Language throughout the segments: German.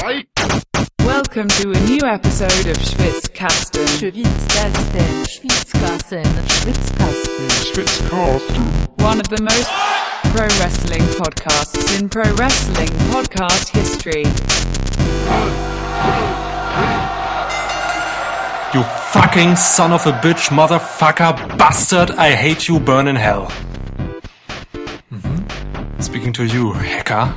Welcome to a new episode of Schwitzkasten. Schwitzkasten, Schwitzkasten, Schwitzkasten. One of the most pro wrestling podcasts in pro wrestling podcast history. You fucking son of a bitch, motherfucker, bastard, I hate you, burn in hell. Mhm. Speaking to you, hacker.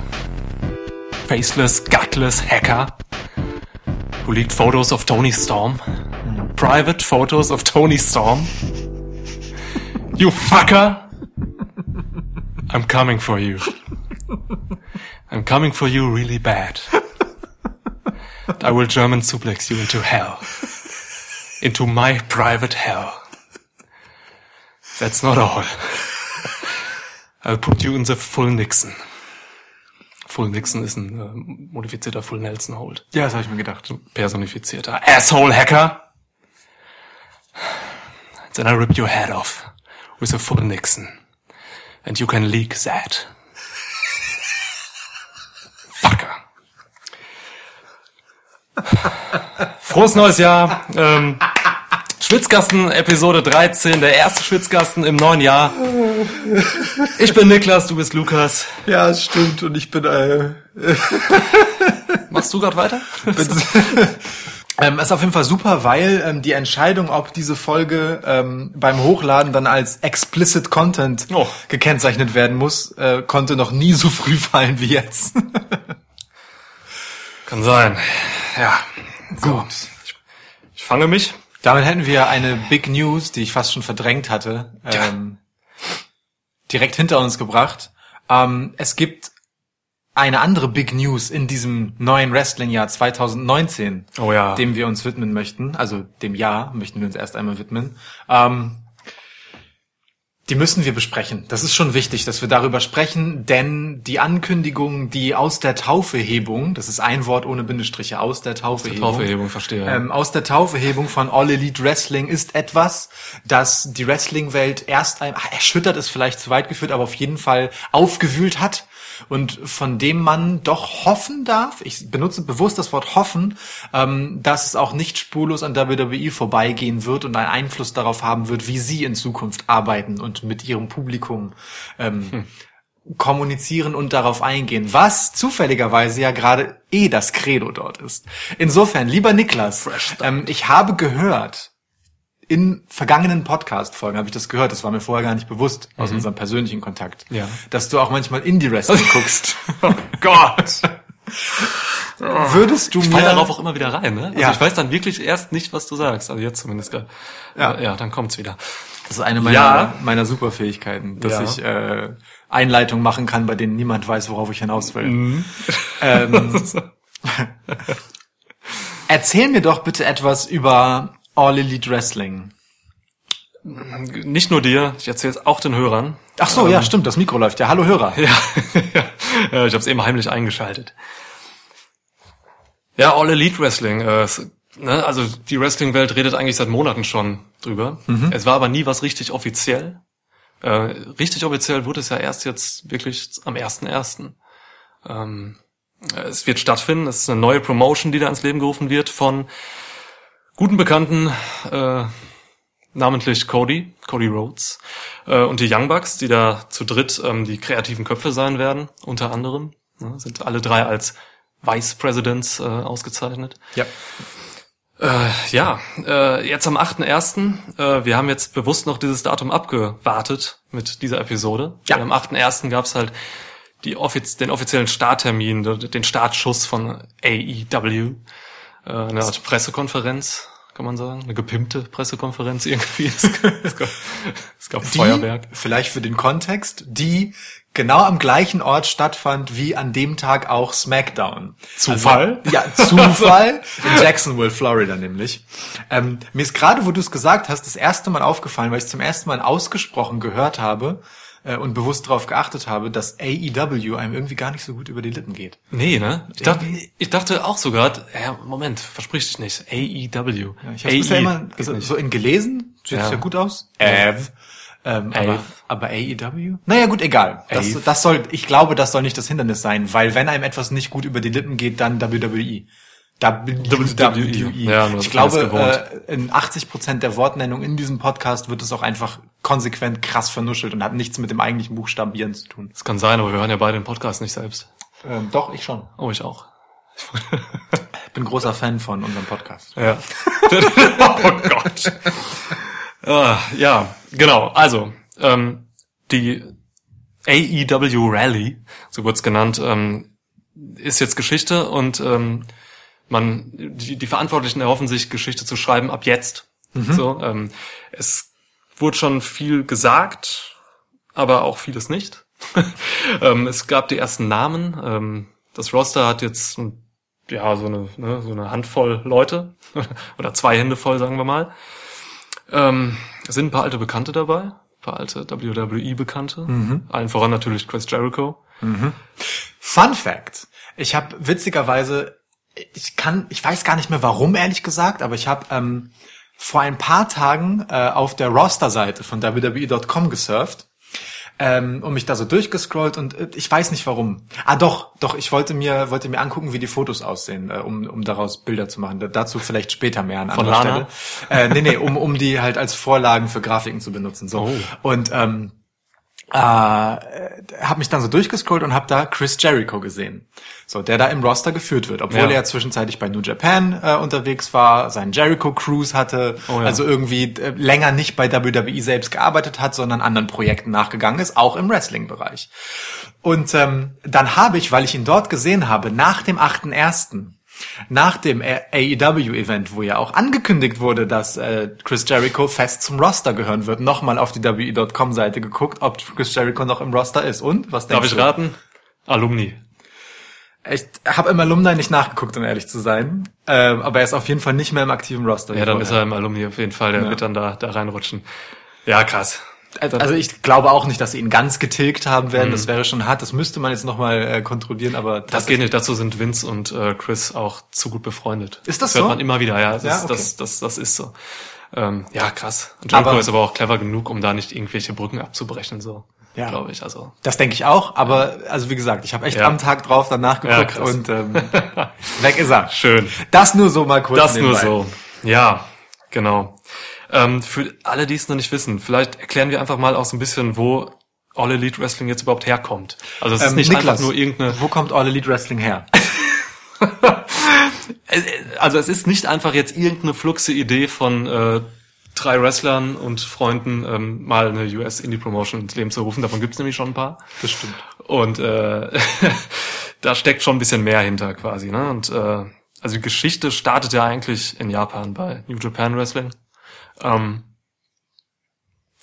Faceless, gutless hacker. Who leaked photos of Tony Storm. Private photos of Tony Storm. You fucker! I'm coming for you. I'm coming for you really bad. I will German suplex you into hell. Into my private hell. That's not all. I'll put you in the full Nixon. Full Nixon ist ein äh, modifizierter Full Nelson Hold. Ja, das habe ich mir gedacht. Personifizierter Asshole Hacker. Then I rip your head off with a full Nixon. And you can leak that. Fucker. Frohes neues Jahr. Ähm, Schwitzkasten, Episode 13, der erste Schwitzkasten im neuen Jahr. Ich bin Niklas, du bist Lukas. Ja, es stimmt. Und ich bin, äh, Machst du gerade weiter? ähm, ist auf jeden Fall super, weil ähm, die Entscheidung, ob diese Folge ähm, beim Hochladen dann als explicit Content Oh. gekennzeichnet werden muss, äh, konnte noch nie so früh fallen wie jetzt. Kann sein. Ja. Gut. Ich fange mich. Damit hätten wir eine Big News, die ich fast schon verdrängt hatte, ähm, direkt hinter uns gebracht. Ähm, es gibt eine andere Big News in diesem neuen Wrestling-Jahr 2019, Oh ja. dem wir uns widmen möchten. Also dem Jahr möchten wir uns erst einmal widmen. Ähm, die müssen wir besprechen. Das ist schon wichtig, dass wir darüber sprechen, denn die Ankündigung, die aus der Taufehebung, das ist ein Wort ohne Bindestriche, aus der Taufehebung, Taufehebung, verstehe. ähm, aus der Taufehebung von All Elite Wrestling ist etwas, das die Wrestling-Welt erst ein, ach, erschüttert ist vielleicht zu weit geführt, aber auf jeden Fall aufgewühlt hat und von dem man doch hoffen darf, ich benutze bewusst das Wort hoffen, ähm, dass es auch nicht spurlos an WWE vorbeigehen wird und einen Einfluss darauf haben wird, wie sie in Zukunft arbeiten und mit ihrem Publikum ähm, kommunizieren und darauf eingehen, was zufälligerweise ja gerade eh das Credo dort ist. Insofern, lieber Niklas, ähm, ich habe gehört, in vergangenen Podcast-Folgen habe ich das gehört, das war mir vorher gar nicht bewusst, aus unserem persönlichen Kontakt, Ja. dass du auch manchmal Indie-Wrestling guckst. oh Gott. Würdest du Ich mir... darauf auch immer wieder rein, ne? Also Ja. ich weiß dann wirklich erst nicht, was du sagst. Also jetzt zumindest. Ja, Ja. ja dann kommt's wieder. das ist eine meiner, Ja. meiner Superfähigkeiten, dass Ja. ich äh, Einleitungen machen kann, bei denen niemand weiß, worauf ich hinaus will. Mhm. Ähm, erzähl mir doch bitte etwas über All Elite Wrestling. Nicht nur dir, ich erzähle es auch den Hörern. Ach so, ja, stimmt, das Mikro läuft ja. Hallo Hörer. Ja, ich habe es eben heimlich eingeschaltet. Ja, All Elite Wrestling. Äh, ne, also die Wrestling-Welt redet eigentlich seit Monaten schon drüber. Es war aber nie was richtig offiziell. Äh, richtig offiziell wurde es ja erst jetzt wirklich am 1.1. Ähm, es wird stattfinden. Es ist eine neue Promotion, die da ins Leben gerufen wird von guten Bekannten, äh, namentlich Cody, Cody Rhodes äh, und die Young Bucks, die da zu dritt ähm, die kreativen Köpfe sein werden, unter anderem. Ne, sind alle drei als Vice Presidents äh, ausgezeichnet. Ja. Äh, ja, äh, jetzt am 8.1. Äh, wir haben jetzt bewusst noch dieses Datum abgewartet mit dieser Episode. Ja. Weil am 8.1. gab es halt die offiz den offiziellen Starttermin, den Startschuss von AEW. Äh, eine Art Pressekonferenz, kann man sagen. Eine gepimpte Pressekonferenz irgendwie. Es gab, es gab, es gab Die, Feuerwerk. vielleicht für den Kontext, die genau am gleichen Ort stattfand wie an dem Tag auch SmackDown. Zufall? Also, ja, Zufall. In Jacksonville, Florida nämlich. Ähm, mir ist gerade, wo du es gesagt hast, das erste Mal aufgefallen, weil ich es zum ersten Mal ausgesprochen gehört habe äh, und bewusst darauf geachtet habe, dass AEW einem irgendwie gar nicht so gut über die Lippen geht. Nee, ne? Ich dachte, ich dachte auch sogar, ja, Moment, versprich dich nicht. AEW. Ja, ich habe bisher immer geht so, so in gelesen, sieht Ja. ja. gut aus. Ev. Ähm, aber, aber AEW? Naja, gut, egal. Das, das soll, ich glaube, das soll nicht das Hindernis sein, weil wenn einem etwas nicht gut über die Lippen geht, dann WWE. WWE. Ja, nur ich glaube, äh, in 80 Prozent der Wortnennung in diesem Podcast wird es auch einfach konsequent krass vernuschelt und hat nichts mit dem eigentlichen Buchstabieren zu tun. Das kann sein, aber wir hören ja beide den Podcast nicht selbst. Ähm, doch, ich schon. Oh, ich auch. Ich bin großer Fan von unserem Podcast. Ja. oh Gott. Ah, ja, genau. Also, ähm, die AEW Rally, so wird's genannt, ähm, ist jetzt Geschichte und ähm, man, die, die Verantwortlichen erhoffen sich, Geschichte zu schreiben ab jetzt. So, ähm, es wurde schon viel gesagt, aber auch vieles nicht. ähm, es gab die ersten Namen. Ähm, das Roster hat jetzt ja, so eine, ne, so eine Handvoll Leute oder zwei Hände voll, sagen wir mal. Ähm, es sind ein paar alte Bekannte dabei, ein paar alte WWE-Bekannte. Allen voran natürlich Chris Jericho. Fun Fact. Ich habe witzigerweise, ich kann, ich weiß gar nicht mehr warum, ehrlich gesagt, aber ich habe ähm, vor ein paar Tagen äh, auf der Roster-Seite von WWE.com gesurft ähm, und mich da so durchgescrollt und äh, ich weiß nicht warum. Ah doch, doch, ich wollte mir wollte mir angucken, wie die Fotos aussehen, äh, um, um daraus Bilder zu machen. Da, dazu vielleicht später mehr an Von anderer Lana? Stelle. Äh, nee, nee, um, um die halt als Vorlagen für Grafiken zu benutzen. So. Oh. Und ähm, äh, habe mich dann so durchgescrollt und habe da Chris Jericho gesehen. So, der da im Roster geführt wird, obwohl Ja. er zwischenzeitlich bei New Japan äh, unterwegs war, seinen Jericho Cruise hatte, Oh ja. also irgendwie äh, länger nicht bei WWE selbst gearbeitet hat, sondern anderen Projekten nachgegangen ist, auch im Wrestling-Bereich. Und ähm, dann habe ich, weil ich ihn dort gesehen habe, nach dem 8.1., nach dem AEW-Event, wo ja auch angekündigt wurde, dass äh, Chris Jericho fest zum Roster gehören wird, nochmal auf die WWE.com-Seite geguckt, ob Chris Jericho noch im Roster ist. Und? Was Darf denkst ich du? raten? Alumni. Ich habe im Alumni nicht nachgeguckt, um ehrlich zu sein. Ähm, aber er ist auf jeden Fall nicht mehr im aktiven Roster. Ja, dann ist er im Alumni auf jeden Fall. Der Ja. wird dann da, da reinrutschen. Ja, krass. Also ich glaube auch nicht, dass sie ihn ganz getilgt haben werden. Das wäre schon hart. Das müsste man jetzt nochmal äh, kontrollieren. Aber Mhm. Das geht nicht. Dazu sind Vince und äh, Chris auch zu gut befreundet. Ist das hört so? man immer wieder. Ja, das, Ja, ist, okay. das, das, das ist so. Ähm, ja, krass. Und Jericho Aber- ist aber auch clever genug, um da nicht irgendwelche Brücken abzubrechen, so. Ja. Glaube ich. Also. Das denke ich auch, aber also wie gesagt, ich habe echt Ja. am Tag drauf danach Ja, geguckt krass. und ähm, weg ist er. Schön. Das nur so mal kurz. Das nur so. Ja, genau. Ähm, für alle, die es noch nicht wissen, vielleicht erklären wir einfach mal auch so ein bisschen, wo All Elite Wrestling jetzt überhaupt herkommt. Also es ist Ähm, nicht Niklas, einfach nur irgendeine, Wo kommt All Elite Wrestling her? also es ist nicht einfach jetzt irgendeine fluxe Idee von äh, drei Wrestlern und Freunden, ähm, mal eine US Indie Promotion ins Leben zu rufen. Davon gibt's nämlich schon ein paar. Das stimmt. Und äh, da steckt schon ein bisschen mehr hinter quasi. Ne? Und äh, also die Geschichte startet ja eigentlich in Japan bei New Japan Wrestling. Ähm,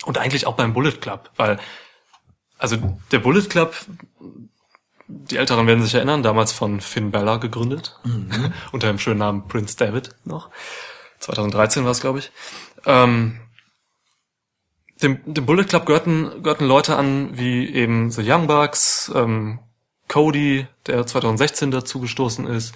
und eigentlich auch beim Bullet Club, weil also der Bullet Club, die Älteren werden sich erinnern, damals von Finn Bella gegründet, unter dem schönen Namen Prince David noch. 2013 war es, glaube ich. Ähm, dem, dem Bullet Club gehörten, gehörten Leute an wie eben The Young Bucks, ähm, Cody, der 2016 dazu gestoßen ist,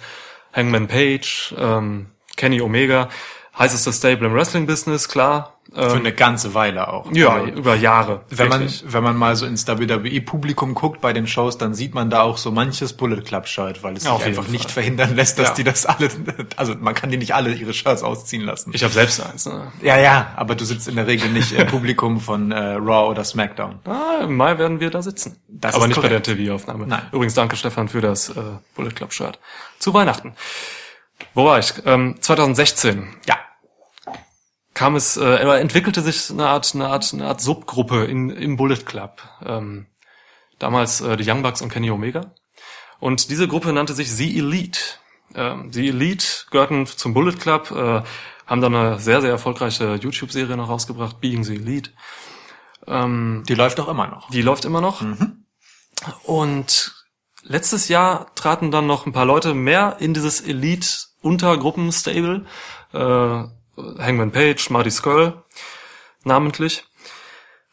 Hangman Page, ähm, Kenny Omega, heißester Stable im Wrestling-Business, klar. Für Ähm, eine ganze Weile auch. ja, Also, über Jahre. wenn man, wenn man mal so ins WWE-Publikum guckt bei den Shows, dann sieht man da auch so manches Bullet Club-Shirt, weil es auf sich einfach nicht Fall. verhindern lässt, dass Ja. die das alle, also man kann die nicht alle ihre Shirts ausziehen lassen. Ich habe selbst eins. Ne? ja, ja, aber du sitzt in der Regel nicht im Publikum von äh, Raw oder SmackDown. Ah, Im Mai werden wir da sitzen. Das Aber nicht bei der korrekt. TV-Aufnahme. Nein. Übrigens danke Stefan für das äh, Bullet Club Shirt. Zu Weihnachten. Wo war ich? Ähm, 2016 Ja. Kam es, äh, entwickelte sich eine Art, eine Art, eine Art Subgruppe in, im Bullet Club. Ähm, damals äh, die Young Bucks und Kenny Omega. Und diese Gruppe nannte sich The Elite. Ähm, die Elite gehörten zum Bullet Club, äh, haben dann eine sehr, sehr erfolgreiche YouTube-Serie noch rausgebracht, Being the Elite. Ähm, Die läuft auch immer noch. die läuft immer noch. Und letztes Jahr traten dann noch ein paar Leute mehr in dieses Elite-Untergruppen-Stable. Äh, Hangman Page, Marty Skull namentlich.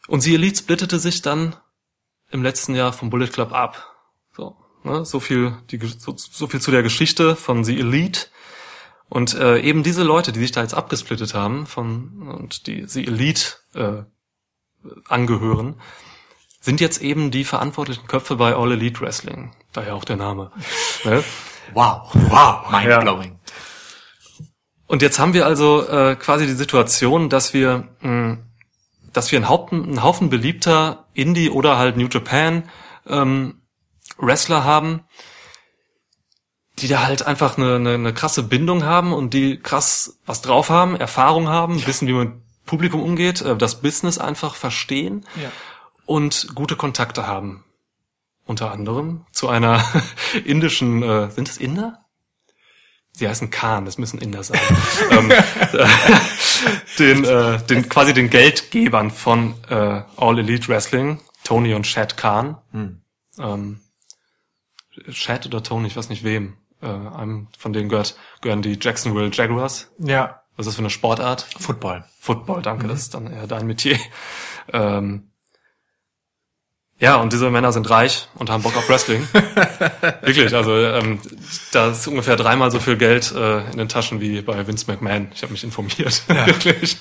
Und die Elite splittete sich dann im letzten Jahr vom Bullet Club ab. So, ne? so viel, die, so, so viel zu der Geschichte von The Elite. Und äh, eben diese Leute, die sich da jetzt abgesplittet haben von und die The Elite äh, angehören, sind jetzt eben die verantwortlichen Köpfe bei All Elite Wrestling. Daher auch der Name. ne? Wow, wow, mindblowing. Und jetzt haben wir also äh, quasi die Situation, dass wir, mh, dass wir einen Haufen, einen Haufen beliebter Indie oder halt New Japan ähm, Wrestler haben, die da halt einfach eine, eine, eine krasse Bindung haben und die krass was drauf haben, Erfahrung haben, wissen, wie man mit Publikum umgeht, äh, das Business einfach verstehen Ja. und gute Kontakte haben. Unter anderem zu einer indischen, äh, sind es Inder? Sie heißen Khan, das müssen Inder sein. ähm, äh, den, äh, den, quasi den Geldgebern von äh, All Elite Wrestling, Tony und Shad Khan. Ähm, Shad oder Tony, ich weiß nicht wem. Äh, einem von denen gehört, gehören die Jacksonville Jaguars. Ja, Was ist das für eine Sportart? Football. Football, danke, das ist dann eher dein Metier. Ähm, ja, und diese Männer sind reich und haben Bock auf Wrestling. Wirklich, also ähm, da ist ungefähr dreimal so viel Geld äh, in den Taschen wie bei Vince McMahon. Ich habe mich informiert, wirklich.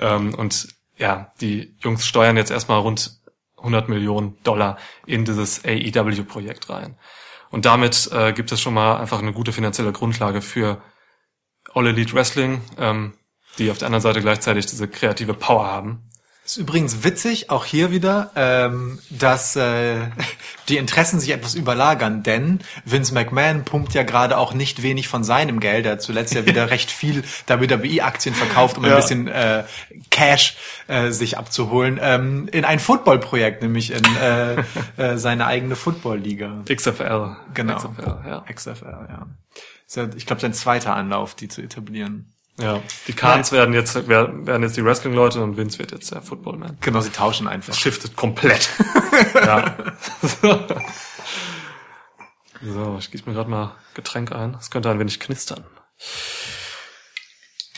Ähm, und ja, die Jungs steuern jetzt erstmal rund 100 Millionen Dollar in dieses AEW-Projekt rein. Und damit äh, gibt es schon mal einfach eine gute finanzielle Grundlage für All Elite Wrestling, ähm, die auf der anderen Seite gleichzeitig diese kreative Power haben. Ist übrigens witzig, auch hier wieder, ähm, dass äh, die Interessen sich etwas überlagern, denn Vince McMahon pumpt ja gerade auch nicht wenig von seinem Geld. Er hat zuletzt ja wieder recht viel WWE-Aktien verkauft, um ein Ja. bisschen äh, Cash äh, sich abzuholen, ähm, in ein Football-Projekt, nämlich in äh, äh, seine eigene Football-Liga. XFL. Genau. XFL, ja. XFL, ja. Ist ja, ich glaube, sein zweiter Anlauf, die zu etablieren. Ja. Die Khans werden jetzt, werden jetzt die Wrestling-Leute und Vince wird jetzt der Football-Man. Genau, sie tauschen einfach. Shiftet komplett. ja. so, ich gieße mir gerade mal Getränk ein. Das könnte ein wenig knistern.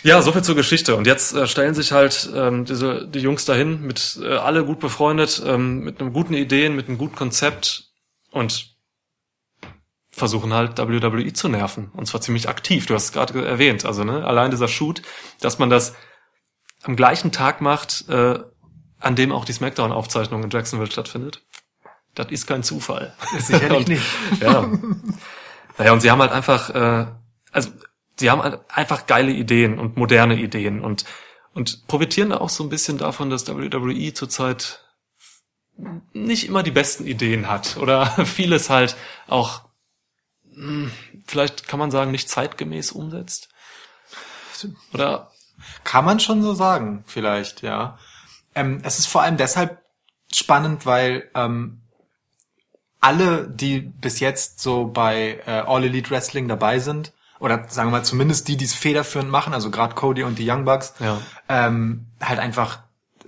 Ja, so viel zur Geschichte. Und jetzt äh, stellen sich halt ähm, diese die Jungs dahin, mit äh, alle gut befreundet, ähm, mit einem guten Ideen, mit einem guten Konzept und versuchen halt WWE zu nerven. Und zwar ziemlich aktiv. Du hast es gerade erwähnt. Also ne, allein dieser Shoot, dass man das am gleichen Tag macht, äh, an dem auch die Smackdown-Aufzeichnung in Jacksonville stattfindet. Das ist kein Zufall. Sicherlich und, nicht. Ja. Naja, und sie haben halt einfach, äh, also sie haben halt einfach geile Ideen und moderne Ideen und und profitieren da auch so ein bisschen davon, dass WWE zurzeit nicht immer die besten Ideen hat oder vieles halt auch vielleicht kann man sagen nicht zeitgemäß umsetzt. Oder Kann man schon so sagen, vielleicht, ja. Ähm, es ist vor allem deshalb spannend, weil ähm, alle, die bis jetzt so bei äh, All Elite Wrestling dabei sind, oder sagen wir mal zumindest die, die es federführend machen, also gerade Cody und die Young Bucks, Ja. ähm, halt einfach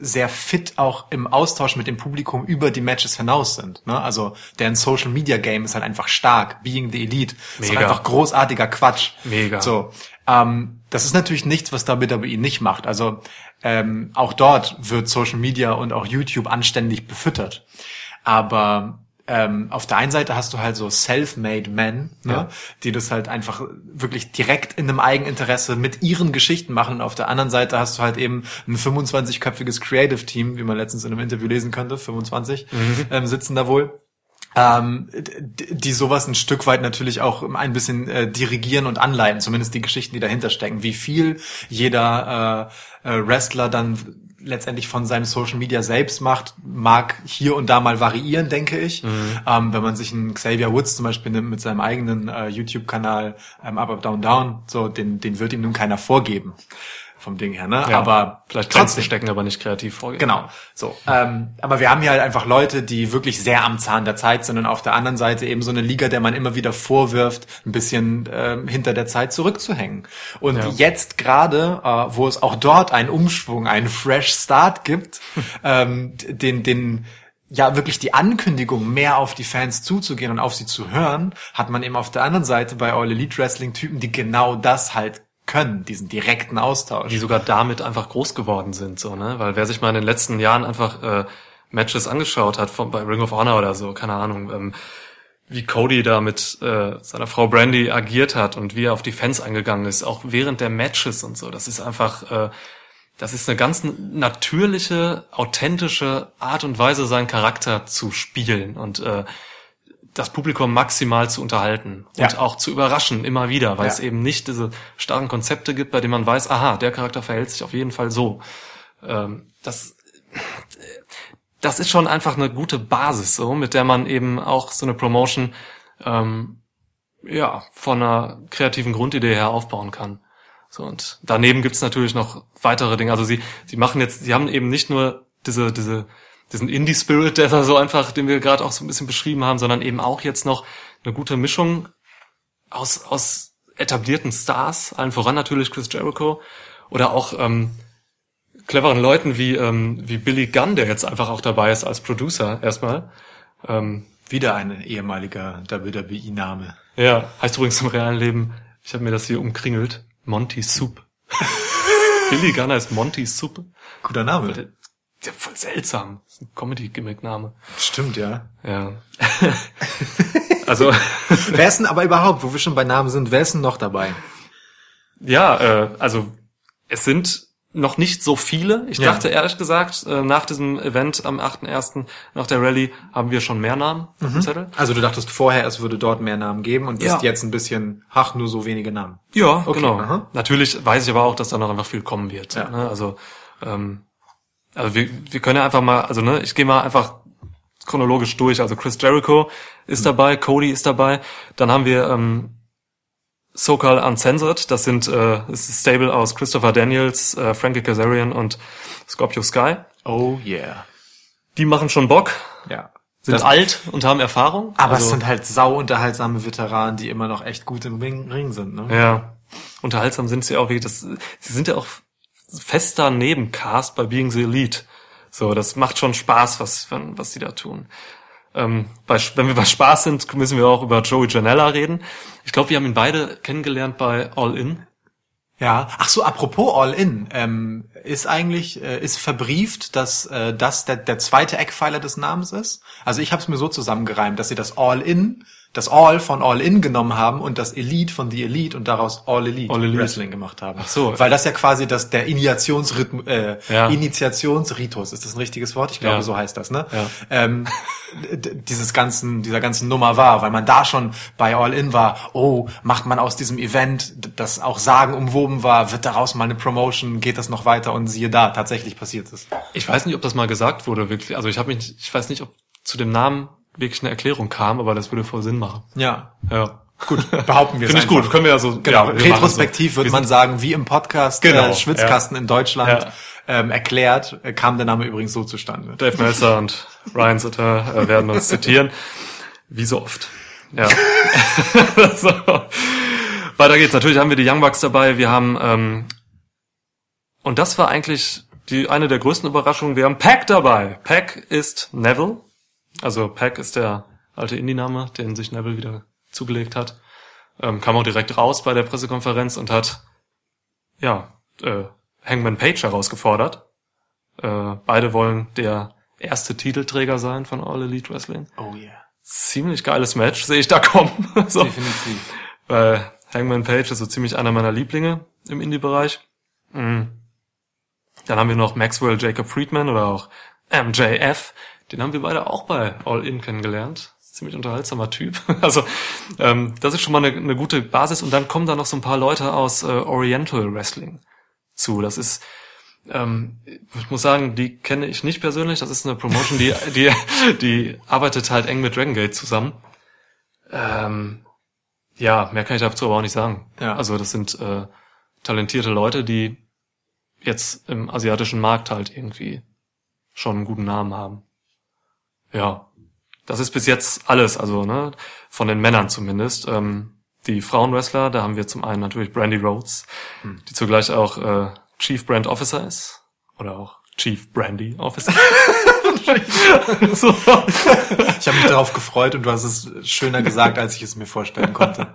sehr fit auch im Austausch mit dem Publikum über die Matches hinaus sind. Ne? Also deren Social Media Game ist halt einfach stark. Being the Elite ist Mega. halt einfach großartiger Quatsch. Mega. So, ähm, das ist natürlich nichts, was WWE nicht macht. Also ähm, auch dort wird Social Media und auch YouTube anständig befüttert. Aber ähm, auf der einen Seite hast du halt so self-made men, ne, Ja. die das halt einfach wirklich direkt in einem Eigeninteresse mit ihren Geschichten machen. Und auf der anderen Seite hast du halt eben ein 25-köpfiges Creative Team, wie man letztens in einem Interview lesen könnte, 25 ähm, sitzen da wohl ähm, die sowas ein Stück weit natürlich auch ein bisschen äh, dirigieren und anleiten, zumindest die Geschichten, die dahinter stecken. Wie viel jeder äh, äh, Wrestler dann letztendlich von seinem Social Media selbst macht, mag hier und da mal variieren, denke ich. Ähm, wenn man sich einen Xavier Woods zum Beispiel nimmt mit seinem eigenen äh, YouTube-Kanal ähm, Up, Up, Down, Down, so, den, den wird ihm nun keiner vorgeben vom Ding her, ne? ja, Aber vielleicht Grenzen trotzdem. stecken, aber nicht kreativ vorgehen. Genau. So. Ähm, aber wir haben hier halt einfach Leute, die wirklich sehr am Zahn der Zeit sind und auf der anderen Seite eben so eine Liga, der man immer wieder vorwirft, ein bisschen ähm, hinter der Zeit zurückzuhängen. Und Ja. jetzt gerade, äh, wo es auch dort einen Umschwung, einen Fresh Start gibt, ähm, den, den ja wirklich die Ankündigung, mehr auf die Fans zuzugehen und auf sie zu hören, hat man eben auf der anderen Seite bei All Elite Wrestling Typen, die genau das halt können, diesen direkten Austausch. die sogar damit einfach groß geworden sind, so, ne? Weil wer sich mal in den letzten Jahren einfach äh, Matches angeschaut hat, von, bei Ring of Honor oder so, keine Ahnung, ähm, wie Cody da mit äh, seiner Frau Brandy agiert hat und wie er auf die Fans eingegangen ist, auch während der Matches und so, das ist einfach, äh, das ist eine ganz natürliche, authentische Art und Weise, seinen Charakter zu spielen und äh, das Publikum maximal zu unterhalten Ja. und auch zu überraschen immer wieder, weil Ja. es eben nicht diese starren Konzepte gibt, bei denen man weiß, aha, der Charakter verhält sich auf jeden Fall so. Ähm, das, das ist schon einfach eine gute Basis, so mit der man eben auch so eine Promotion ähm, ja von einer kreativen Grundidee her aufbauen kann. So und daneben gibt's natürlich noch weitere Dinge. Also sie sie machen jetzt, sie haben eben nicht nur diese diese diesen Indie Spirit, der da so einfach, den wir gerade auch so ein bisschen beschrieben haben, sondern eben auch jetzt noch eine gute Mischung aus aus etablierten Stars, allen voran natürlich Chris Jericho oder auch ähm, cleveren Leuten wie ähm, wie Billy Gunn, der jetzt einfach auch dabei ist als Producer erstmal. Ähm, Wieder ein ehemaliger WWE-Name. ja, heißt übrigens im realen Leben, ich habe mir das hier umkringelt, Monty Soup. Billy Gunn heißt Monty Soup. Guter Name. Der, der voll seltsam. Das ist ein Comedy-Gimmick-Name. Stimmt, ja. Ja. also, Wer ist denn aber überhaupt, wo wir schon bei Namen sind, wer ist denn noch dabei? ja, äh, also es sind noch nicht so viele. Ich Ja. dachte ehrlich gesagt, äh, nach diesem Event am 8.1., nach der Rallye, haben wir schon mehr Namen dem Zettel. Also du dachtest vorher, es würde dort mehr Namen geben und Ja. jetzt ein bisschen, ach, nur so wenige Namen. Ja, Okay, genau. aha. Natürlich weiß ich aber auch, dass da noch einfach viel kommen wird. Ja. Ne? Also, ähm, also wir, wir können ja einfach mal, also ne, ich gehe mal einfach chronologisch durch. Also Chris Jericho ist Mhm. dabei, Cody ist dabei. Dann haben wir ähm, SoCal Uncensored. Das sind äh, ist ein Stable aus Christopher Daniels, äh, Frankie Kazarian und Scorpio Sky. Oh yeah. Die machen schon Bock, Ja. sind Das- alt und haben Erfahrung. Aber also, es sind halt sau unterhaltsame Veteranen, die immer noch echt gut im Ring, Ring sind, ne? Ja. Unterhaltsam sind sie auch wie das. Sie sind ja auch fester Nebencast bei Being the Elite. So, das macht schon Spaß, was, was sie da tun. Ähm, bei, wenn wir bei Spaß sind, müssen wir auch über Joey Janella reden. Ich glaube, wir haben ihn beide kennengelernt bei All In. Ja. Ach so, apropos All In, ähm, ist eigentlich äh, ist verbrieft, dass äh, das der, der zweite Eckpfeiler des Namens ist. Also ich habe es mir so zusammengereimt, dass sie das All In, das All von All In genommen haben und das Elite von The Elite und daraus All Elite, All Elite. Wrestling gemacht haben. Ach so. weil das ja quasi das der Initiationsrhythm, äh, Ja. Initiationsritus ist das ein richtiges Wort? Ich glaube, Ja. so heißt das, ne? Ja. ähm, dieses ganzen, dieser ganzen Nummer war, weil man da schon bei All In war, oh, macht man aus diesem Event, das auch Sagen umwoben war, wird daraus mal eine Promotion, geht das noch weiter und siehe da, tatsächlich passiert es. Ich weiß nicht, ob das mal gesagt wurde, wirklich. Also ich habe mich, ich weiß nicht, ob zu dem Namen wirklich eine Erklärung kam, aber das würde voll Sinn machen. Ja. Ja. Gut, behaupten wir es Finde ich gut. Können wir ja so. Genau, ja, wir retrospektiv so. würde man sagen, wie im Podcast Genau, äh, Schwitzkasten in Deutschland Ja. ähm, erklärt, äh, kam der Name übrigens so zustande. Dave Meltzer und Ryan Sutter äh, werden uns zitieren. Wie so oft. Ja. so. Weiter geht's. Natürlich haben wir die Young Bucks dabei. Wir haben, ähm, und das war eigentlich die, eine der größten Überraschungen. Wir haben Pack dabei. Pack ist Neville. Also Pack ist der alte Indie-Name, den sich Neville wieder zugelegt hat. Ähm, kam auch direkt raus bei der Pressekonferenz und hat, ja, äh, Hangman Page herausgefordert. Äh, beide wollen der erste Titelträger sein von All Elite Wrestling. Oh yeah. Ziemlich geiles Match, sehe ich da kommen. so. Definitiv. Weil Hangman Page ist so ziemlich einer meiner Lieblinge im Indie-Bereich. Mhm. Dann haben wir noch Maxwell Jacob Friedman oder auch MJF. Den haben wir beide auch bei All In kennengelernt. Ziemlich unterhaltsamer Typ. Also ähm, das ist schon mal eine, eine gute Basis. Und dann kommen da noch so ein paar Leute aus äh, Oriental Wrestling zu. Das ist ähm, ich muss sagen, die kenne ich nicht persönlich. Das ist eine Promotion, die, die, die arbeitet halt eng mit Dragon Gate zusammen. Ähm, ja, mehr kann ich dazu aber auch nicht sagen. Ja. Also das sind äh, talentierte Leute, die jetzt im asiatischen Markt halt irgendwie schon einen guten Namen haben. Ja, das ist bis jetzt alles, also ne, von den Männern zumindest. Ähm, die Frauenwrestler, da haben wir zum einen natürlich Brandy Rhodes, die zugleich auch äh, Chief Brand Officer ist oder auch Chief Brandy Officer. so. Ich habe mich darauf gefreut und du hast es schöner gesagt, als ich es mir vorstellen konnte.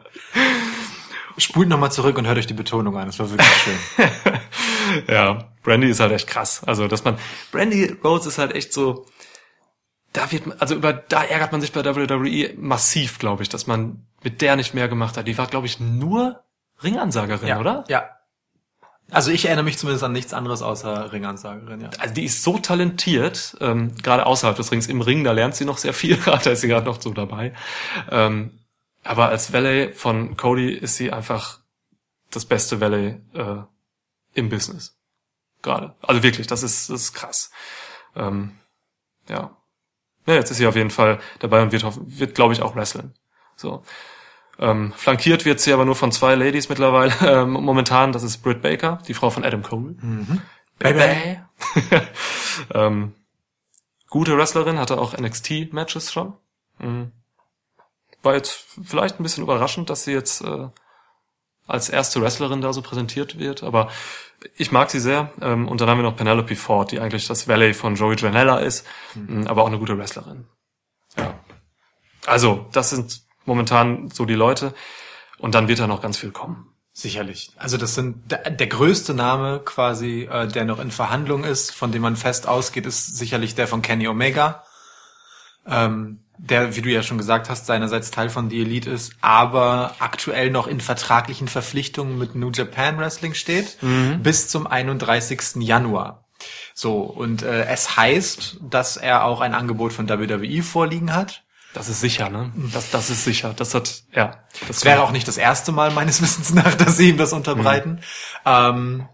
Spult nochmal zurück und hört euch die Betonung an. Das war wirklich schön. Ja, Brandy ist halt echt krass. Also, dass man, Brandy Rhodes ist halt echt so, da wird man, also über, da ärgert man sich bei WWE massiv, glaube ich, dass man mit der nicht mehr gemacht hat. Die war, glaube ich, nur Ringansagerin, oder? Ja. Also ich erinnere mich zumindest an nichts anderes außer Ringansagerin, ja. Also die ist so talentiert, ähm, gerade außerhalb des Rings im Ring, da lernt sie noch sehr viel, da ist sie gerade noch so dabei. Ähm, aber als Valet von Cody ist sie einfach das beste Valet äh, im Business. Gerade. Also wirklich, das ist, das ist krass. Ähm, ja. Ja, jetzt ist sie auf jeden Fall dabei und wird, wird glaube ich, auch wrestlen. So. Ähm, flankiert wird sie aber nur von zwei Ladies mittlerweile ähm, momentan. Das ist Britt Baker, die Frau von Adam Cole. Baby. ähm, gute Wrestlerin, hatte auch NXT-Matches schon. Mhm. War jetzt vielleicht ein bisschen überraschend, dass sie jetzt äh, als erste Wrestlerin da so präsentiert wird, aber ich mag sie sehr. Ähm, und dann haben wir noch Penelope Ford, die eigentlich das Valet von Joey Janela ist, mh, aber auch eine gute Wrestlerin. Ja. Also, das sind momentan so die Leute. Und dann wird da noch ganz viel kommen. Sicherlich. Also das sind der, der größte Name quasi, äh, der noch in Verhandlung ist, von dem man fest ausgeht, ist sicherlich der von Kenny Omega, ähm, der, wie du ja schon gesagt hast, seinerseits Teil von The Elite ist, aber aktuell noch in vertraglichen Verpflichtungen mit New Japan Wrestling steht, bis zum 31. Januar. So, und äh, es heißt, dass er auch ein Angebot von WWE vorliegen hat. Das ist sicher, ne? Das, das ist sicher. Das hat, ja. Das wäre auch nicht das erste Mal meines Wissens nach, dass sie ihm das unterbreiten. Ähm,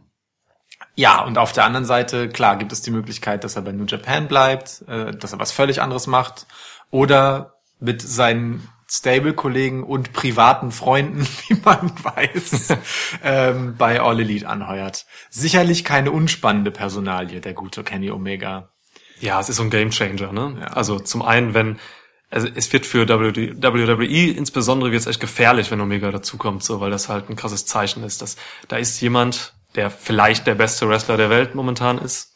ja, und auf der anderen Seite, klar, gibt es die Möglichkeit, dass er bei New Japan bleibt, äh, dass er was völlig anderes macht oder mit seinen Stable-Kollegen und privaten Freunden, wie man weiß, ähm, bei All Elite anheuert. Sicherlich keine unspannende Personalie, der gute Kenny Omega. Ja, es ist so ein Gamechanger, ne? Ja. Also zum einen, wenn, also es wird für WWE insbesondere wird es echt gefährlich, wenn Omega dazukommt, so, weil das halt ein krasses Zeichen ist, dass da ist jemand, der vielleicht der beste Wrestler der Welt momentan ist,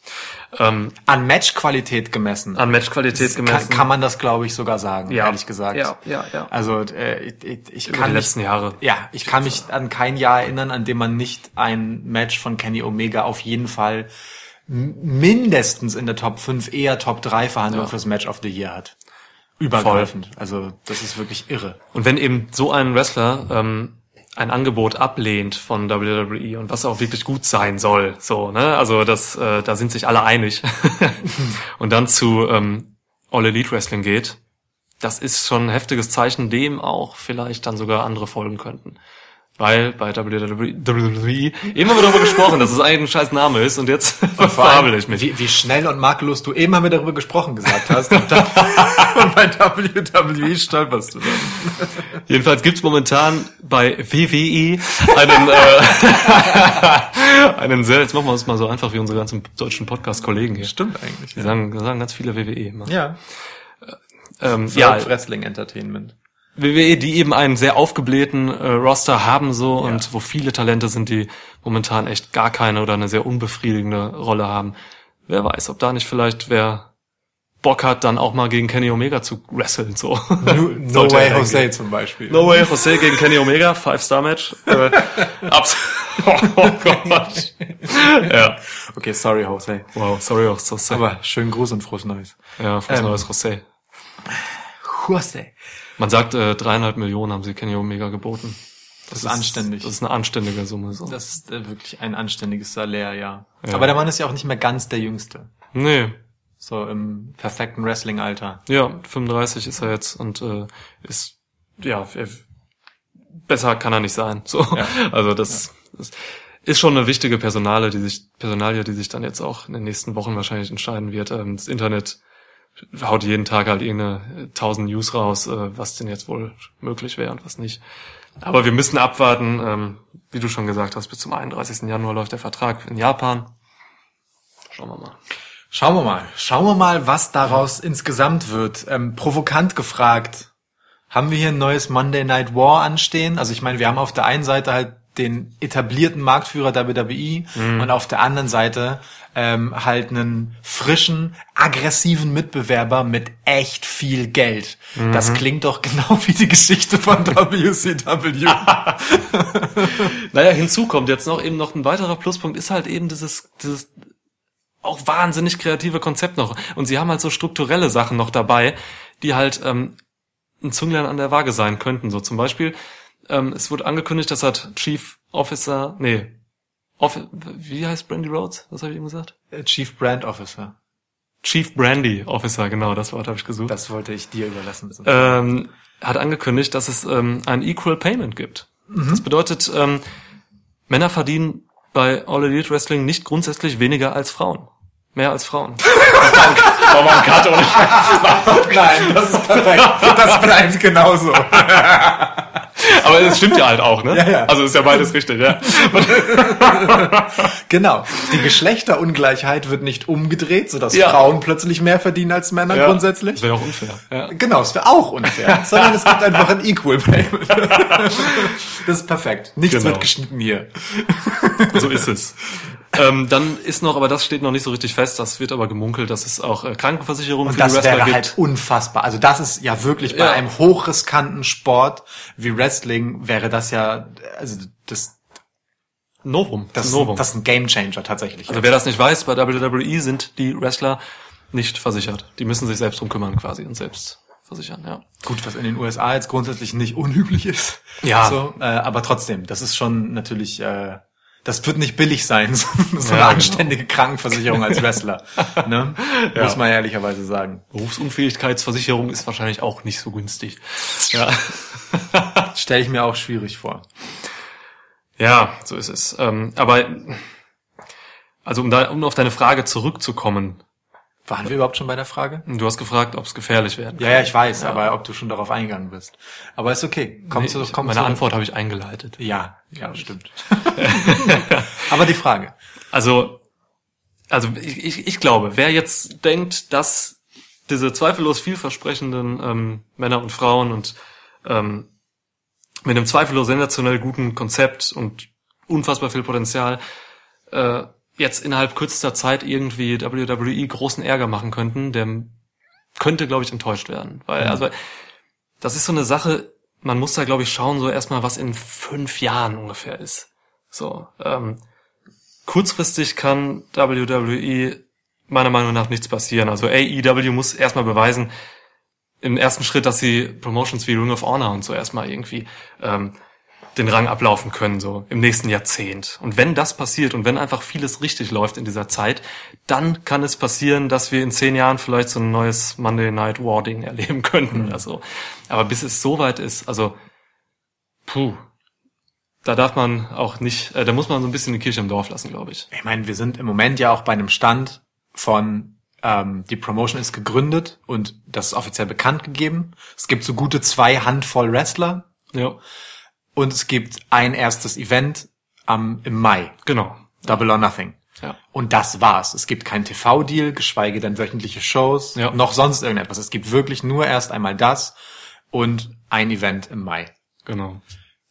ähm, An Matchqualität gemessen. an Matchqualität kann, gemessen. kann man das, glaube ich, sogar sagen, Ja. ehrlich gesagt. Ja, ja, ja. Also äh, ich, ich, ich Über kann die mich, letzten Jahre. ja, ich kann mich an kein Jahr erinnern, an dem man nicht ein Match von Kenny Omega auf jeden Fall mindestens in der Top 5, eher Top 3 Verhandlung Ja. fürs Match of the Year hat. Übergreifend. Also das ist wirklich irre. Und wenn eben so ein Wrestler ähm, ein Angebot ablehnt von WWE und was auch wirklich gut sein soll, so, ne? Also das, äh, da sind sich alle einig. und dann zu ähm, All Elite Wrestling geht, das ist schon ein heftiges Zeichen, dem auch vielleicht dann sogar andere folgen könnten. Weil bei WWE immer wieder darüber gesprochen, dass es eigentlich ein scheiß Name ist und jetzt verfabel ich mich. Wie, wie schnell und makellos du eben haben wir darüber gesprochen gesagt hast. Und, dann, und bei WWE stolperst du dann. Jedenfalls gibt's momentan bei WWE einen, äh, einen sehr, jetzt machen wir es mal so einfach wie unsere ganzen deutschen Podcast-Kollegen hier. Stimmt eigentlich. Die sagen, die sagen ganz viele WWE immer. Ja. Ähm, Ja, ja, Wrestling Entertainment. WWE, die eben einen sehr aufgeblähten äh, Roster haben so und wo viele Talente sind, die momentan echt gar keine oder eine sehr unbefriedigende Rolle haben. Wer weiß, ob da nicht vielleicht wer Bock hat, dann auch mal gegen Kenny Omega zu wresteln, so. No, no Way Jose zum Beispiel. No Way Jose gegen Kenny Omega, Five-Star-Match. Äh, abs oh Gott. ja. Okay, sorry Jose. Wow, sorry Jose. Aber schönen Gruß und frohes Neues. ja, frohes ähm, neues Jose. Jose. Man sagt, äh, dreieinhalb Millionen haben sie Kenny Omega geboten. Das, ist anständig. Das ist eine anständige Summe. So. Das ist äh, wirklich ein anständiges Salär, ja. Ja. Aber der Mann ist ja auch nicht mehr ganz der Jüngste. Nee, So im perfekten Wrestling-Alter. ja, 35 ist er jetzt und äh, ist, ja, er, besser kann er nicht sein. So, Ja. also das, das ist schon eine wichtige Personale, die sich Personalie, die sich dann jetzt auch in den nächsten Wochen wahrscheinlich entscheiden wird. Ähm, das Internet haut jeden Tag halt irgendeine tausend News raus, äh, was denn jetzt wohl möglich wäre und was nicht. Aber wir müssen abwarten, ähm, wie du schon gesagt hast, bis zum 31. Januar läuft der Vertrag in Japan. Schauen wir mal. Schauen wir mal. Schauen wir mal, was daraus insgesamt wird. Ähm, provokant gefragt. Haben wir hier ein neues Monday Night War anstehen? Also ich meine, wir haben auf der einen Seite halt den etablierten Marktführer WWE und auf der anderen Seite ähm, halt einen frischen, aggressiven Mitbewerber mit echt viel Geld. Das klingt doch genau wie die Geschichte von WCW. Naja, hinzu kommt jetzt noch eben noch ein weiterer Pluspunkt, ist halt eben dieses, dieses auch wahnsinnig kreative Konzept noch. Und sie haben halt so strukturelle Sachen noch dabei, die halt ähm, ein Zünglein an der Waage sein könnten. So zum Beispiel, ähm, es wurde angekündigt, dass halt Chief Officer, nee, Off wie heißt Brandy Rhodes? Was habe ich ihm gesagt? Äh, Chief Brand Officer. Chief Brandy Officer, genau, das Wort habe ich gesucht. Das wollte ich dir überlassen. ähm, hat angekündigt, dass es ähm, ein Equal Payment gibt. Das bedeutet, ähm, Männer verdienen bei All Elite Wrestling nicht grundsätzlich weniger als Frauen. Mehr als Frauen. War mal ein oder nicht? Nein, das ist perfekt. Das bleibt genauso. Aber es stimmt ja halt auch, ne? Ja, ja. Also ist ja beides richtig, ja. Genau. Die Geschlechterungleichheit wird nicht umgedreht, sodass Ja. Frauen plötzlich mehr verdienen als Männer Das grundsätzlich. wäre auch unfair. Ja. Genau, es wäre auch unfair, sondern es gibt einfach ein Equal Payment. Das ist perfekt. Nichts Genau. wird geschnitten hier. So ist es. Ähm, dann ist noch, aber das steht noch nicht so richtig fest, das wird aber gemunkelt, dass es auch äh, Krankenversicherungen Und das Wrestler wäre gibt. halt unfassbar. Also das ist ja wirklich bei Ja. einem hochriskanten Sport wie Wrestling wäre das ja, also das, Novum. das, Novum. das ist ein Gamechanger tatsächlich. also wer das nicht weiß, bei WWE sind die Wrestler nicht versichert. Die müssen sich selbst drum kümmern quasi und selbst versichern, ja. Gut, was in den USA jetzt grundsätzlich nicht unüblich ist. Ja. So, äh, aber trotzdem, das ist schon natürlich, äh, das wird nicht billig sein, so eine Ja, anständige Krankenversicherung als Wrestler. ne? Muss man ehrlicherweise sagen. Berufsunfähigkeitsversicherung ist wahrscheinlich auch nicht so günstig. Ja. Stelle ich mir auch schwierig vor. Ja, so ist es. Ähm, aber also um, da, um auf deine Frage zurückzukommen, Waren wir überhaupt schon bei der Frage? du hast gefragt, ob es gefährlich werden Ja, ja, ich weiß, aber ob du schon darauf eingegangen bist. Aber ist okay. Komm Nee, zu, komm meine zu Antwort habe ich eingeleitet. Ja, ja, stimmt. aber die Frage. Also, also ich, ich, ich glaube, wer jetzt denkt, dass diese zweifellos vielversprechenden ähm, Männer und Frauen und ähm, mit einem zweifellos sensationell guten Konzept und unfassbar viel Potenzial äh, jetzt innerhalb kürzester Zeit irgendwie WWE großen Ärger machen könnten, der könnte, glaube ich, enttäuscht werden. Weil, also, das ist so eine Sache, man muss da, glaube ich, schauen, so erstmal, was in fünf Jahren ungefähr ist. So, ähm, kurzfristig kann WWE meiner Meinung nach nichts passieren. Also AEW muss erstmal beweisen, im ersten Schritt, dass sie Promotions wie Ring of Honor und so erstmal irgendwie ähm, den Rang ablaufen können, so im nächsten Jahrzehnt. Und wenn das passiert und wenn einfach vieles richtig läuft in dieser Zeit, dann kann es passieren, dass wir in zehn Jahren vielleicht so ein neues Monday Night War Ding erleben könnten oder so. Aber bis es soweit ist, also puh, da darf man auch nicht, äh, da muss man so ein bisschen die Kirche im Dorf lassen, glaube ich. Ich meine, wir sind im Moment ja auch bei einem Stand von ähm, die Promotion ist gegründet und das ist offiziell bekannt gegeben. Es gibt so gute zwei Handvoll Wrestler Ja, und es gibt ein erstes Event am im Mai, genau. Double or Nothing. Ja. Und das war's. Es gibt keinen TV-Deal, geschweige denn wöchentliche Shows, Ja. noch sonst irgendetwas. Es gibt wirklich nur erst einmal das und ein Event im Mai. Genau.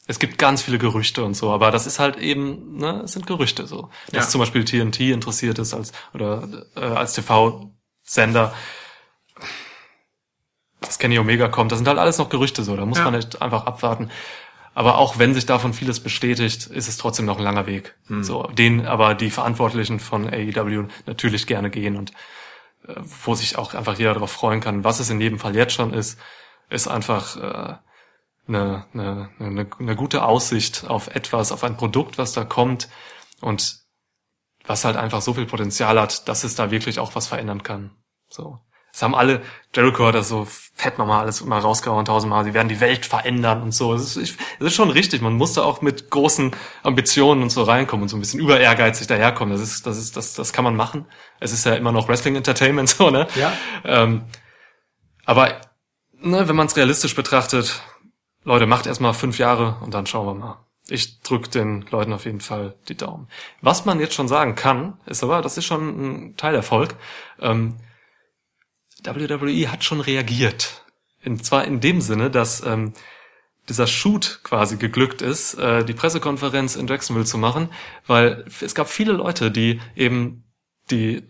Es gibt ganz viele Gerüchte und so, aber das ist halt eben, ne, es sind Gerüchte so. Dass Ja. zum Beispiel TNT interessiert ist als oder äh, als TV-Sender, dass Kenny Omega kommt, das sind halt alles noch Gerüchte so. Da muss man echt einfach abwarten. Aber auch wenn sich davon vieles bestätigt, ist es trotzdem noch ein langer Weg. Hm. So, den aber die Verantwortlichen von AEW natürlich gerne gehen und äh, wo sich auch einfach jeder darauf freuen kann. Was es in jedem Fall jetzt schon ist, ist einfach äh, eine, eine, eine, eine gute Aussicht auf etwas, auf ein Produkt, was da kommt und was halt einfach so viel Potenzial hat, dass es da wirklich auch was verändern kann. So. Es haben alle, Jericho hat das so fett nochmal alles immer rausgehauen, tausendmal, sie werden die Welt verändern und so. Es ist, es ist schon richtig, man muss da auch mit großen Ambitionen und so reinkommen und so ein bisschen über ehrgeizig daherkommen. Das ist, das ist, das, das kann man machen. Es ist ja immer noch Wrestling Entertainment, so, ne? Ja. Ähm, aber ne, wenn man es realistisch betrachtet, Leute, macht erstmal fünf Jahre und dann schauen wir mal. Ich drück den Leuten auf jeden Fall die Daumen. Was man jetzt schon sagen kann, ist aber, das ist schon ein Teilerfolg. Ähm, WWE hat schon reagiert. Und zwar in dem Sinne, dass ähm, dieser Shoot quasi geglückt ist, äh, die Pressekonferenz in Jacksonville zu machen, weil es gab viele Leute, die eben die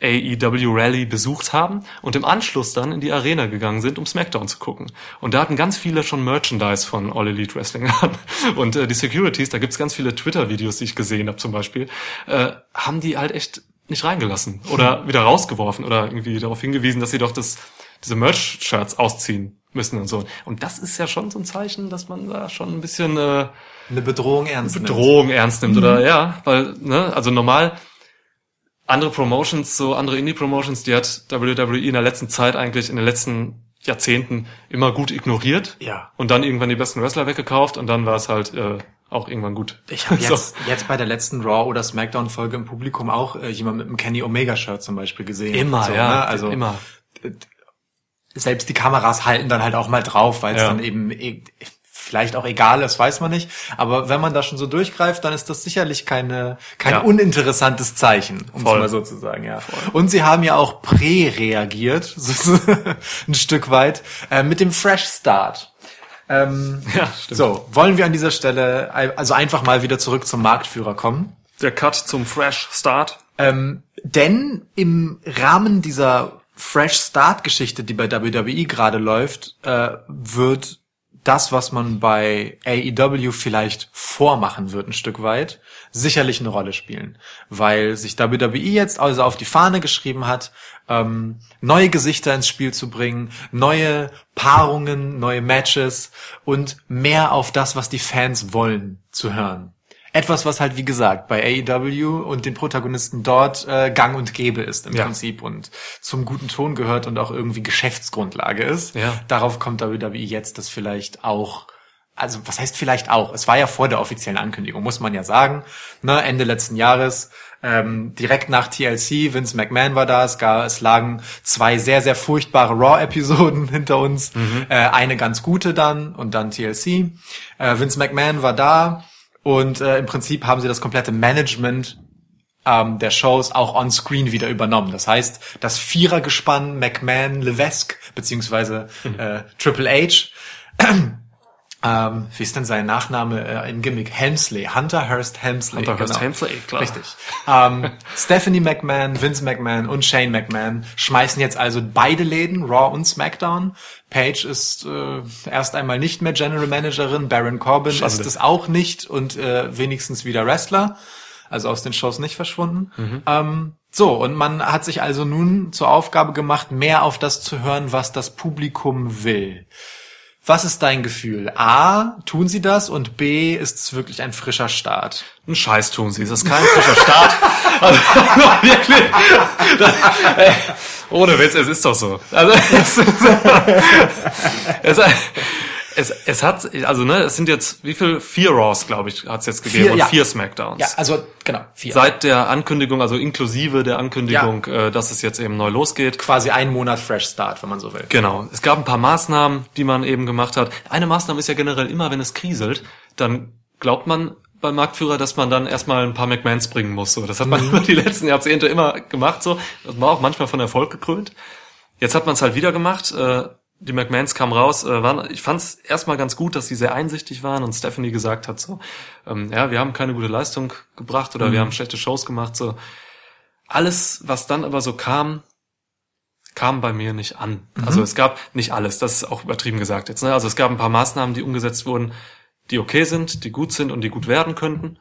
AEW Rally besucht haben und im Anschluss dann in die Arena gegangen sind, um SmackDown zu gucken. Und da hatten ganz viele schon Merchandise von All Elite Wrestling an. Und äh, die Securities, da gibt's ganz viele Twitter-Videos, die ich gesehen habe zum Beispiel, äh, haben die halt echt nicht reingelassen oder wieder rausgeworfen oder irgendwie darauf hingewiesen, dass sie doch das, diese Merch-Shirts ausziehen müssen und so. Und das ist ja schon so ein Zeichen, dass man da schon ein bisschen äh, Eine Bedrohung ernst nimmt. Bedrohung ernst nimmt oder ja, weil ne, also normal andere Promotions, so andere Indie-Promotions, die hat WWE in der letzten Zeit eigentlich in den letzten Jahrzehnten immer gut ignoriert. Ja. Und dann irgendwann die besten Wrestler weggekauft und dann war es halt äh, auch irgendwann gut. Ich habe So. jetzt, jetzt bei der letzten Raw oder Smackdown Folge im Publikum auch äh, jemand mit einem Kenny Omega Shirt zum Beispiel gesehen. Immer, so, ja, ne? Also immer. selbst die Kameras halten dann halt auch mal drauf, weil es Ja. dann eben e vielleicht auch egal ist, weiß man nicht. Aber wenn man da schon so durchgreift, dann ist das sicherlich keine, kein Ja. uninteressantes Zeichen, um es Voll. mal so zu sagen. Ja. Und sie haben ja auch prä-reagiert, ein Stück weit, äh, mit dem Fresh Start. Ähm, Ja, stimmt. so, wollen wir an dieser Stelle also einfach mal wieder zurück zum Marktführer kommen? Der Cut zum Fresh Start. Ähm, denn im Rahmen dieser Fresh Start Geschichte, die bei WWE gerade läuft, äh, wird das, was man bei AEW vielleicht vormachen wird, ein Stück weit, sicherlich eine Rolle spielen. Weil sich WWE jetzt also auf die Fahne geschrieben hat, ähm, neue Gesichter ins Spiel zu bringen, neue Paarungen, neue Matches und mehr auf das, was die Fans wollen, zu hören. Etwas, was halt, wie gesagt, bei AEW und den Protagonisten dort äh, gang und gäbe ist im Ja. Prinzip und zum guten Ton gehört und auch irgendwie Geschäftsgrundlage ist. Ja. Darauf kommt WWE jetzt das vielleicht auch, also was heißt vielleicht auch? Es war ja vor der offiziellen Ankündigung, muss man ja sagen. Ne, Ende letzten Jahres, ähm, direkt nach TLC, Vince McMahon war da, es, gab, es lagen zwei sehr, sehr furchtbare Raw-Episoden hinter uns, äh, eine ganz gute dann und dann TLC. Äh, Vince McMahon war da und äh, im Prinzip haben sie das komplette Management ähm, der Shows auch on screen wieder übernommen. Das heißt, das Vierergespann McMahon, Levesque, beziehungsweise äh, Triple H, ähm, wie ist denn sein Nachname äh, im Gimmick? Helmsley, Hunter Hurst Helmsley. Hunter Hearst Helmsley, klar. Richtig. Ähm, Stephanie McMahon, Vince McMahon und Shane McMahon schmeißen jetzt also beide Läden, Raw und SmackDown. Paige ist äh, erst einmal nicht mehr General Managerin, Baron Corbin Schande. ist es auch nicht und äh, wenigstens wieder Wrestler, also aus den Shows nicht verschwunden. Mhm. Ähm, so, und man hat sich also nun zur Aufgabe gemacht, mehr auf das zu hören, was das Publikum will. Was ist dein Gefühl? A, tun sie das und B, ist es wirklich ein frischer Start? Ein Scheiß tun sie. Es ist kein frischer Start. Also, wirklich. Ey, Ohne Witz, es ist doch so. Also, es, ist, es, es, es hat, also ne, es sind jetzt, wie viel? Vier Raws, glaube ich, hat es jetzt gegeben Vier, und ja. vier Smackdowns. Ja, also genau, vier. Seit der Ankündigung, also inklusive der Ankündigung, äh, dass es jetzt eben neu losgeht. quasi ein Monat Fresh Start, wenn man so will. Genau. Es gab ein paar Maßnahmen, die man eben gemacht hat. Eine Maßnahme ist ja generell immer, wenn es kriselt, dann glaubt man beim Marktführer, dass man dann erstmal ein paar McMahons bringen muss. So, das hat man über die letzten Jahrzehnte immer gemacht. So, das war auch manchmal von Erfolg gekrönt. Jetzt hat man es halt wieder gemacht. Äh, die McMahons kamen raus. Äh, waren, ich fand es erstmal ganz gut, dass sie sehr einsichtig waren und Stephanie gesagt hat so, ähm, ja, wir haben keine gute Leistung gebracht oder wir haben schlechte Shows gemacht. So, alles, was dann aber so kam, kam bei mir nicht an. Also es gab nicht alles, das ist auch übertrieben gesagt jetzt. Ne? Also es gab ein paar Maßnahmen, die umgesetzt wurden, die okay sind, die gut sind und die gut werden könnten.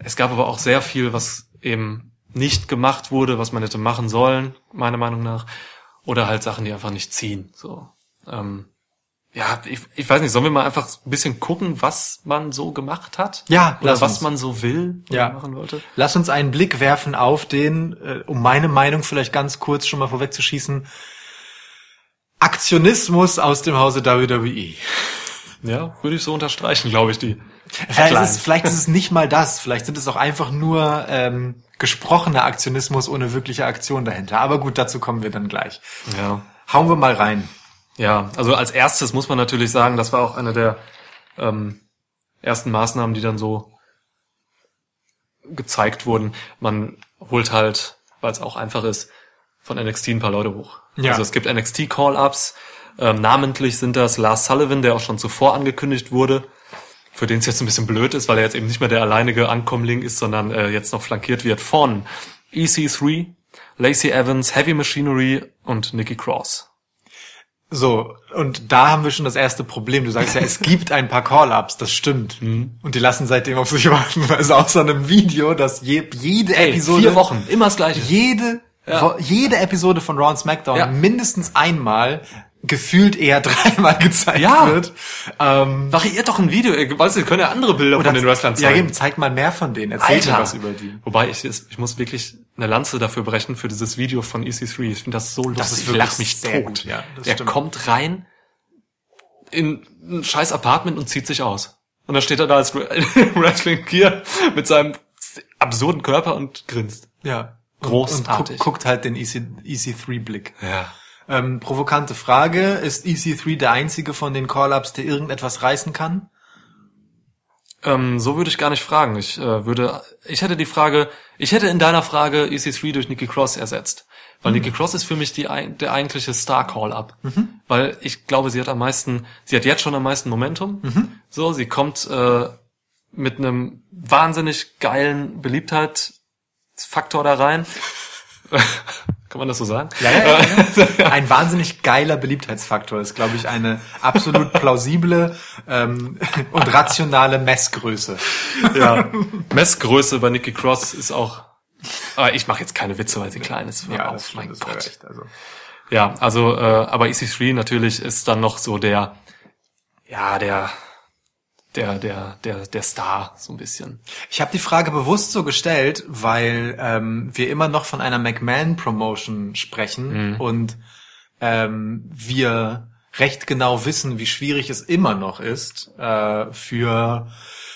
Es gab aber auch sehr viel, was eben nicht gemacht wurde, was man hätte machen sollen, meiner Meinung nach. Oder halt Sachen, die einfach nicht ziehen. So. Ähm, ja, ich, ich weiß nicht, sollen wir mal einfach ein bisschen gucken, was man so gemacht hat? Ja, Oder was uns. man so will Ja. machen wollte? Lass uns einen Blick werfen auf den, äh, um meine Meinung vielleicht ganz kurz schon mal vorwegzuschießen, Aktionismus aus dem Hause WWE. Ja, würde ich so unterstreichen, glaube ich, die. Vielleicht ist, es, vielleicht ist es nicht mal das. Vielleicht sind es auch einfach nur ähm, gesprochener Aktionismus ohne wirkliche Aktion dahinter. Aber gut, dazu kommen wir dann gleich. Ja. Hauen wir mal rein. Ja, also als erstes muss man natürlich sagen, das war auch eine der ähm, ersten Maßnahmen, die dann so gezeigt wurden. Man holt halt, weil es auch einfach ist, von NXT ein paar Leute hoch. Ja. Also es gibt NXT Call-Ups. Ähm, namentlich sind das Lars Sullivan, der auch schon zuvor angekündigt wurde, für den es jetzt ein bisschen blöd ist, weil er jetzt eben nicht mehr der alleinige Ankommling ist, sondern äh, jetzt noch flankiert wird von EC3, Lacey Evans, Heavy Machinery und Nikki Cross. So, und da haben wir schon das erste Problem. Du sagst ja, es gibt ein paar Call-Ups, das stimmt. Mhm. Und die lassen seitdem auf sich warten. Also außer einem Video, das je, jede Ey, Episode... vier Wochen, immer das Gleiche. Jede, Ja. Jede Episode von Raw und SmackDown Ja. mindestens einmal gefühlt eher dreimal gezeigt Ja. wird. Ähm, Variiert doch ein Video. Ihr- Weißt du, ihr könnt ja andere Bilder von den Wrestlern ja, zeigen. eben, zeig mal mehr von denen. Erzähl mir was über die. Wobei ich, ich muss wirklich eine Lanze dafür brechen für dieses Video von EC3. Ich finde das so lustig. ist ich wirklich lach mich tot. gut, ja, das er stimmt. kommt rein in ein scheiß Apartment und zieht sich aus. Und dann steht er da als Wrestling Gear mit seinem absurden Körper und grinst. Ja. Großartig. Und, guck, guckt halt den E EC, EC3-Blick. Ja. Ähm, provokante Frage. Ist EC3 der einzige von den Call-Ups, der irgendetwas reißen kann? Ähm, so würde ich gar nicht fragen. Ich äh, würde, ich hätte die Frage, ich hätte in deiner Frage EC3 durch Nikki Cross ersetzt. Weil Nikki Cross ist für mich die, der eigentliche Star-Call-Up. Weil ich glaube, sie hat am meisten, sie hat jetzt schon am meisten Momentum. So, sie kommt äh, mit einem wahnsinnig geilen Beliebtheitsfaktor da rein. Kann man das so sagen? Ja, ja, ja, ja. Ein wahnsinnig geiler Beliebtheitsfaktor ist, glaube ich, eine absolut plausible ähm, und rationale Messgröße. ja. Messgröße bei Nikki Cross ist auch. Aber ich mache jetzt keine Witze, weil sie klein ist. Hör auf, stimmt, mein das Gott. echt, also. Ja, also, äh, aber EC3 natürlich ist dann noch so der, ja, der, der, der, der, der Star, so ein bisschen. Ich habe die Frage bewusst so gestellt, weil ähm, wir immer noch von einer McMahon-Promotion sprechen und ähm, wir recht genau wissen, wie schwierig es immer noch ist, äh, für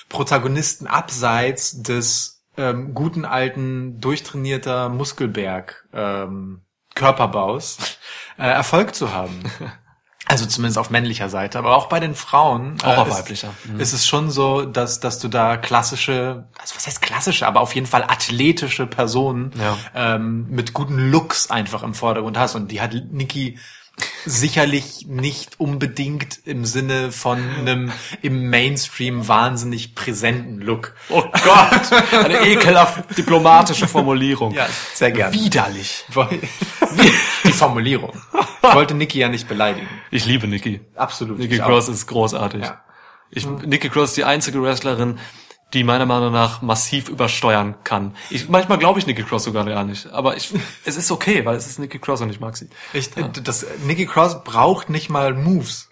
Protagonisten abseits des ähm, guten alten, durchtrainierter Muskelberg ähm, Körperbaus äh, Erfolg zu haben. Also zumindest auf männlicher Seite, aber auch bei den Frauen. Auch auf ist, weiblicher. Mhm. Ist es schon so, dass, dass du da klassische, also was heißt klassische, aber auf jeden Fall athletische Personen Ja. ähm, mit guten Looks einfach im Vordergrund hast. Und die hat Niki sicherlich nicht unbedingt im Sinne von einem im Mainstream wahnsinnig präsenten Look. Oh Gott, eine ekelhaft diplomatische Formulierung. Ja, sehr gerne. Widerlich. Die Formulierung. Ich wollte Niki ja nicht beleidigen. Ich liebe Nikki. Absolut. Nikki Ich auch. Cross ist großartig. Ja. Ich, Nikki Cross ist die einzige Wrestlerin, die meiner Meinung nach massiv übersteuern kann. Ich, manchmal glaube ich Nikki Cross sogar gar nicht, aber ich, es ist okay, weil es ist Nikki Cross und ich mag sie. Ich, das, Nikki Cross braucht nicht mal Moves.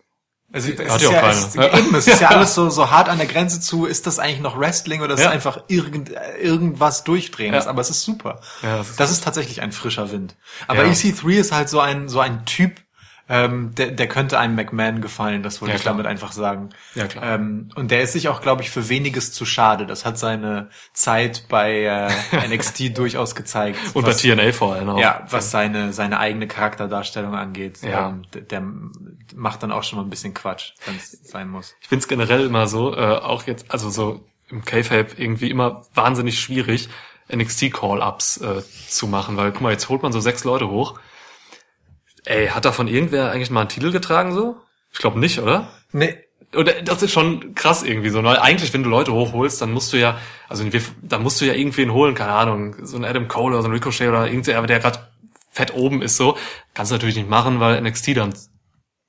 Also es Hat ist ja ja, es, eben, es ist ja alles so, so hart an der Grenze zu, ist das eigentlich noch Wrestling oder ist Ja. es einfach irgend, irgendwas durchdrehendes, Ja. aber es ist super. Ja, das, das ist, ist- tatsächlich ein frischer Wind. Aber Ja. EC3 ist halt so ein, so ein Typ, ähm, der, der könnte einem McMahon gefallen, das wollte Ja, ich klar. damit einfach sagen. Ja, klar. Ähm, und der ist sich auch, glaube ich, für weniges zu schade. Das hat seine Zeit bei äh, NXT durchaus gezeigt. Und was- bei TNA vor allem auch. ja, was seine, seine eigene Charakterdarstellung angeht. Ja. Ähm, der, der macht dann auch schon mal ein bisschen Quatsch, wenn es sein muss. Ich find's generell immer so, äh, auch jetzt, also so im K-Fape irgendwie immer wahnsinnig schwierig, NXT-Call-Ups äh, zu machen, weil guck mal, jetzt holt man so sechs Leute hoch. Ey, hat davon irgendwer eigentlich mal einen Titel getragen so? Ich glaube nicht, oder? Nee. Oder das ist schon krass irgendwie so. Weil eigentlich, wenn du Leute hochholst, dann musst du ja, also dann musst du ja irgendwen holen, keine Ahnung, so ein Adam Cole oder so ein Ricochet oder irgendwer, der gerade fett oben ist so. Kannst du natürlich nicht machen, weil NXT dann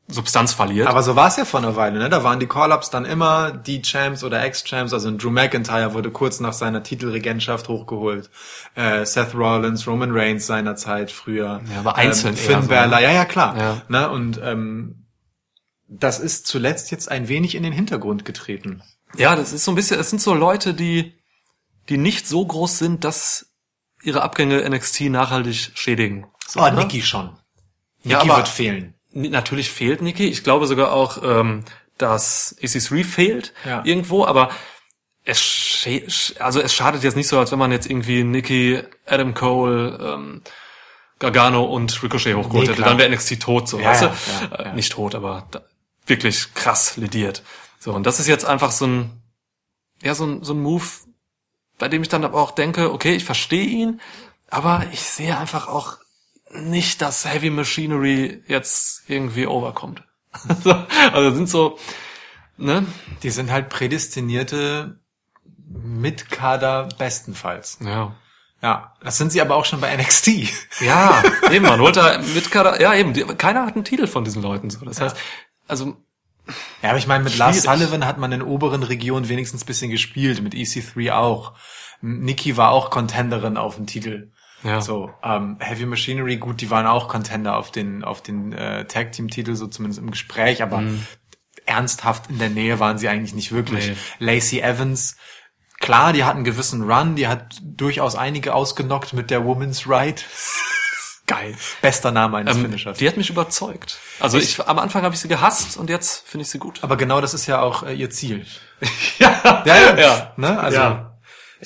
Substanz verliert. Aber so war es ja vor einer Weile, ne? Da waren die Call-Ups dann immer die Champs oder Ex-Champs. Also Drew McIntyre wurde kurz nach seiner Titelregentschaft hochgeholt. Äh, Seth Rollins, Roman Reigns seinerzeit früher. Ja, aber einzeln Ähm, Finn so, Balor, ne? ja, ja, klar. Ja. Ne? Und ähm, das ist zuletzt jetzt ein wenig in den Hintergrund getreten. Ja, das ist so ein bisschen, es sind so Leute, die, die nicht so groß sind, dass ihre Abgänge NXT nachhaltig schädigen. So, Oh, ne? Nikki schon. Ja, Nikki aber- wird fehlen. Natürlich fehlt Nikki. Ich glaube sogar auch, ähm, dass EC3 fehlt Ja. irgendwo, aber es, also es schadet jetzt nicht so, als wenn man jetzt irgendwie Nikki, Adam Cole, ähm, Gargano und Ricochet hochgeholt Nee, hätte. Dann wäre NXT tot, so, Ja, weißt du? ja, Äh, ja. Nicht tot, aber da, wirklich krass lediert. So, und das ist jetzt einfach so ein, ja, so ein, so ein Move, bei dem ich dann aber auch denke, okay, ich verstehe ihn, aber ich sehe einfach auch nicht, dass Heavy Machinery jetzt irgendwie overkommt. also, sind so, ne? Die sind halt prädestinierte Mitkader bestenfalls. Ja. Ja, das sind sie aber auch schon bei NXT. Ja, eben, man holt da mit Kader, ja eben, die, keiner hat einen Titel von diesen Leuten so. Das heißt, also, Ja, aber ich meine, mit Lars. Sullivan hat man in oberen Regionen wenigstens ein bisschen gespielt, mit EC3 auch. Nikki war auch Contenderin auf den Titel. Ja. So, ähm, Heavy Machinery, gut, die waren auch Contender auf den, auf den äh, Tag Team Titel, so zumindest im Gespräch, aber ernsthaft in der Nähe waren sie eigentlich nicht wirklich. Nee. Lacey Evans, klar, die hat einen gewissen Run, die hat durchaus einige ausgenockt mit der Woman's Right. Geil. Bester Name eines Ähm, Finishers. die hat mich überzeugt. Also ich, am Anfang habe ich sie gehasst und jetzt finde ich sie gut. Aber genau das ist ja auch äh, ihr Ziel. ja, Ja, ja. Ne? Also Ja.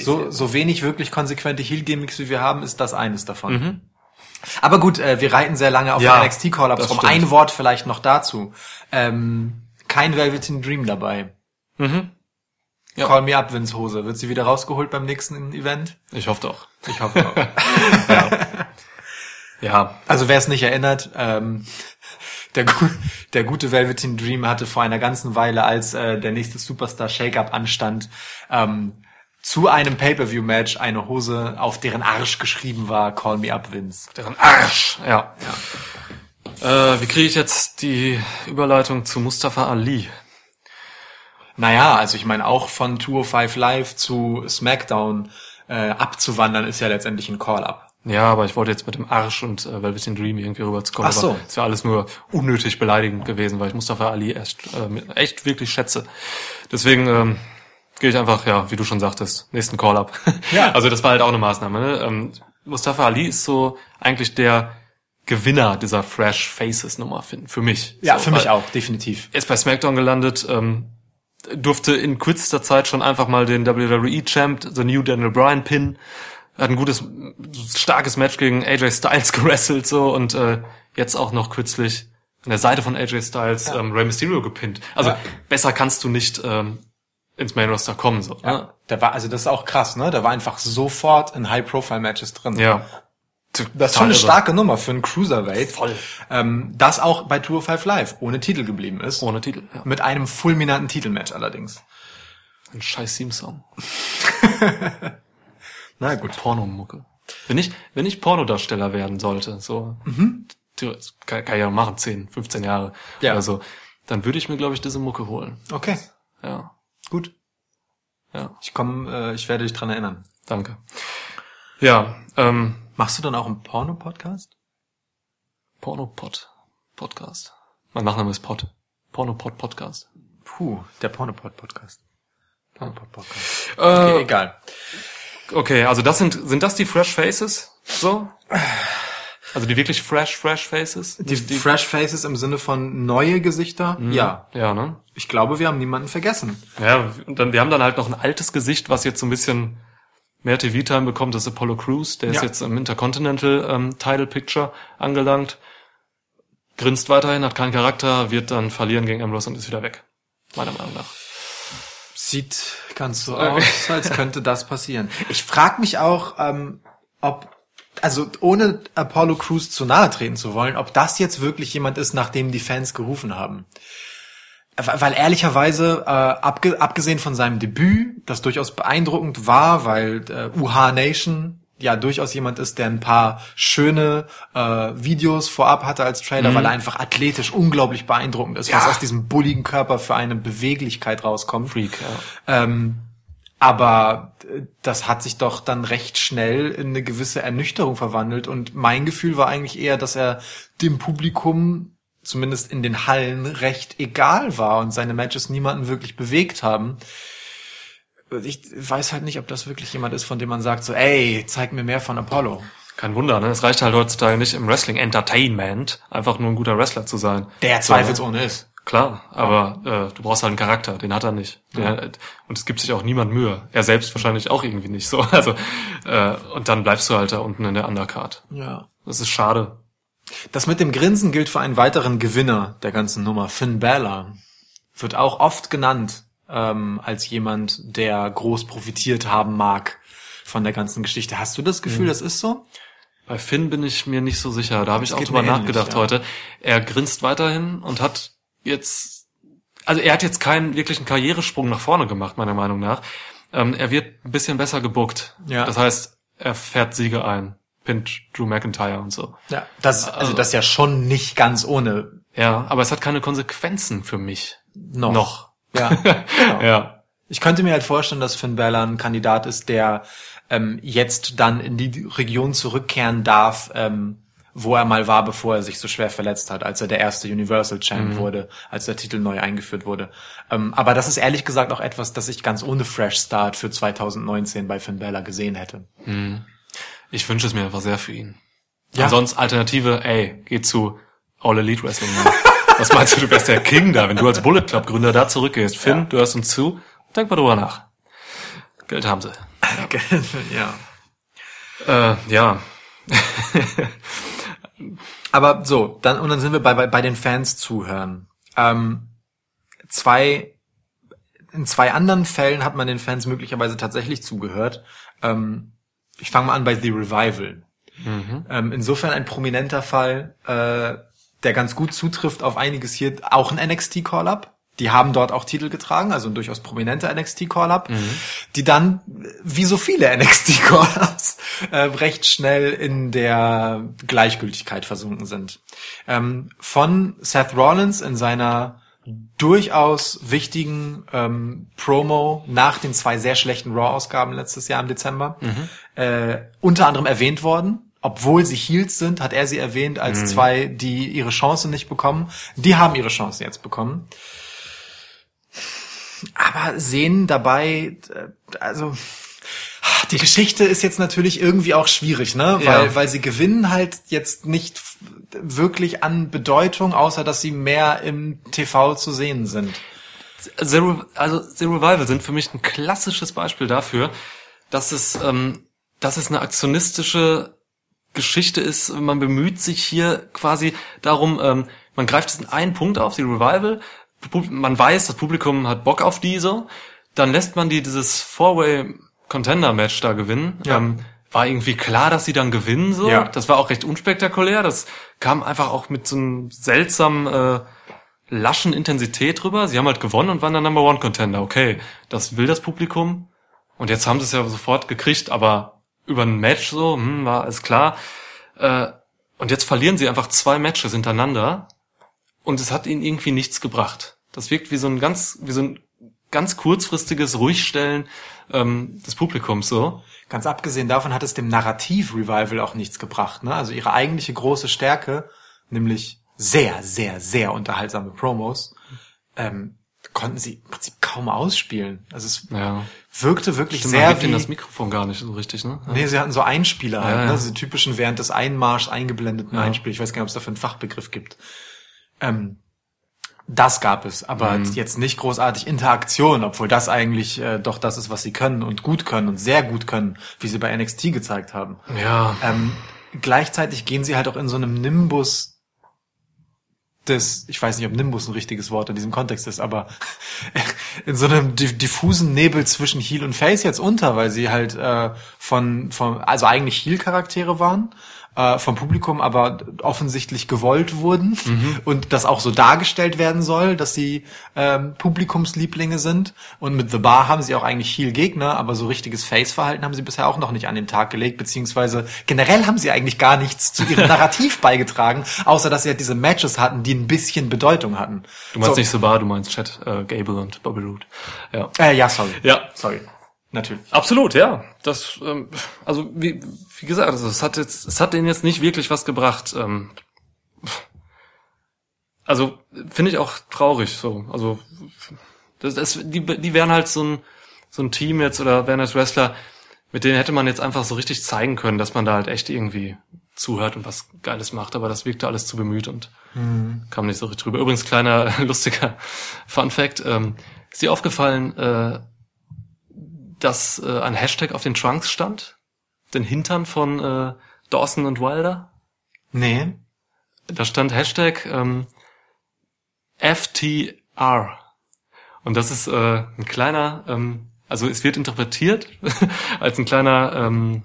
So, so wenig wirklich konsequente Heel-Gimmicks, wie wir haben, ist das eines davon. Mhm. Aber gut, äh, wir reiten sehr lange auf Ja, den NXT-Call-Ups rum. Ein Wort vielleicht noch dazu. Ähm, kein Velveteen Dream dabei. Mhm. Ja. Call me up, Vince Hose. Wird sie wieder rausgeholt beim nächsten Event? Ich hoffe doch. Ich hoffe auch. Ja, Also wer es nicht erinnert, ähm, der, der gute Velveteen Dream hatte vor einer ganzen Weile, als äh, der nächste Superstar Shake-Up anstand, ähm, zu einem Pay-Per-View-Match eine Hose, auf deren Arsch geschrieben war, Call Me Up Vince. deren Arsch. Ja. Äh, wie kriege ich jetzt die Überleitung zu Mustafa Ali? Naja, also ich meine, auch von 205 Live zu SmackDown äh, abzuwandern, ist ja letztendlich ein Call-Up. Ja, aber ich wollte jetzt mit dem Arsch und äh, Velveteen Dream irgendwie rüberzukommen. Ach so. Aber es wäre alles nur unnötig beleidigend gewesen, weil ich Mustafa Ali echt, äh, echt wirklich schätze. Deswegen ähm, gehe ich einfach, ja, wie du schon sagtest, nächsten Call-Up. Ja. Also das war halt auch eine Maßnahme. Ne? Ähm, Mustafa Ali ist so eigentlich der Gewinner dieser Fresh Faces Nummer für, für mich. Ja, so, für mich auch, definitiv. Er ist bei SmackDown gelandet, ähm, durfte in kürzester Zeit schon einfach mal den WWE Champ, The New Daniel Bryan Pin, hat ein gutes, starkes Match gegen AJ Styles gewrestelt so und äh, jetzt auch noch kürzlich an der Seite von AJ Styles ähm, Rey Mysterio gepinnt. Also Ja. besser kannst du nicht ähm, ins Main Roster kommen so. Ja. Der war, also das ist auch krass, ne? Der war einfach sofort in High-Profile-Matches drin. Ja. Das ist schon eine starke Nummer für einen Cruiserweight. Voll. Ähm, das auch bei Tour 5 Live ohne Titel geblieben ist. Ohne Titel. Ja. Mit einem fulminanten Titelmatch allerdings. Ein scheiß Theme-Song. Na gut. Pornomucke. Wenn ich, wenn ich Pornodarsteller werden sollte, so, theoretisch, kann, kann ich ja machen, 10, 15 Jahre. Ja. Also, dann würde ich mir, glaube ich, diese Mucke holen. Okay, Ja. Gut. Ja. Ich komme, äh, ich werde dich dran erinnern. Danke. Ja, ähm, Machst du dann auch einen Porno-Podcast? Pornopod Podcast. Mein Nachname ist Pod. Pornopod Podcast. Puh, der Pornopod-Podcast. Pornopod-Podcast. Äh, Okay, egal. okay, also das sind, sind das die Fresh Faces? So? Also die wirklich fresh, fresh Faces? Die, Fresh Faces im Sinne von neue Gesichter? Ja. Ja, ne? Ich glaube, wir haben niemanden vergessen. Ja, und dann, wir haben dann halt noch ein altes Gesicht, was jetzt so ein bisschen mehr TV-Time bekommt, das ist Apollo Crews, der Ja. ist jetzt im Intercontinental ähm, Title Picture angelangt, grinst weiterhin, hat keinen Charakter, wird dann verlieren gegen Ambrose und ist wieder weg. Meiner Meinung nach. Sieht ganz so aus, als könnte das passieren. Ich frage mich auch, ähm, ob, also ohne Apollo Crews zu nahe treten zu wollen, ob das jetzt wirklich jemand ist, nach dem die Fans gerufen haben. Weil ehrlicherweise, äh, abge abgesehen von seinem Debüt, das durchaus beeindruckend war, weil äh, UH Nation ja durchaus jemand ist, der ein paar schöne äh, Videos vorab hatte als Trailer, weil er einfach athletisch unglaublich beeindruckend ist, was Ja. aus diesem bulligen Körper für eine Beweglichkeit rauskommt. Freak, ja. Ähm, aber äh, das hat sich doch dann recht schnell in eine gewisse Ernüchterung verwandelt und mein Gefühl war eigentlich eher, dass er dem Publikum zumindest in den Hallen recht egal war und seine Matches niemanden wirklich bewegt haben. Ich weiß halt nicht, ob das wirklich jemand ist, von dem man sagt so, ey, zeig mir mehr von Apollo. Kein Wunder, ne? Es reicht halt heutzutage nicht im Wrestling Entertainment, einfach nur ein guter Wrestler zu sein. Der ne? zweifelsohne ist. Klar, aber äh, du brauchst halt einen Charakter, den hat er nicht. Der, Und es gibt sich auch niemand Mühe. Er selbst wahrscheinlich auch irgendwie nicht so. Also äh, und dann bleibst du halt da unten in der Undercard. Ja. Das ist schade. Das mit dem Grinsen gilt für einen weiteren Gewinner der ganzen Nummer, Finn Balor. Wird auch oft genannt ähm, als jemand, der groß profitiert haben mag von der ganzen Geschichte. Hast du das Gefühl, das ist so? Bei Finn bin ich mir nicht so sicher. Da habe ich auch drüber ähnlich, nachgedacht ja. heute. Er grinst weiterhin und hat jetzt, also er hat jetzt keinen wirklichen Karrieresprung nach vorne gemacht, meiner Meinung nach. Ähm, er wird ein bisschen besser gebuckt. Ja. Das heißt, er fährt Siege ein, pinnt Drew McIntyre und so. Ja. Das, also das ist ja schon nicht ganz ohne Ja, aber es hat keine Konsequenzen für mich. noch. Noch. Ja. genau. Ja. Ich könnte mir halt vorstellen, dass Finn Balor ein Kandidat ist, der ähm, jetzt dann in die Region zurückkehren darf, ähm, wo er mal war, bevor er sich so schwer verletzt hat, als er der erste Universal Champ wurde, als der Titel neu eingeführt wurde. Ähm, aber das ist ehrlich gesagt auch etwas, das ich ganz ohne Fresh Start für 2019 bei Finn Balor gesehen hätte. Ich wünsche es mir einfach sehr für ihn. Ja. Ansonsten Alternative, ey, geh zu All Elite Wrestling. Was meinst du, du wärst der King da, wenn du als Bullet Club Gründer da zurückgehst? Finn, du hörst uns zu, denk mal drüber nach. Geld haben sie. ja. Äh, ja. Aber so, dann und dann sind wir bei bei, bei den Fans zuhören. Ähm, zwei in zwei anderen Fällen hat man den Fans möglicherweise tatsächlich zugehört. Ähm, ich fange mal an bei The Revival. Ähm, insofern ein prominenter Fall, äh, der ganz gut zutrifft auf einiges hier, auch ein NXT Call-Up. Die haben dort auch Titel getragen, also ein durchaus prominenter NXT Call-Up, die dann, wie so viele NXT Call-Ups, äh, recht schnell in der Gleichgültigkeit versunken sind. Ähm, von Seth Rollins in seiner durchaus wichtigen ähm, Promo nach den zwei sehr schlechten Raw-Ausgaben letztes Jahr im Dezember äh, unter anderem erwähnt worden. Obwohl sie Heels sind, hat er sie erwähnt als zwei, die ihre Chance nicht bekommen. Die haben ihre Chance jetzt bekommen. Aber sehen dabei, äh, also die Geschichte ist jetzt natürlich irgendwie auch schwierig, ne? Ja. Weil, weil sie gewinnen halt jetzt nicht wirklich an Bedeutung, außer dass sie mehr im TV zu sehen sind. Zero, also Zero Revival sind für mich ein klassisches Beispiel dafür, dass es, ähm, dass es eine aktionistische Geschichte ist. Man bemüht sich hier quasi darum, ähm, man greift diesen einen Punkt auf, die Revival. Man weiß, das Publikum hat Bock auf diese. Dann lässt man die dieses Four-Way Contender Match da gewinnen. Ja. Ähm, war irgendwie klar, dass sie dann gewinnen so. Ja. Das war auch recht unspektakulär. Das kam einfach auch mit so einem seltsamen äh, laschen Intensität drüber. Sie haben halt gewonnen und waren der Number One Contender. Okay, das will das Publikum. Und jetzt haben sie es ja sofort gekriegt, aber über ein Match so, hm, war alles klar. Äh, und jetzt verlieren sie einfach zwei Matches hintereinander und es hat ihnen irgendwie nichts gebracht. Das wirkt wie so ein ganz, wie so ein ganz kurzfristiges Ruhigstellen ähm, des Publikums so. Ganz abgesehen davon hat es dem Narrativ-Revival auch nichts gebracht. Ne? Also ihre eigentliche große Stärke, nämlich sehr, sehr, sehr unterhaltsame Promos, ähm, konnten sie im Prinzip kaum ausspielen. Also es Ja. wirkte wirklich Stimmt, man sehr ihnen wie... das Mikrofon gar nicht so richtig, ne? Nee, sie hatten so Einspieler halt, Ja, ne? ja. diese typischen während des Einmarschs eingeblendeten Ja. Einspiel. Ich weiß gar nicht, ob es dafür einen Fachbegriff gibt. Ähm, das gab es, aber Mhm. jetzt nicht großartig Interaktion, obwohl das eigentlich äh, doch das ist, was sie können und gut können und sehr gut können, wie sie bei NXT gezeigt haben. Ja. Ähm, gleichzeitig gehen sie halt auch in so einem Nimbus des, ich weiß nicht, ob Nimbus ein richtiges Wort in diesem Kontext ist, aber in so einem di- diffusen Nebel zwischen Heel und Face jetzt unter, weil sie halt äh, von, von also eigentlich Heel-Charaktere waren, äh, vom Publikum aber offensichtlich gewollt wurden und das auch so dargestellt werden soll, dass sie ähm, Publikumslieblinge sind. Und mit The Bar haben sie auch eigentlich Heel-Gegner, aber so richtiges Face-Verhalten haben sie bisher auch noch nicht an den Tag gelegt, beziehungsweise generell haben sie eigentlich gar nichts zu ihrem Narrativ beigetragen, außer dass sie halt diese Matches hatten, die ein bisschen Bedeutung hatten. Du meinst so, nicht Sabar, du meinst Chad äh, Gable und Bobby Roode. Ja. Äh, ja, sorry. Ja. Sorry. Natürlich. Absolut, ja. Das, ähm, also wie, wie gesagt, also es hat jetzt, es hat denen jetzt nicht wirklich was gebracht. Ähm, also finde ich auch traurig. So, also das, das, die, die wären halt so ein so ein Team jetzt oder wären als Wrestler, mit denen hätte man jetzt einfach so richtig zeigen können, dass man da halt echt irgendwie zuhört und was Geiles macht. Aber das wirkte alles zu bemüht und kam nicht so richtig drüber. Übrigens kleiner lustiger Fun Fact: ähm, Ist dir aufgefallen? Äh, dass äh, ein Hashtag auf den Trunks stand? Den Hintern von äh, Dawson und Wilder? Nee. Da stand Hashtag ähm, FTR. Und das ist äh, ein kleiner, ähm, also es wird interpretiert als ein kleiner ähm,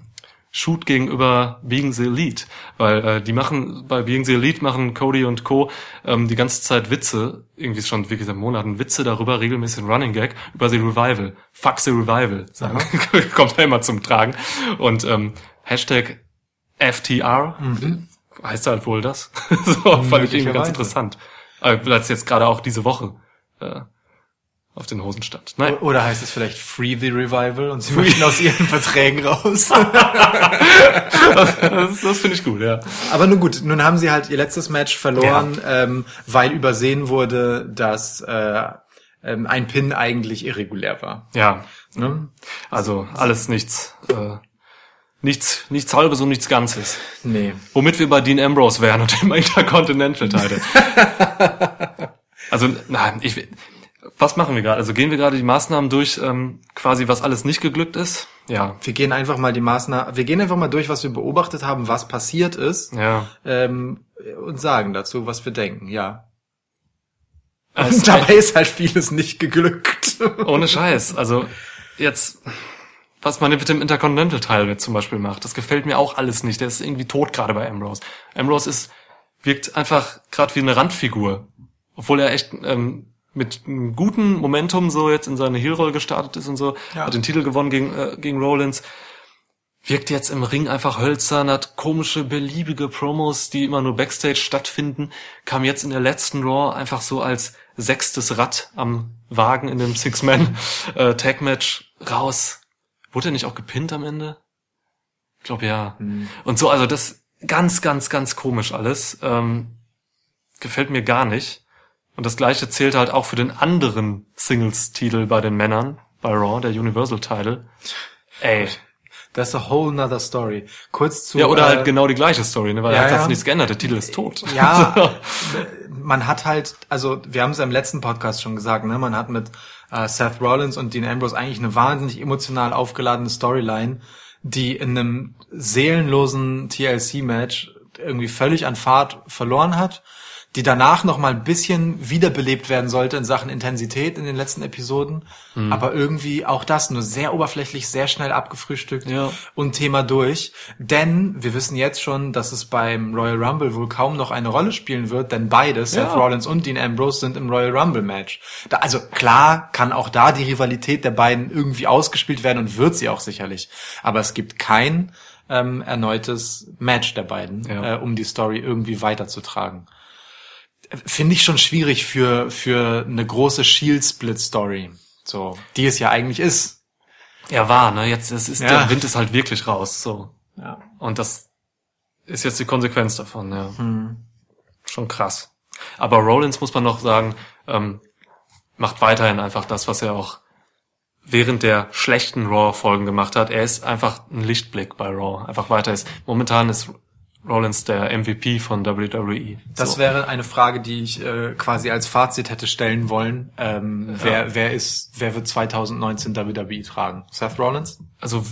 Shoot gegenüber Being the Elite, weil äh, die machen bei Being the Elite machen Cody und Co. Ähm, die ganze Zeit Witze, irgendwie schon wirklich seit Monaten Witze darüber, regelmäßig ein Running Gag über the Revival, fuck the Revival, sagen, kommt da immer zum Tragen. Und ähm, Hashtag FTR heißt halt wohl das. so fand ich irgendwie ganz interessant, äh, weil es jetzt gerade auch diese Woche äh, auf den Hosen stand. Nein, Oder heißt es vielleicht Free the Revival und sie möchten aus ihren Verträgen raus? das, das finde ich gut, ja. Aber nun gut, nun haben sie halt ihr letztes Match verloren, ähm, weil übersehen wurde, dass äh, ähm, ein Pin eigentlich irregulär war. Ja, Ne? also alles nichts, äh, nichts, nichts halbes und nichts Ganzes. Nee. Womit wir bei Dean Ambrose wären und dem Intercontinental Title. also, nein, ich, was machen wir gerade? Also gehen wir gerade die Maßnahmen durch, ähm, quasi was alles nicht geglückt ist? Ja, Wir gehen einfach mal die Maßnahmen, wir gehen einfach mal durch, was wir beobachtet haben, was passiert ist, ja. ähm, und sagen dazu, was wir denken, ja. Es- Und dabei ist halt vieles nicht geglückt. Ohne Scheiß. Also jetzt, was man mit dem Intercontinental-Teil jetzt zum Beispiel macht, das gefällt mir auch alles nicht. Der ist irgendwie tot gerade bei Ambrose. Ambrose ist, wirkt einfach gerade wie eine Randfigur. Obwohl er echt ähm, mit einem guten Momentum so jetzt in seine Heel-Roll gestartet ist und so, Ja. hat den Titel gewonnen gegen, äh, gegen Rollins. Wirkt jetzt im Ring einfach hölzern, hat komische, beliebige Promos, die immer nur Backstage stattfinden, kam jetzt in der letzten Raw einfach so als sechstes Rad am Wagen in dem Six-Man-Tag-Match raus. Wurde er nicht auch gepinnt am Ende? Ich glaube ja. Und so, also das ganz, ganz, ganz komisch alles. Ähm, gefällt mir gar nicht. Und das gleiche zählt halt auch für den anderen Singles-Titel bei den Männern, bei Raw, der Universal-Title. Ey. Das ist a whole nother story. Kurz zu. Ja, oder äh, halt genau die gleiche Story, ne? Weil ja, er hat ja. nichts geändert, der Titel ist tot. Ja, man hat halt, also wir haben es ja im letzten Podcast schon gesagt, ne? Man hat mit äh, Seth Rollins und Dean Ambrose eigentlich eine wahnsinnig emotional aufgeladene Storyline, die in einem seelenlosen TLC-Match irgendwie völlig an Fahrt verloren hat, die danach noch mal ein bisschen wiederbelebt werden sollte in Sachen Intensität in den letzten Episoden, Hm. aber irgendwie auch das nur sehr oberflächlich, sehr schnell abgefrühstückt Ja. und Thema durch. Denn wir wissen jetzt schon, dass es beim Royal Rumble wohl kaum noch eine Rolle spielen wird, denn beide, Seth Ja. Rollins und Dean Ambrose, sind im Royal Rumble Match. Da, also klar kann auch da die Rivalität der beiden irgendwie ausgespielt werden und wird sie auch sicherlich. Aber es gibt kein ähm, erneutes Match der beiden, Ja. äh, um die Story irgendwie weiterzutragen. Finde ich schon schwierig für, für eine große Shield-Split-Story. So, die es ja eigentlich ist. Er war, ne? Jetzt es ist Ja. der Wind ist halt wirklich raus, so. Ja. Und das ist jetzt die Konsequenz davon, ja. Hm. Schon krass. Aber Rollins muss man noch sagen, ähm, macht weiterhin einfach das, was er auch während der schlechten Raw-Folgen gemacht hat. Er ist einfach ein Lichtblick bei Raw. Einfach weiter ist. Momentan ist Rollins der MVP von WWE. Das So. wäre eine Frage, die ich äh, quasi als Fazit hätte stellen wollen. Ähm, wer, wer ist, wer wird 2019 WWE tragen? Seth Rollins? also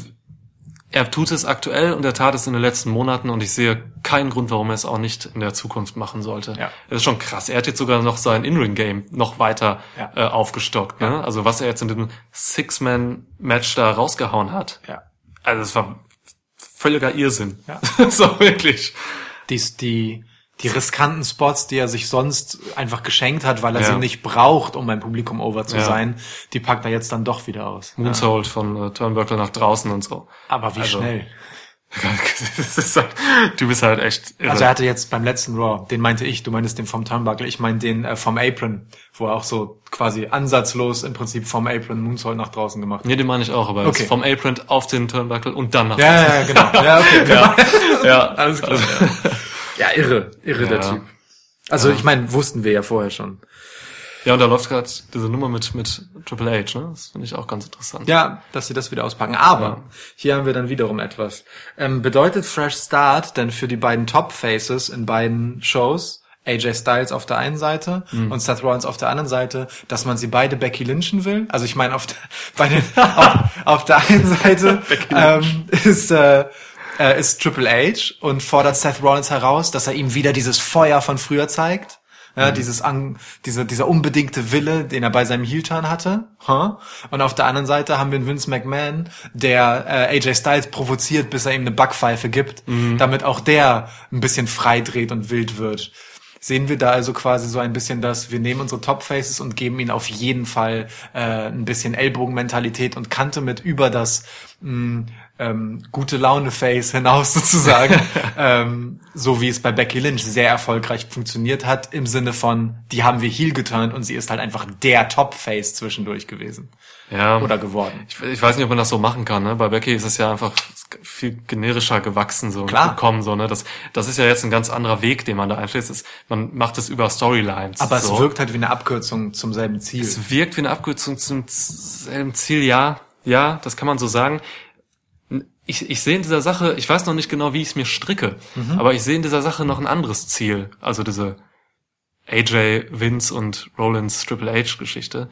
er tut es aktuell und er tat es in den letzten Monaten und ich sehe keinen Grund, warum er es auch nicht in der Zukunft machen sollte. Ja. Das ist schon krass. Er hat jetzt sogar noch sein In-Ring-Game noch weiter Ja. äh, aufgestockt. Ne? Ja. Also was er jetzt in dem Six-Man-Match da rausgehauen hat. Ja. Also es war völliger Irrsinn. Ja. so wirklich. Die, die, die riskanten Spots, die er sich sonst einfach geschenkt hat, weil er Ja. sie nicht braucht, um beim Publikum over zu Ja. sein, die packt er jetzt dann doch wieder aus. Moonsault von äh, Turnbuckle nach draußen und so. Aber wie Also- schnell. Halt, du bist halt echt irre. Also er hatte jetzt beim letzten Raw, den meinte ich, du meintest den vom Turnbuckle, ich meine den äh, vom Apron, wo er auch so quasi ansatzlos im Prinzip vom Apron Moonsault nach draußen gemacht hat. nee, den meine ich auch, aber Okay. vom Apron auf den Turnbuckle und dann nach Ja, ja, ja, genau. Ja, okay. ja, ja, Alles klar. Ja, irre, irre der Ja. Typ. Also ich meine, wussten wir ja vorher schon. Ja, und da läuft gerade diese Nummer mit, mit Triple H, ne? Das finde ich auch ganz interessant. Ja, dass sie das wieder auspacken. Aber Ja. hier haben wir dann wiederum etwas. Ähm, bedeutet Fresh Start denn für die beiden Top Faces in beiden Shows, AJ Styles auf der einen Seite Mhm. und Seth Rollins auf der anderen Seite, dass man sie beide Becky Lynchen will? Also ich meine, auf, der- bei den, auf, auf der einen Seite ähm, ist, äh, äh, ist Triple H und fordert Seth Rollins heraus, dass er ihm wieder dieses Feuer von früher zeigt. Ja, dieses an, diese, dieser unbedingte Wille, den er bei seinem Heel-Turn hatte. Huh? Und auf der anderen Seite haben wir einen Vince McMahon, der äh, AJ Styles provoziert, bis er ihm eine Backpfeife gibt, damit auch der ein bisschen frei dreht und wild wird. sehen wir da also quasi so ein bisschen das, wir nehmen unsere Top-Faces und geben ihnen auf jeden Fall äh, ein bisschen Ellbogenmentalität und Kante mit über das mh, ähm, gute Laune-Face hinaus sozusagen, ähm, so wie es bei Becky Lynch sehr erfolgreich funktioniert hat, im Sinne von, die haben wir heel geturnt und sie ist halt einfach der Top-Face zwischendurch gewesen Ja. oder geworden. Ich, ich weiß nicht, ob man das so machen kann. Ne? Bei Becky ist es ja einfach viel generischer gewachsen so Klar. gekommen. So, ne? das, das ist ja jetzt ein ganz anderer Weg, den man da einschlägt. Es- Man macht es über Storylines. Aber so. es wirkt halt wie eine Abkürzung zum selben Ziel. Es wirkt wie eine Abkürzung zum selben Ziel, ja. Ja, das kann man so sagen. Ich, ich sehe in dieser Sache, ich weiß noch nicht genau, wie ich es mir stricke, Mhm. aber ich sehe in dieser Sache noch ein anderes Ziel. Also diese AJ, Vince und Rollins Triple H Geschichte.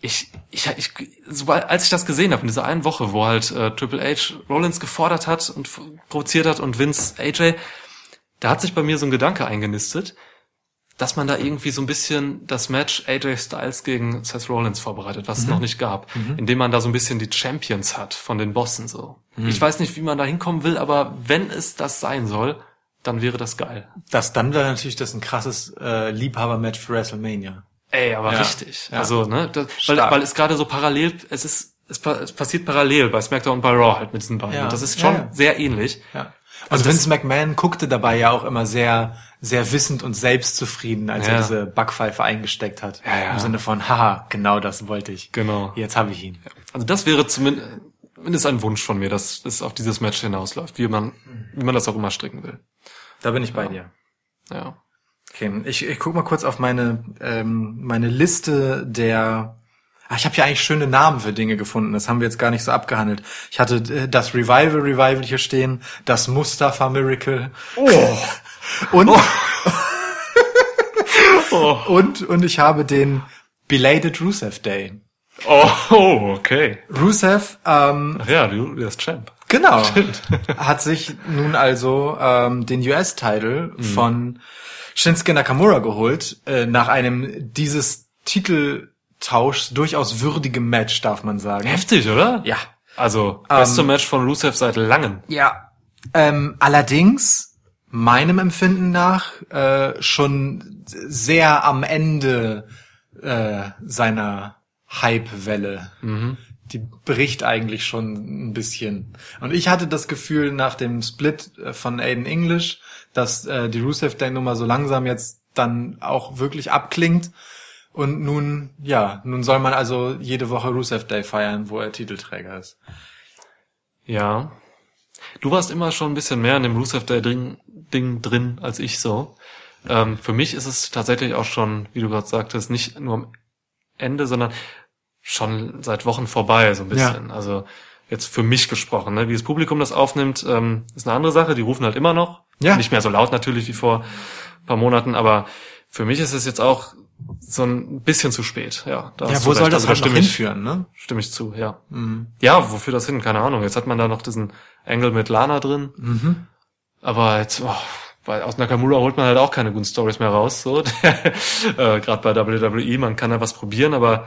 Ich, ich, ich sobald, als ich das gesehen habe in dieser einen Woche, wo halt äh, Triple H Rollins gefordert hat und provoziert hat und Vince AJ, da hat sich bei mir so ein Gedanke eingenistet, dass man da irgendwie so ein bisschen das Match AJ Styles gegen Seth Rollins vorbereitet, was es noch nicht gab, indem man da so ein bisschen die Champions hat von den Bossen so. Ich weiß nicht, wie man da hinkommen will, aber wenn es das sein soll, dann wäre das geil. Das dann wäre natürlich das ein krasses äh, Liebhaber-Match für WrestleMania. Ey, aber Ja. richtig. Ja. Also, ne, das, weil, weil es gerade so parallel, es ist, es, pa- es passiert parallel bei SmackDown und bei Raw halt mit diesen beiden. Ja. Und das ist schon sehr ähnlich. Ja. Also Vince McMahon guckte dabei ja auch immer sehr, sehr wissend und selbstzufrieden, als Ja. er diese Backpfeife eingesteckt hat. Ja, ja. Im Sinne von, haha, genau das wollte ich. Genau. Jetzt habe ich ihn. Also das wäre zumindest, zumindest ein Wunsch von mir, dass es auf dieses Match hinausläuft, wie man, wie man das auch immer stricken will. Da bin ich bei dir. Ja. Okay, ich, ich guck mal kurz auf meine, ähm, meine Liste der. Ah, ich habe ja eigentlich schöne Namen für Dinge gefunden. Das haben wir jetzt gar nicht so abgehandelt. Ich hatte äh, das Revival Revival hier stehen, das Mustafa Miracle. Oh. Und, Oh, und, und ich habe den Belated Rusev Day. oh, oh okay. Rusev, ähm, Ach ja, du der ist Champ. genau, hat sich nun also ähm, den US-Title von Shinsuke Nakamura geholt, äh, nach einem dieses Titeltauschs durchaus würdigem Match, darf man sagen. Heftig, oder? Ja. Also, beste Match von Rusev seit langem. Ja. Ähm, allerdings, meinem Empfinden nach, äh, schon sehr am Ende äh, seiner Hype-Welle. Die bricht eigentlich schon ein bisschen. Und ich hatte das Gefühl nach dem Split äh, von Aiden English, dass äh, die Rusev Day Nummer so langsam jetzt dann auch wirklich abklingt. Und nun, ja, nun soll man also jede Woche Rusev Day feiern, wo er Titelträger ist. Ja. Du warst immer schon ein bisschen mehr in dem Rusev Day Ding, Ding drin als ich so. Ähm, für mich ist es tatsächlich auch schon, wie du gerade sagtest, nicht nur am Ende, sondern schon seit Wochen vorbei, so ein bisschen. Also jetzt für mich gesprochen, ne? wie das Publikum das aufnimmt, ähm, ist eine andere Sache. Die rufen halt immer noch. Ja. Nicht mehr so laut natürlich wie vor ein paar Monaten, aber für mich ist es jetzt auch so ein bisschen zu spät. Ja, da Ja, wo soll recht. das Also da halt noch stimme ich- hinführen, ne? Stimme ich zu, ja. Ja, wofür das hin? Keine Ahnung. Jetzt hat man da noch diesen Engel mit Lana drin. Aber jetzt, oh, weil aus Nakamura holt man halt auch keine guten Stories mehr raus. So, äh, Gerade bei WWE, man kann da was probieren, aber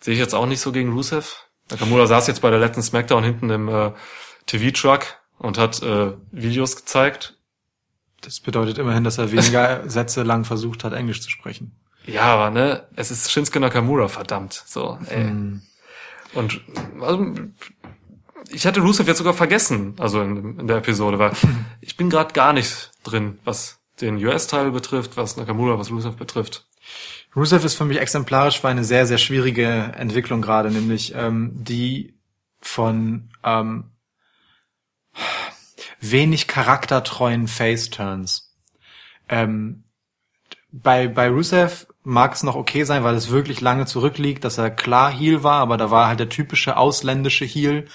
sehe ich jetzt auch nicht so gegen Rusev. Nakamura saß jetzt bei der letzten Smackdown hinten im äh, TV-Truck und hat äh, Videos gezeigt. Das bedeutet immerhin, dass er weniger Sätze lang versucht hat, Englisch zu sprechen. Ja, aber ne, es ist Shinsuke Nakamura, verdammt. So, ey. Und also, ich hatte Rusev jetzt sogar vergessen, also in, in der Episode, weil ich bin gerade gar nicht drin, was den US-Teil betrifft, was Nakamura, was Rusev betrifft. Rusev ist für mich exemplarisch für eine sehr, sehr schwierige Entwicklung gerade, nämlich ähm, die von ähm, wenig charaktertreuen Face-Turns. Ähm, bei, bei Rusev mag es noch okay sein, weil es wirklich lange zurückliegt, dass er klar Heel war, aber da war halt der typische ausländische Heel,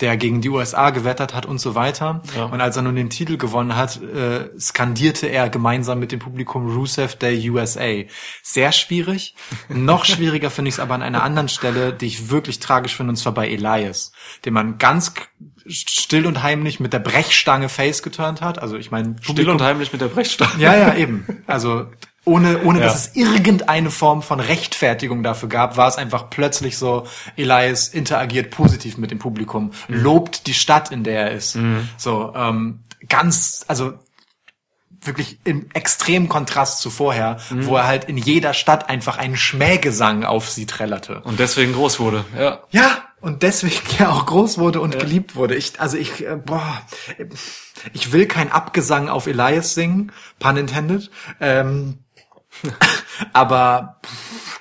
der gegen die USA gewettert hat und so weiter. Ja. Und als er nun den Titel gewonnen hat, äh, skandierte er gemeinsam mit dem Publikum Rusev Day USA. Sehr schwierig. Noch schwieriger finde ich es aber an einer anderen Stelle, die ich wirklich tragisch finde, und zwar bei Elias, den man ganz still und heimlich mit der Brechstange Face geturnt hat. Also ich meine, Still und heimlich mit der Brechstange. ja, ja, eben. Also ohne, ohne Ja. dass es irgendeine Form von Rechtfertigung dafür gab, war es einfach plötzlich so, Elias interagiert positiv mit dem Publikum, lobt die Stadt, in der er ist. So, ähm, ganz, also wirklich im extremen Kontrast zu vorher, Mhm. wo er halt in jeder Stadt einfach einen Schmähgesang auf sie trällerte. Und deswegen groß wurde, ja. Ja, und deswegen ja auch groß wurde und geliebt wurde. Ich, also ich, äh, boah, ich will kein Abgesang auf Elias singen, pun intended. Ähm, aber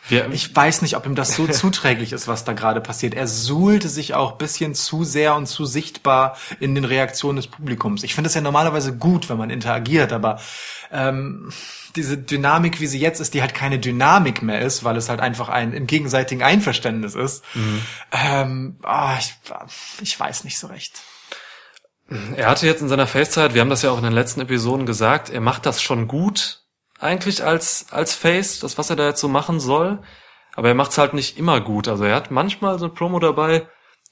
Wir, ich weiß nicht, ob ihm das so zuträglich ist, was da gerade passiert. Er suhlte sich auch bisschen zu sehr und zu sichtbar in den Reaktionen des Publikums. Ich finde es ja normalerweise gut, wenn man interagiert, aber ähm, diese Dynamik, wie sie jetzt ist, die halt keine Dynamik mehr ist, weil es halt einfach ein im gegenseitigen Einverständnis ist. Ähm, ah, ich, ich weiß nicht so recht. Er hatte jetzt in seiner Face-Zeit, wir haben das ja auch in den letzten Episoden gesagt, er macht das schon gut, eigentlich als, als Face, das, was er da jetzt so machen soll. Aber er macht es halt nicht immer gut. Also er hat manchmal so ein Promo dabei,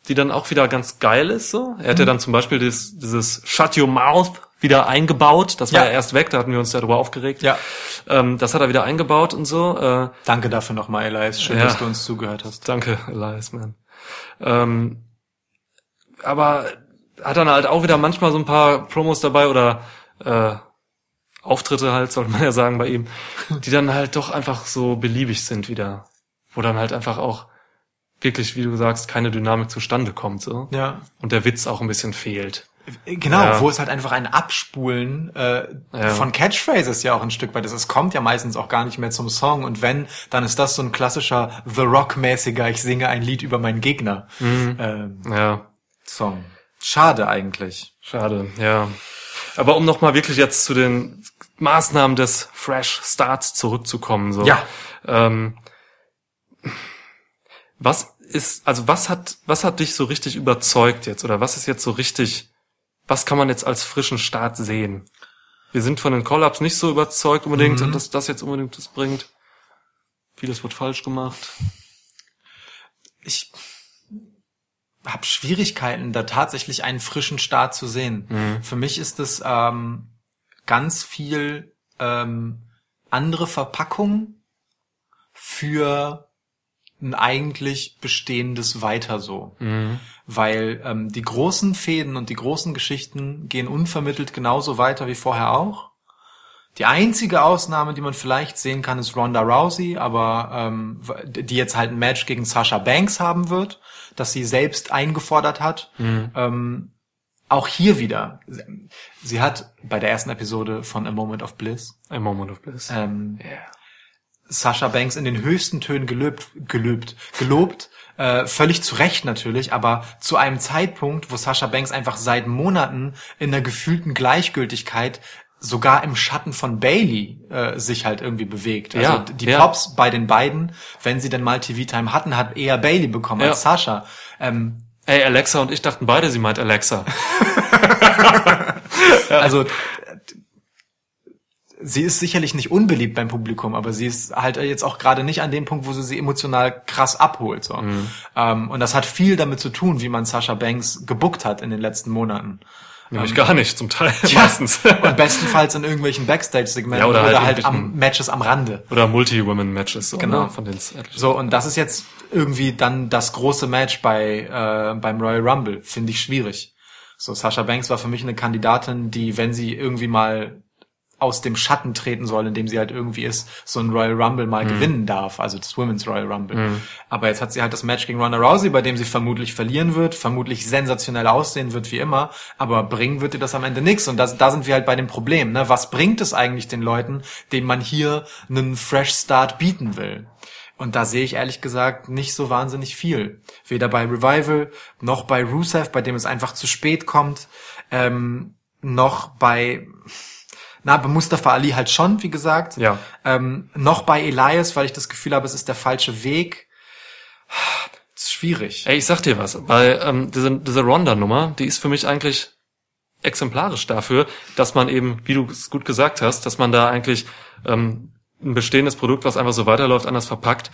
die dann auch wieder ganz geil ist, so. Er hat ja dann zum Beispiel dieses, dieses Shut Your Mouth wieder eingebaut. Das war Ja. ja erst weg, da hatten wir uns ja darüber aufgeregt. Ja. Ähm, das hat er wieder eingebaut und so. Äh, Danke dafür nochmal, Elias. Schön, Ja. dass du uns zugehört hast. Danke, Elias, man. Ähm, aber hat dann halt auch wieder manchmal so ein paar Promos dabei oder äh, Auftritte halt, sollte man ja sagen, bei ihm, die dann halt doch einfach so beliebig sind wieder. Wo dann halt einfach auch wirklich, wie du sagst, keine Dynamik zustande kommt. so Ja. Und der Witz auch ein bisschen fehlt. Genau, Ja. wo es halt einfach ein Abspulen äh, Ja. von Catchphrases ja auch ein Stück weit ist. Es kommt ja meistens auch gar nicht mehr zum Song und wenn, dann ist das so ein klassischer The Rock-mäßiger, ich singe ein Lied über meinen Gegner ähm, Ja, Song. Schade eigentlich. schade, ja. Aber um nochmal wirklich jetzt zu den Maßnahmen des Fresh Starts zurückzukommen, so. Ja. Ähm, was ist, also was hat, was hat dich so richtig überzeugt jetzt? Oder was ist jetzt so richtig, was kann man jetzt als frischen Start sehen? Wir sind von den Collabs nicht so überzeugt unbedingt, Mhm. dass das jetzt unbedingt das bringt. Vieles wird falsch gemacht. Ich habe Schwierigkeiten, da tatsächlich einen frischen Start zu sehen. Für mich ist es ähm, ganz viel ähm, andere Verpackung für ein eigentlich bestehendes Weiter so. Weil ähm, die großen Fäden und die großen Geschichten gehen unvermittelt genauso weiter wie vorher auch. Die einzige Ausnahme, die man vielleicht sehen kann, ist Ronda Rousey, aber ähm, die jetzt halt ein Match gegen Sasha Banks haben wird, das sie selbst eingefordert hat. Ähm, auch hier wieder. Sie hat bei der ersten Episode von A Moment of Bliss A Moment of Bliss. ähm, Sasha Banks in den höchsten Tönen gelöbt, gelöbt, gelobt, äh, völlig zu Recht natürlich, aber zu einem Zeitpunkt, wo Sasha Banks einfach seit Monaten in einer gefühlten Gleichgültigkeit sogar im Schatten von Bailey äh, sich halt irgendwie bewegt. Also Ja, die ja. Pops bei den beiden, wenn sie denn mal TV-Time hatten, hat eher Bailey bekommen als Ja. Sasha. Ähm, Ey, Alexa und ich dachten beide, sie meint Alexa. Also sie ist sicherlich nicht unbeliebt beim Publikum, aber sie ist halt jetzt auch gerade nicht an dem Punkt, wo sie sie emotional krass abholt. So. Ähm, und das hat viel damit zu tun, wie man Sasha Banks gebuckt hat in den letzten Monaten. Nämlich gar nicht, zum Teil, meistens. Und bestenfalls in irgendwelchen Backstage-Segmenten Ja, oder oder, halt halt, am Matches am Rande. Oder Multi-Women-Matches, so, Genau. ne? von etliche So, und das ist jetzt irgendwie dann das große Match bei äh, beim Royal Rumble. Finde ich schwierig. So, Sasha Banks war für mich eine Kandidatin, die, wenn sie irgendwie mal aus dem Schatten treten soll, in dem sie halt irgendwie ist, so ein Royal Rumble mal gewinnen darf, also das Women's Royal Rumble. Aber jetzt hat sie halt das Match gegen Ronda Rousey, bei dem sie vermutlich verlieren wird, vermutlich sensationell aussehen wird wie immer, aber bringen wird ihr das am Ende nichts. Und das, da sind wir halt bei dem Problem. Ne? Was bringt es eigentlich den Leuten, denen man hier einen Fresh Start bieten will? Und da sehe ich ehrlich gesagt nicht so wahnsinnig viel. Weder bei Revival, noch bei Rusev, bei dem es einfach zu spät kommt, ähm, noch bei, na, bei Mustafa Ali halt schon, wie gesagt. Ja. Ähm, noch bei Elias, weil ich das Gefühl habe, es ist der falsche Weg. Das ist schwierig. Ey, ich sag dir was, bei ähm, diese, diese Ronda-Nummer, die ist für mich eigentlich exemplarisch dafür, dass man eben, wie du es gut gesagt hast, dass man da eigentlich ähm, ein bestehendes Produkt, was einfach so weiterläuft, anders verpackt.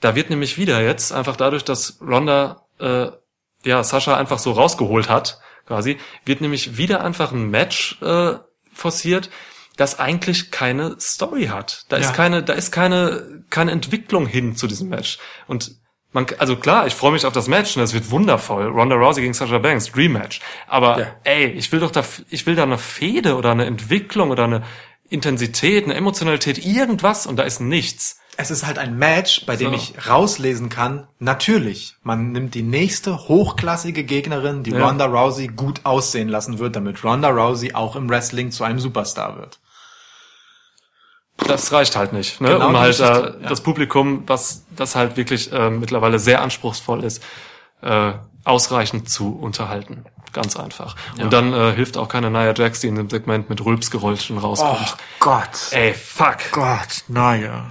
Da wird nämlich wieder jetzt, einfach dadurch, dass Ronda äh, ja Sascha einfach so rausgeholt hat, quasi, wird nämlich wieder einfach ein Match äh, forciert, das eigentlich keine Story hat. Da Ja. ist keine, da ist keine, keine Entwicklung hin zu diesem Match. Und man, also klar, ich freue mich auf das Match und es wird wundervoll. Ronda Rousey gegen Sasha Banks, Dream Match. Aber Ja. ey, ich will doch da, ich will da eine Fehde oder eine Entwicklung oder eine Intensität, eine Emotionalität, irgendwas und da ist nichts. Es ist halt ein Match, bei dem So. ich rauslesen kann, natürlich, man nimmt die nächste hochklassige Gegnerin, die Ja. Ronda Rousey gut aussehen lassen wird, damit Ronda Rousey auch im Wrestling zu einem Superstar wird. Das reicht halt nicht, ne? Genau um halt Geschichte, äh, ja. das Publikum, was das halt wirklich äh, mittlerweile sehr anspruchsvoll ist, äh, ausreichend zu unterhalten. Ganz einfach. Und dann äh, hilft auch keine Nia Jax, die in dem Segment mit Rülpsgeräuschen rauskommt. Gott. Ey, fuck. Gott, naja.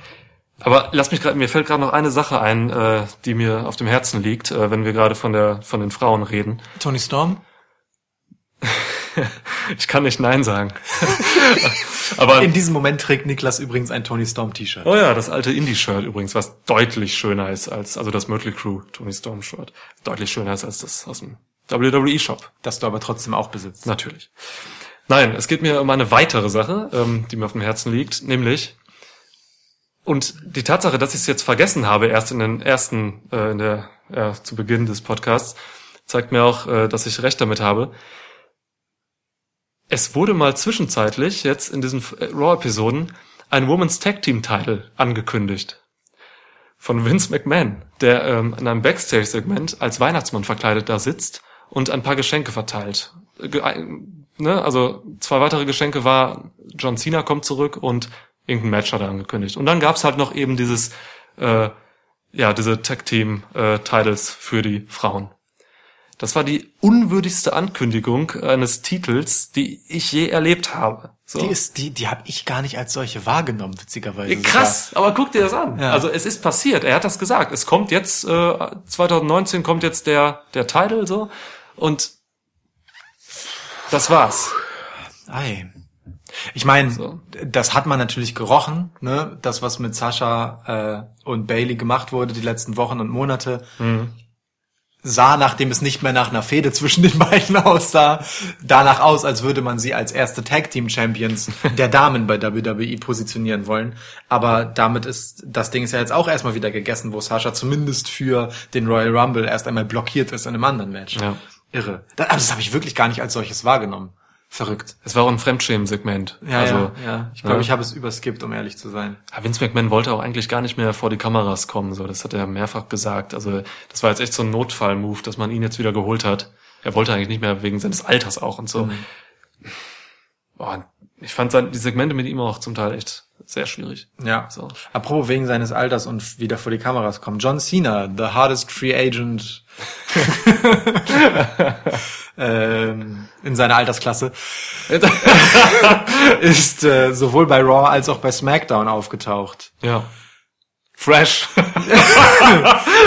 Aber lass mich gerade, mir fällt gerade noch eine Sache ein, äh, die mir auf dem Herzen liegt, äh, wenn wir gerade von der von den Frauen reden. Tony Storm? Ich kann nicht Nein sagen. Aber In diesem Moment trägt Niklas übrigens ein Tony Storm T-Shirt. oh ja, das alte Indie-Shirt übrigens, was deutlich schöner ist als also das Mötley Crew Tony Storm Shirt, deutlich schöner ist als das aus dem WWE Shop. Das du aber trotzdem auch besitzt. Natürlich. Nein, es geht mir um eine weitere Sache, ähm, die mir auf dem Herzen liegt, nämlich und die Tatsache, dass ich es jetzt vergessen habe, erst in den ersten, äh, in der äh, zu Beginn des Podcasts, zeigt mir auch, äh, dass ich recht damit habe. Es wurde mal zwischenzeitlich jetzt in diesen äh, Raw-Episoden ein Women's Tag Team Title angekündigt von Vince McMahon, der ähm, in einem Backstage-Segment als Weihnachtsmann verkleidet da sitzt und ein paar Geschenke verteilt. Äh, ge- ein- ne? Also zwei weitere Geschenke war, John Cena kommt zurück und irgendein Match hat er angekündigt. Und dann gab's halt noch eben dieses, äh, ja, diese Tag-Team-Titles für die Frauen. Das war die unwürdigste Ankündigung eines Titels, die ich je erlebt habe. So. Die ist, die, die habe ich gar nicht als solche wahrgenommen, witzigerweise. Krass, aber guck dir das an. Ja. Also es ist passiert. Er hat das gesagt. Es kommt jetzt äh, 2019 kommt jetzt der der Title so und das war's. Sogar. Ei. Ich meine, So. das hat man natürlich gerochen, ne? Das, was mit Sascha äh, und Bailey gemacht wurde die letzten Wochen und Monate, sah, nachdem es nicht mehr nach einer Fehde zwischen den beiden aussah, danach aus, als würde man sie als erste Tag Team Champions der Damen bei WWE positionieren wollen. Aber damit ist das Ding ist ja jetzt auch erstmal wieder gegessen, wo Sascha zumindest für den Royal Rumble erst einmal blockiert ist in einem anderen Match. Ja. Irre. Das, aber das habe ich wirklich gar nicht als solches wahrgenommen. Verrückt. Es war auch ein Fremdschämen-Segment. Ja, also, ja, ja. Ich glaube, ne? ich habe es überskippt, um ehrlich zu sein. Ja, Vince McMahon wollte auch eigentlich gar nicht mehr vor die Kameras kommen, so das hat er mehrfach gesagt. Also das war jetzt echt so ein Notfall-Move, dass man ihn jetzt wieder geholt hat. Er wollte eigentlich nicht mehr wegen seines Alters auch und so. Boah, ich fand sein, die Segmente mit ihm auch zum Teil echt sehr schwierig. Ja. So. Apropos wegen seines Alters und wieder vor die Kameras kommen. John Cena, the hardest free agent ähm, in seiner Altersklasse, ist äh, sowohl bei Raw als auch bei SmackDown aufgetaucht. Ja. Fresh.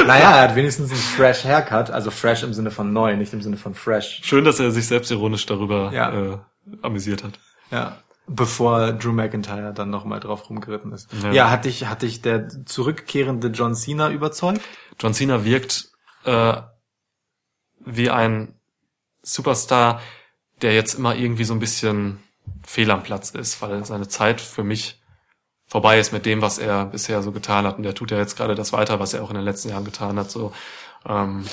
Naja, er hat wenigstens einen fresh Haircut, also fresh im Sinne von neu, nicht im Sinne von fresh. Schön, dass er sich selbstironisch darüber Ja. äh, amüsiert hat. Ja. Bevor Drew McIntyre dann nochmal drauf rumgeritten ist. Ja. Ja, hat dich, hat dich der zurückkehrende John Cena überzeugt? John Cena wirkt äh, wie ein Superstar, der jetzt immer irgendwie so ein bisschen fehl am Platz ist, weil seine Zeit für mich vorbei ist mit dem, was er bisher so getan hat. Und der tut ja jetzt gerade das weiter, was er auch in den letzten Jahren getan hat. So, ähm,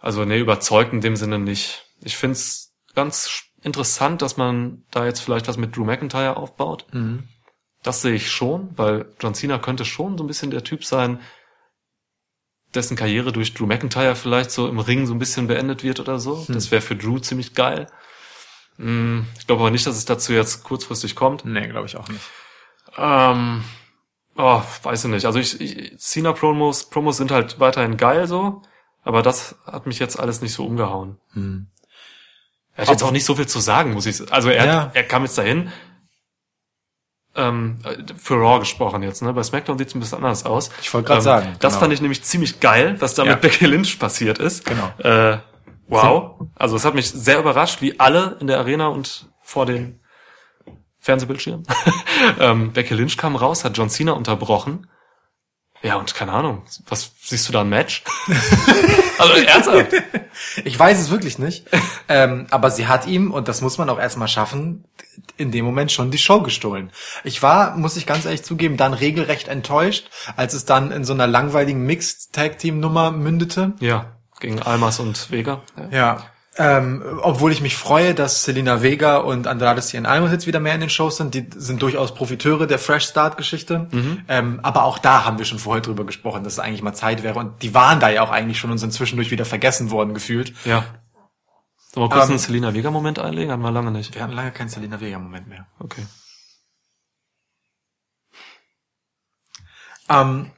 also nee, überzeugt in dem Sinne nicht. Ich find's ganz interessant, dass man da jetzt vielleicht was mit Drew McIntyre aufbaut. Das sehe ich schon, weil John Cena könnte schon so ein bisschen der Typ sein, dessen Karriere durch Drew McIntyre vielleicht so im Ring so ein bisschen beendet wird oder so. Das wäre für Drew ziemlich geil. Mm, Ich glaube aber nicht, dass es dazu jetzt kurzfristig kommt. Nee, glaube ich auch nicht. Ähm, oh, weiß ich nicht. Also ich, ich Cena-Promos Promos sind halt weiterhin geil so, aber das hat mich jetzt alles nicht so umgehauen. Er hat jetzt auch nicht so viel zu sagen, muss ich sagen. Also er, Ja. er kam jetzt dahin, ähm, für Raw gesprochen jetzt, ne? Bei SmackDown sieht's ein bisschen anders aus. Ich wollte grad ähm, sagen, Das genau. fand ich nämlich ziemlich geil, was da Ja. mit Becky Lynch passiert ist. Genau. Äh, wow. Also es hat mich sehr überrascht, wie alle in der Arena und vor den Fernsehbildschirmen. ähm, Becky Lynch kam raus, hat John Cena unterbrochen. Ja, und keine Ahnung, was siehst du da ein Match? also ernsthaft? Ich weiß es wirklich nicht. ähm, aber sie hat ihm, und das muss man auch erstmal schaffen, in dem Moment schon die Show gestohlen. Ich war, muss ich ganz ehrlich zugeben, dann regelrecht enttäuscht, als es dann in so einer langweiligen Mixed-Tag-Team-Nummer mündete. Ja, gegen Almas und Vega. Ja. Ja. Ähm, obwohl ich mich freue, dass Selena Vega und Andrade Cien Almas jetzt wieder mehr in den Shows sind. Die sind durchaus Profiteure der Fresh Start Geschichte. Ähm, aber auch da haben wir schon vorher drüber gesprochen, dass es eigentlich mal Zeit wäre. Und die waren da ja auch eigentlich schon und sind zwischendurch wieder vergessen worden gefühlt. ja. Sollen wir kurz Ähm, einen Selina Vega-Moment einlegen? Haben wir lange nicht. Wir hatten lange keinen Selena Vega Moment mehr. Okay. Ähm,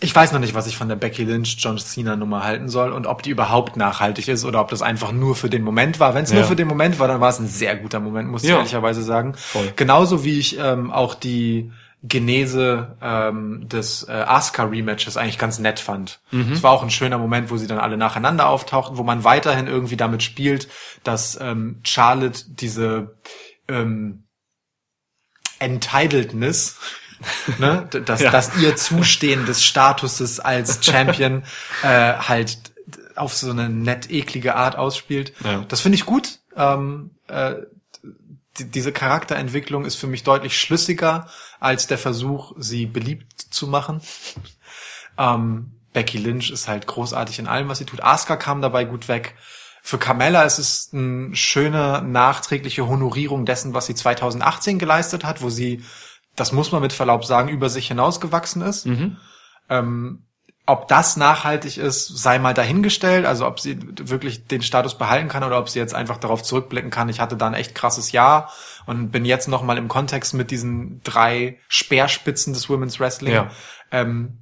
ich weiß noch nicht, was ich von der Becky Lynch John Cena Nummer halten soll und ob die überhaupt nachhaltig ist oder ob das einfach nur für den Moment war. Wenn es nur Ja. für den Moment war, dann war es ein sehr guter Moment, muss ich Ja. ehrlicherweise sagen. Voll. Genauso wie ich ähm, auch die Genese ähm, des äh, Asuka Rematches eigentlich ganz nett fand. Es war auch ein schöner Moment, wo sie dann alle nacheinander auftauchten, wo man weiterhin irgendwie damit spielt, dass ähm, Charlotte diese ähm, Entitledness, ne, dass, Ja. dass ihr Zustehen des Statuses als Champion äh, halt auf so eine nett eklige Art ausspielt. Ja. Das finde ich gut. Ähm, äh, die, diese Charakterentwicklung ist für mich deutlich schlüssiger als der Versuch, sie beliebt zu machen. Ähm, Becky Lynch ist halt großartig in allem, was sie tut. Asuka kam dabei gut weg. Für Carmella ist es eine schöne nachträgliche Honorierung dessen, was sie 2018 geleistet hat, wo sie, das muss man mit Verlaub sagen, über sich hinausgewachsen ist. Ähm, ob das nachhaltig ist, sei mal dahingestellt. Also ob sie wirklich den Status behalten kann oder ob sie jetzt einfach darauf zurückblicken kann. Ich hatte da ein echt krasses Jahr und bin jetzt noch mal im Kontext mit diesen drei Speerspitzen des Women's Wrestling. Ja. Ähm,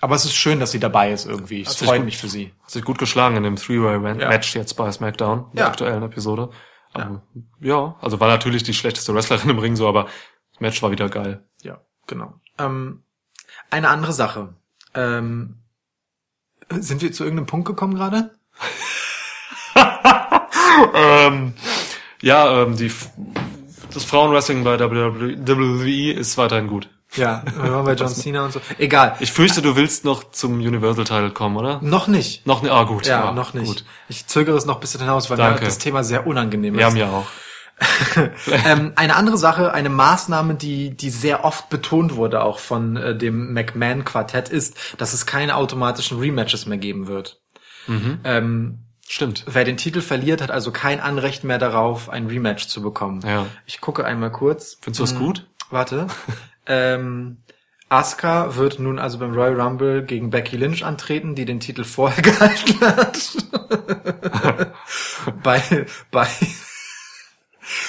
aber es ist schön, dass sie dabei ist irgendwie. Freut gut- mich für sie. Hat sich gut geschlagen in dem Three-Way-Match Ja. jetzt bei SmackDown, in Ja. der aktuellen Episode. Aber, ja. also war natürlich die schlechteste Wrestlerin im Ring so, aber das Match war wieder geil. Ja, genau. Ähm, eine andere Sache. Ähm, sind wir zu irgendeinem Punkt gekommen gerade? ähm, ja, ähm, die, das Frauenwrestling bei WWE ist weiterhin gut. Ja, wir waren bei John Cena und so. Egal. Ich fürchte, du willst noch zum Universal Title kommen, oder? Noch nicht. Noch ne, ah, gut. Ja, noch nicht. Gut. Ich zögere es noch ein bisschen hinaus, weil Danke. mir das Thema sehr unangenehm Ja, ist. mir auch. ähm, eine andere Sache, eine Maßnahme, die, die sehr oft betont wurde, auch von äh, dem McMahon-Quartett, ist, dass es keine automatischen Rematches mehr geben wird. Mhm. Ähm, Stimmt. wer den Titel verliert, hat also kein Anrecht mehr darauf, ein Rematch zu bekommen. Ja. Ich gucke einmal kurz. Findest du das gut? Warte. ähm, Asuka wird nun also beim Royal Rumble gegen Becky Lynch antreten, die den Titel vorher gehalten hat. bei, bei,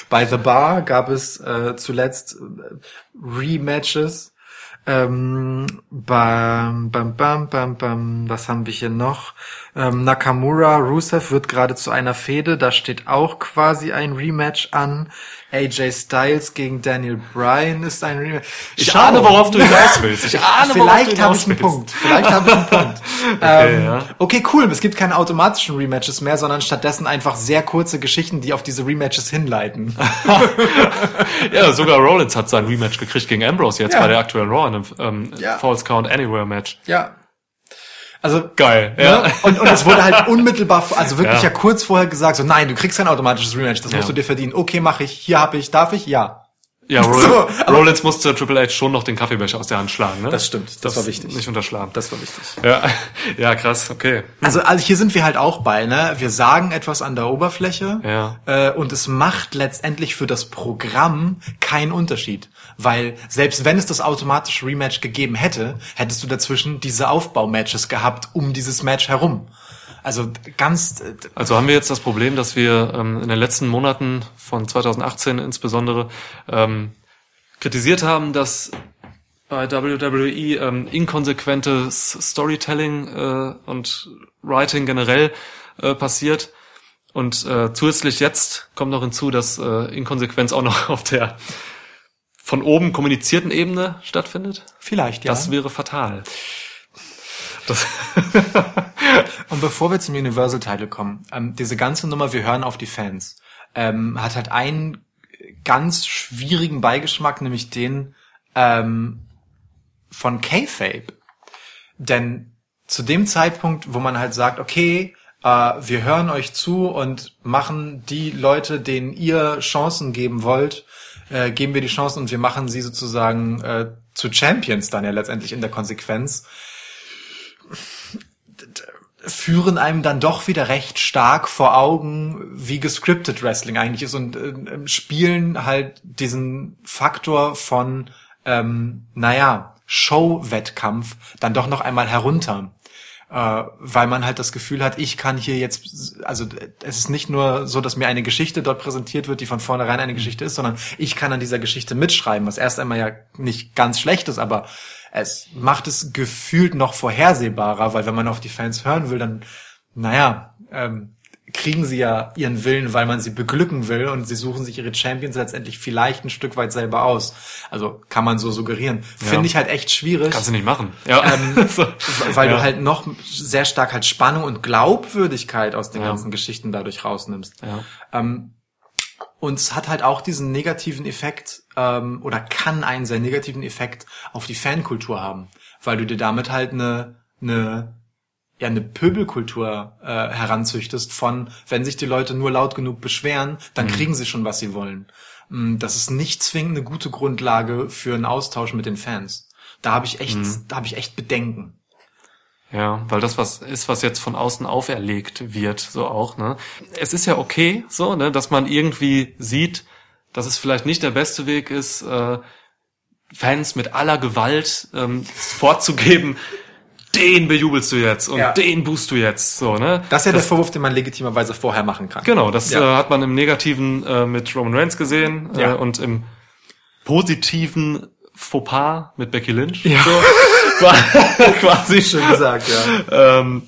bei The Bar gab es äh, zuletzt äh, Rematches. Ähm, bam, bam, bam, bam, bam, was haben wir hier noch? Ähm, Nakamura, Rusev wird gerade zu einer Fehde, da steht auch quasi ein Rematch an. AJ Styles gegen Daniel Bryan ist ein Rematch. Ich Schau. ahne, worauf du hinaus willst. Ich ahne, Vielleicht habe ich einen. Punkt. Vielleicht habe ich einen Punkt. Okay, ähm, ja. okay, cool. Es gibt keine automatischen Rematches mehr, sondern stattdessen einfach sehr kurze Geschichten, die auf diese Rematches hinleiten. Ja, sogar Rollins hat sein Rematch gekriegt gegen Ambrose jetzt Ja. bei der aktuellen Raw in einem ähm, Ja. False Count Anywhere Match. ja. Also Geil. Ne? Ja. Und, und es wurde halt unmittelbar, also wirklich ja. Ja. kurz vorher gesagt, so nein, du kriegst kein automatisches Rematch, das musst Ja. du dir verdienen. Okay, mache ich, hier habe ich, darf ich? Ja. Ja, Roll So, Rollins musste Triple H schon noch den Kaffeebecher aus der Hand schlagen, ne? Das stimmt, das war wichtig. Nicht unterschlagen. Das war wichtig. ja, ja, krass, okay. Also, also hier sind wir halt auch bei, ne? Wir sagen etwas an der Oberfläche Ja. äh, und es macht letztendlich für das Programm keinen Unterschied. Weil selbst wenn es das automatische Rematch gegeben hätte, hättest du dazwischen diese Aufbaumatches gehabt um dieses Match herum. Also ganz äh, Also haben wir jetzt das Problem, dass wir ähm, in den letzten Monaten von 2018 insbesondere ähm, kritisiert haben, dass bei WWE ähm, inkonsequentes Storytelling äh, und Writing generell äh, passiert. Und äh, zusätzlich jetzt kommt noch hinzu, dass äh, Inkonsequenz auch noch auf der von oben kommunizierten Ebene stattfindet. vielleicht, ja. Das wäre fatal. Das Und bevor wir zum Universal Title kommen, ähm, diese ganze Nummer, wir hören auf die Fans, ähm, hat halt einen ganz schwierigen Beigeschmack, nämlich den, ähm, von K-Fape. Denn zu dem Zeitpunkt, wo man halt sagt, okay, äh, wir hören euch zu und machen die Leute, denen ihr Chancen geben wollt, äh, geben wir die Chancen und wir machen sie sozusagen äh, zu Champions dann ja letztendlich in der Konsequenz führen einem dann doch wieder recht stark vor Augen, wie gescriptet Wrestling eigentlich ist und äh, spielen halt diesen Faktor von, ähm, naja, Show-Wettkampf dann doch noch einmal herunter. Äh, weil man halt das Gefühl hat, ich kann hier jetzt, also es ist nicht nur so, dass mir eine Geschichte dort präsentiert wird, die von vornherein eine Geschichte ist, sondern ich kann an dieser Geschichte mitschreiben, was erst einmal ja nicht ganz schlecht ist, aber es macht es gefühlt noch vorhersehbarer, weil wenn man auf die Fans hören will, dann, naja, ähm, kriegen sie ja ihren Willen, weil man sie beglücken will und sie suchen sich ihre Champions letztendlich vielleicht ein Stück weit selber aus. Also kann man so suggerieren. Ja. Finde ich halt echt schwierig. Kannst du nicht machen. Ja. Ähm, So. weil ja. du halt noch sehr stark halt Spannung und Glaubwürdigkeit aus den Ja. ganzen Geschichten dadurch rausnimmst. Ja. Ähm, und es hat halt auch diesen negativen Effekt ähm, oder kann einen sehr negativen Effekt auf die Fankultur haben, weil du dir damit halt eine eine ja eine Pöbelkultur äh, heranzüchtest von wenn sich die Leute nur laut genug beschweren, dann kriegen sie schon was sie wollen. Mm, Das ist nicht zwingend eine gute Grundlage für einen Austausch mit den Fans. Da habe ich echt da habe ich echt Bedenken. Ja, weil das was ist, was jetzt von außen auferlegt wird, so auch, ne? Es ist ja okay, so, ne, dass man irgendwie sieht, dass es vielleicht nicht der beste Weg ist, äh, Fans mit aller Gewalt ähm, vorzugeben, den bejubelst du jetzt und Ja. den boost du jetzt, so, ne? Das ist ja der Vorwurf, den man legitimerweise vorher machen kann. Genau, das Ja. äh, hat man im Negativen äh, mit Roman Reigns gesehen Ja. äh, und im positiven Fauxpas mit Becky Lynch. Ja. So, qua- quasi. Schön gesagt, ja. Ähm,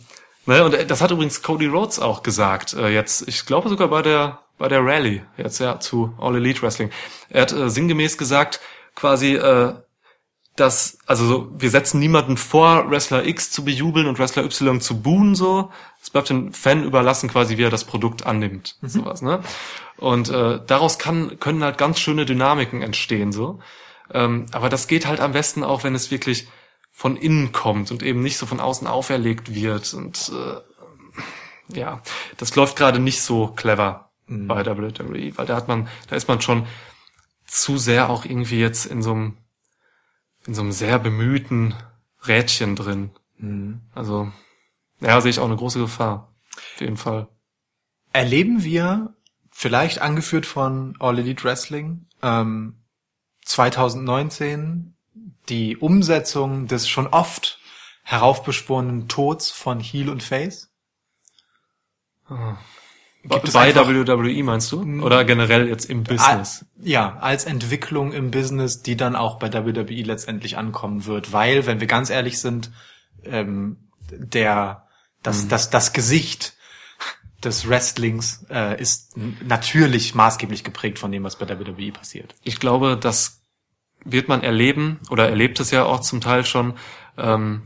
ne, und das hat übrigens Cody Rhodes auch gesagt. Äh, jetzt, ich glaube sogar bei der bei der Rally jetzt ja zu All Elite Wrestling. Er hat äh, sinngemäß gesagt, quasi, äh, dass also so, wir setzen niemanden vor, Wrestler X zu bejubeln und Wrestler Y zu buhen so. Es bleibt dem Fan überlassen, quasi wie er das Produkt annimmt, sowas. Ne? Und äh, daraus kann können halt ganz schöne Dynamiken entstehen so. Ähm, aber das geht halt am besten auch, wenn es wirklich von innen kommt und eben nicht so von außen auferlegt wird. Und äh, ja, das läuft gerade nicht so clever bei WWE, weil da hat man, da ist man schon zu sehr auch irgendwie jetzt in so einem in so einem sehr bemühten Rädchen drin. Also, ja, sehe ich auch eine große Gefahr. Auf jeden Fall. erleben wir, vielleicht angeführt von All Elite Wrestling, ähm, 2019 die Umsetzung des schon oft heraufbeschworenen Tods von Heel und Face? Gibt es bei einfach- WWE meinst du? Oder generell jetzt im Business? Ja, als Entwicklung im Business, die dann auch bei WWE letztendlich ankommen wird. Weil, wenn wir ganz ehrlich sind, ähm, der, das, das, das Gesicht des Wrestlings äh, ist natürlich maßgeblich geprägt von dem, was bei WWE passiert. ich glaube, das wird man erleben oder erlebt es ja auch zum Teil schon ähm,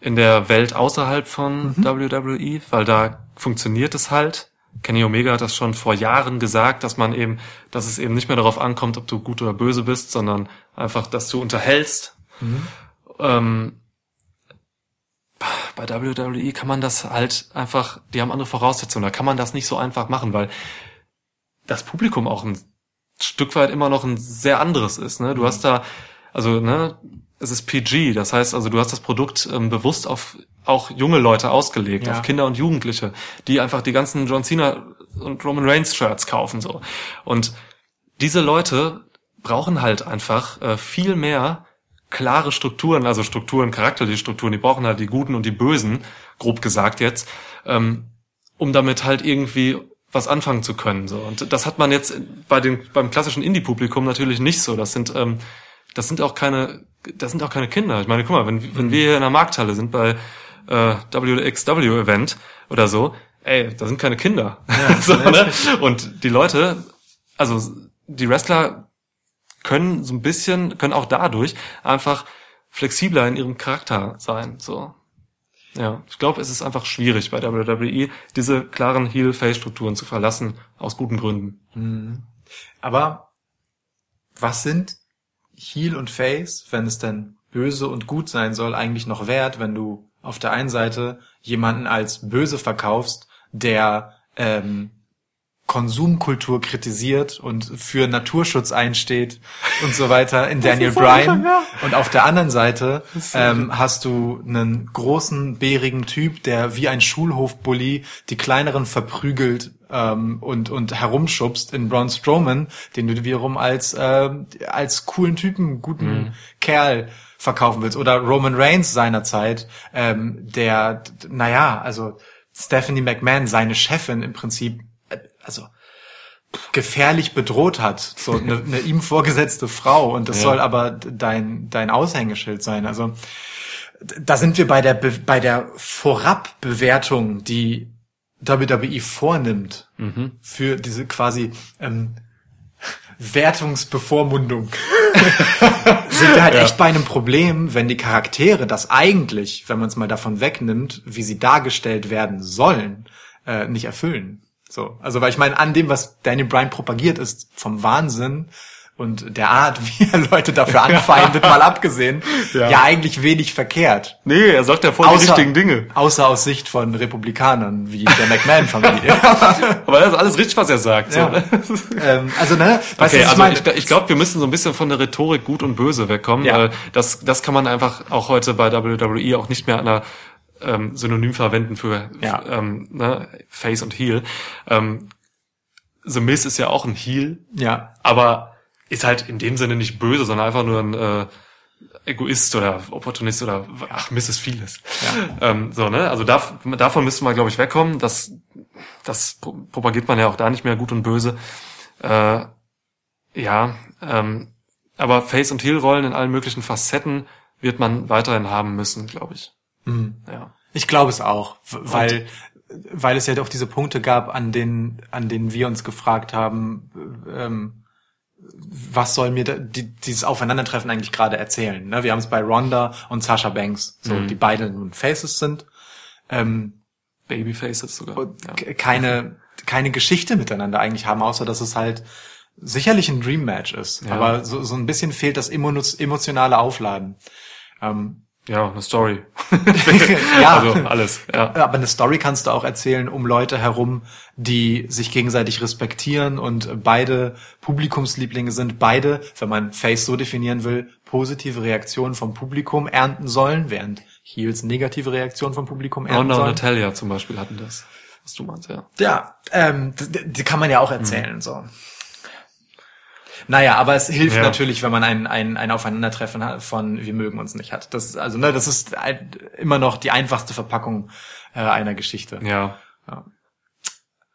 in der Welt außerhalb von WWE, weil da funktioniert es halt. Kenny Omega hat das schon vor Jahren gesagt, dass man eben, dass es eben nicht mehr darauf ankommt, ob du gut oder böse bist, sondern einfach, dass du unterhältst. Ähm, bei WWE kann man das halt einfach, die haben andere Voraussetzungen, da kann man das nicht so einfach machen, weil das Publikum auch ein Stück weit immer noch ein sehr anderes ist. Ne? Du hast da, also ne, es ist PG, das heißt also, du hast das Produkt ähm, bewusst auf auch junge Leute ausgelegt, Ja. auf Kinder und Jugendliche, die einfach die ganzen John Cena und Roman Reigns Shirts kaufen so. Und diese Leute brauchen halt einfach äh, viel mehr klare Strukturen, also Strukturen, charakterliche Strukturen, die brauchen halt die Guten und die Bösen, grob gesagt jetzt, ähm, um damit halt irgendwie was anfangen zu können. So. Und das hat man jetzt bei den, beim klassischen Indie-Publikum natürlich nicht so. Das sind, ähm, das sind auch keine, das sind auch keine Kinder. Ich meine, guck mal, wenn, wenn wir hier in der Markthalle sind bei äh, WXW-Event oder so, ey, da sind keine Kinder. so, ne? Und die Leute, also die Wrestler können so ein bisschen, können auch dadurch einfach flexibler in ihrem Charakter sein. So. Ja, ich glaube, es ist einfach schwierig bei WWE, diese klaren Heel-Face-Strukturen zu verlassen, aus guten Gründen. Aber was sind Heel und Face, wenn es denn böse und gut sein soll, eigentlich noch wert, wenn du auf der einen Seite jemanden als böse verkaufst, der ähm, Konsumkultur kritisiert und für Naturschutz einsteht und so weiter in Daniel Bryan. Und auf der anderen Seite ähm, hast du einen großen, bärigen Typ, der wie ein Schulhofbully die kleineren verprügelt ähm, und, und herumschubst in Braun Strowman, den du wiederum als, äh, als coolen Typen, guten Kerl verkaufen willst. Oder Roman Reigns seinerzeit, ähm, der, naja, also Stephanie McMahon, seine Chefin im Prinzip, also gefährlich bedroht hat, so eine, eine ihm vorgesetzte Frau und das Ja. soll aber dein dein Aushängeschild sein. Also da sind wir bei der Be bei der Vorabbewertung, die WWE vornimmt für diese quasi ähm, Wertungsbevormundung. sind wir halt echt bei einem Problem, wenn die Charaktere das eigentlich, wenn man es mal davon wegnimmt, wie sie dargestellt werden sollen, äh, nicht erfüllen. So, also weil ich meine, an dem, was Daniel Bryan propagiert, ist vom Wahnsinn und der Art, wie er Leute dafür anfeindet, mal abgesehen, ja. Ja. eigentlich wenig verkehrt. Nee, er sagt ja voll die richtigen Dinge. Außer aus Sicht von Republikanern wie der McMahon-Familie. Aber das ist alles richtig, was er sagt. So. Ja. ähm, also, ne, weißt du, Okay, ich also meine? ich, ich glaube, wir müssen so ein bisschen von der Rhetorik gut und böse wegkommen. Ja. Äh, Das, das kann man einfach auch heute bei WWE auch nicht mehr an einer ähm, Synonym verwenden für Ja. ähm, ne, Face und Heel. Ähm, The Miz ist ja auch ein Heel, ja, aber ist halt in dem Sinne nicht böse, sondern einfach nur ein äh, Egoist oder Opportunist oder ach, Miss ist vieles. Ja. Ähm, so, ne? Also da, davon müsste man, glaube ich, wegkommen. Das, das pro- propagiert man ja auch da nicht mehr gut und böse. Äh, ja, ähm, aber Face- und Heel-Rollen in allen möglichen Facetten wird man weiterhin haben müssen, glaube ich. Mhm. Ja. Ich glaube es auch, weil weil es ja doch diese Punkte gab, an denen an denen wir uns gefragt haben, ähm, was soll mir da, die, dieses Aufeinandertreffen eigentlich gerade erzählen? Ne? Wir haben es bei Ronda und Sasha Banks, so Mhm. die beide nun Faces sind, ähm, Babyfaces sogar. und ja. keine keine Geschichte miteinander eigentlich haben, außer dass es halt sicherlich ein Dream Match ist, Ja. aber so, so ein bisschen fehlt das emo- emotionale Aufladen. Ähm, ja, eine Story. ja, Also alles. Ja. Aber eine Story kannst du auch erzählen um Leute herum, die sich gegenseitig respektieren und beide Publikumslieblinge sind. Beide, wenn man Face so definieren will, positive Reaktionen vom Publikum ernten sollen, während Heels negative Reaktionen vom Publikum ernten Ronda und sollen. Natalia zum Beispiel hatten das. Was du meinst, ja. Ja, ähm, die, die kann man ja auch erzählen, so. Naja, aber es hilft Ja. natürlich, wenn man ein, ein, ein Aufeinandertreffen von wir mögen uns nicht hat. Das, also, ne, das ist immer noch die einfachste Verpackung äh, einer Geschichte. Ja. Ja.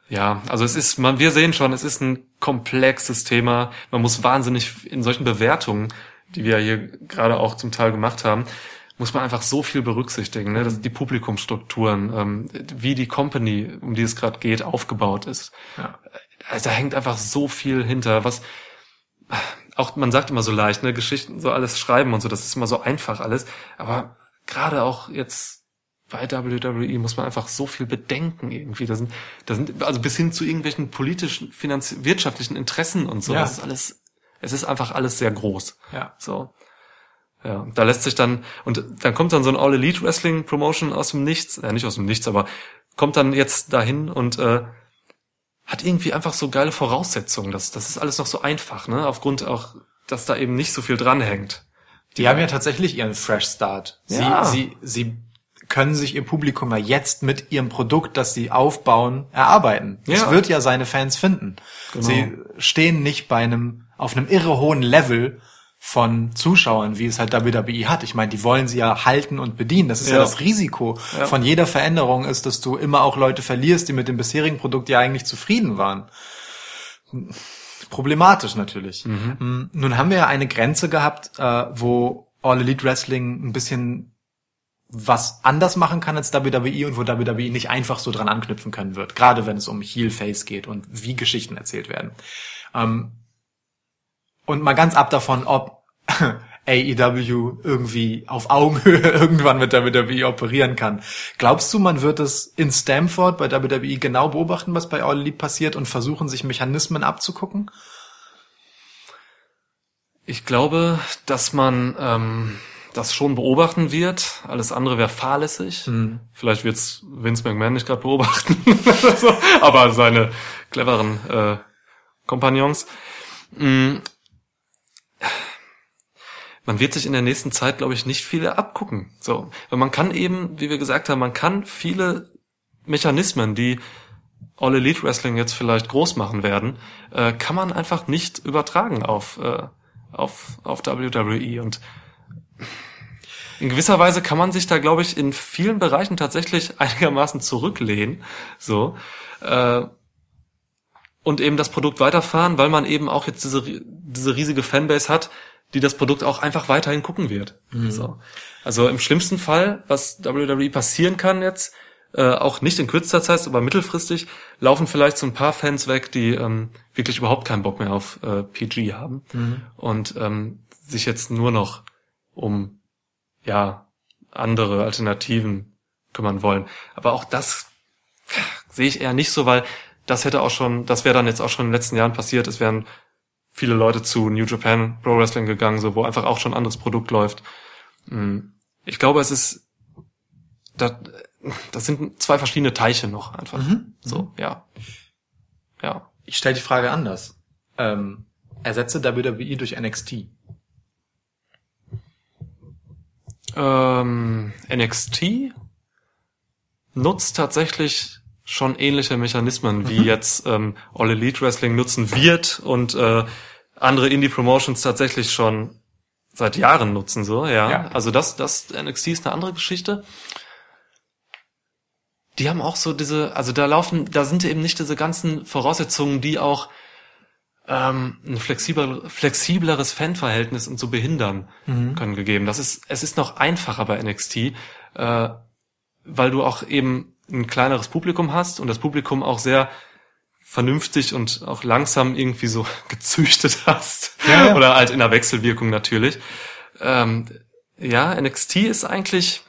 Ja, also es ist, man, wir sehen schon, es ist ein komplexes Thema. Man muss wahnsinnig in solchen Bewertungen, die wir hier gerade auch zum Teil gemacht haben, muss man einfach so viel berücksichtigen, ne? dass die Publikumsstrukturen, ähm, wie die Company, um die es gerade geht, aufgebaut ist. Ja. Also da hängt einfach so viel hinter, was auch man sagt immer so leicht, ne, Geschichten so alles schreiben und so, das ist immer so einfach alles, aber gerade auch jetzt bei WWE muss man einfach so viel bedenken irgendwie. Da sind, da sind also bis hin zu irgendwelchen politischen, finanz wirtschaftlichen Interessen und so. Ja. Das ist alles, es ist einfach alles sehr groß. Ja. So. Ja, da lässt sich dann, und dann kommt dann so ein All Elite Wrestling Promotion aus dem Nichts, äh, nicht aus dem Nichts, aber kommt dann jetzt dahin und äh, hat irgendwie einfach so geile Voraussetzungen. Das, das ist alles noch so einfach, ne? Aufgrund auch, dass da eben nicht so viel dranhängt. Die haben ja tatsächlich ihren Fresh Start. Sie, Ja. sie, sie können sich ihr Publikum ja jetzt mit ihrem Produkt, das sie aufbauen, erarbeiten. Es Ja. wird ja seine Fans finden. Genau. Sie stehen nicht bei einem, auf einem irre hohen Level von Zuschauern, wie es halt WWE hat. Ich meine, die wollen sie ja halten und bedienen. Das ist ja, Ja. das Risiko Ja. von jeder Veränderung ist, dass du immer auch Leute verlierst, die mit dem bisherigen Produkt ja eigentlich zufrieden waren. Problematisch natürlich. Mm, Nun haben wir ja eine Grenze gehabt, äh, wo All Elite Wrestling ein bisschen was anders machen kann als WWE und wo WWE nicht einfach so dran anknüpfen können wird, gerade wenn es um Heel-Face geht und wie Geschichten erzählt werden. Ähm, und mal ganz ab davon, ob AEW irgendwie auf Augenhöhe irgendwann mit WWE operieren kann. Glaubst du, man wird es in Stamford bei WWE genau beobachten, was bei All Elite passiert und versuchen, sich Mechanismen abzugucken? Ich glaube, dass man, ähm, das schon beobachten wird. Alles andere wäre fahrlässig. Vielleicht wird's Vince McMahon nicht gerade beobachten, so, aber seine cleveren äh, Kompagnons. Mm. Man wird sich in der nächsten Zeit, glaube ich, nicht viele abgucken. So, weil man kann eben, wie wir gesagt haben, man kann viele Mechanismen, die All Elite Wrestling jetzt vielleicht groß machen werden, äh, kann man einfach nicht übertragen auf äh, auf auf WWE und in gewisser Weise kann man sich da, glaube ich, in vielen Bereichen tatsächlich einigermaßen zurücklehnen, so. Äh, und eben das Produkt weiterfahren, weil man eben auch jetzt diese diese riesige Fanbase hat, die das Produkt auch einfach weiterhin gucken wird. So. Also im schlimmsten Fall, was WWE passieren kann jetzt, äh, auch nicht in kürzester Zeit, aber mittelfristig, laufen vielleicht so ein paar Fans weg, die ähm, wirklich überhaupt keinen Bock mehr auf äh, PG haben und ähm, sich jetzt nur noch um ja andere Alternativen kümmern wollen. Aber auch das sehe ich eher nicht so, weil das hätte auch schon, das wäre dann jetzt auch schon in den letzten Jahren passiert. Es wären viele Leute zu New Japan Pro Wrestling gegangen, so wo einfach auch schon ein anderes Produkt läuft. Mm. Ich glaube, es ist das, das sind zwei verschiedene Teiche noch einfach. So, ja. Ja. Ich stelle die Frage anders. Ähm, ersetze WWE durch NXT. Ähm, NXT nutzt tatsächlich schon ähnliche Mechanismen, wie jetzt ähm, All Elite Wrestling nutzen wird und äh, andere Indie Promotions tatsächlich schon seit Jahren nutzen, so, ja. Ja. Also das, das NXT ist eine andere Geschichte. Die haben auch so diese, also da laufen, da sind eben nicht diese ganzen Voraussetzungen, die auch ähm, ein flexibler, flexibleres Fanverhältnis und so behindern können gegeben. Das ist, es ist noch einfacher bei NXT, äh, weil du auch eben ein kleineres Publikum hast und das Publikum auch sehr vernünftig und auch langsam irgendwie so gezüchtet hast. Ja, ja. Oder halt in der Wechselwirkung natürlich. Ähm, ja, NXT ist eigentlich,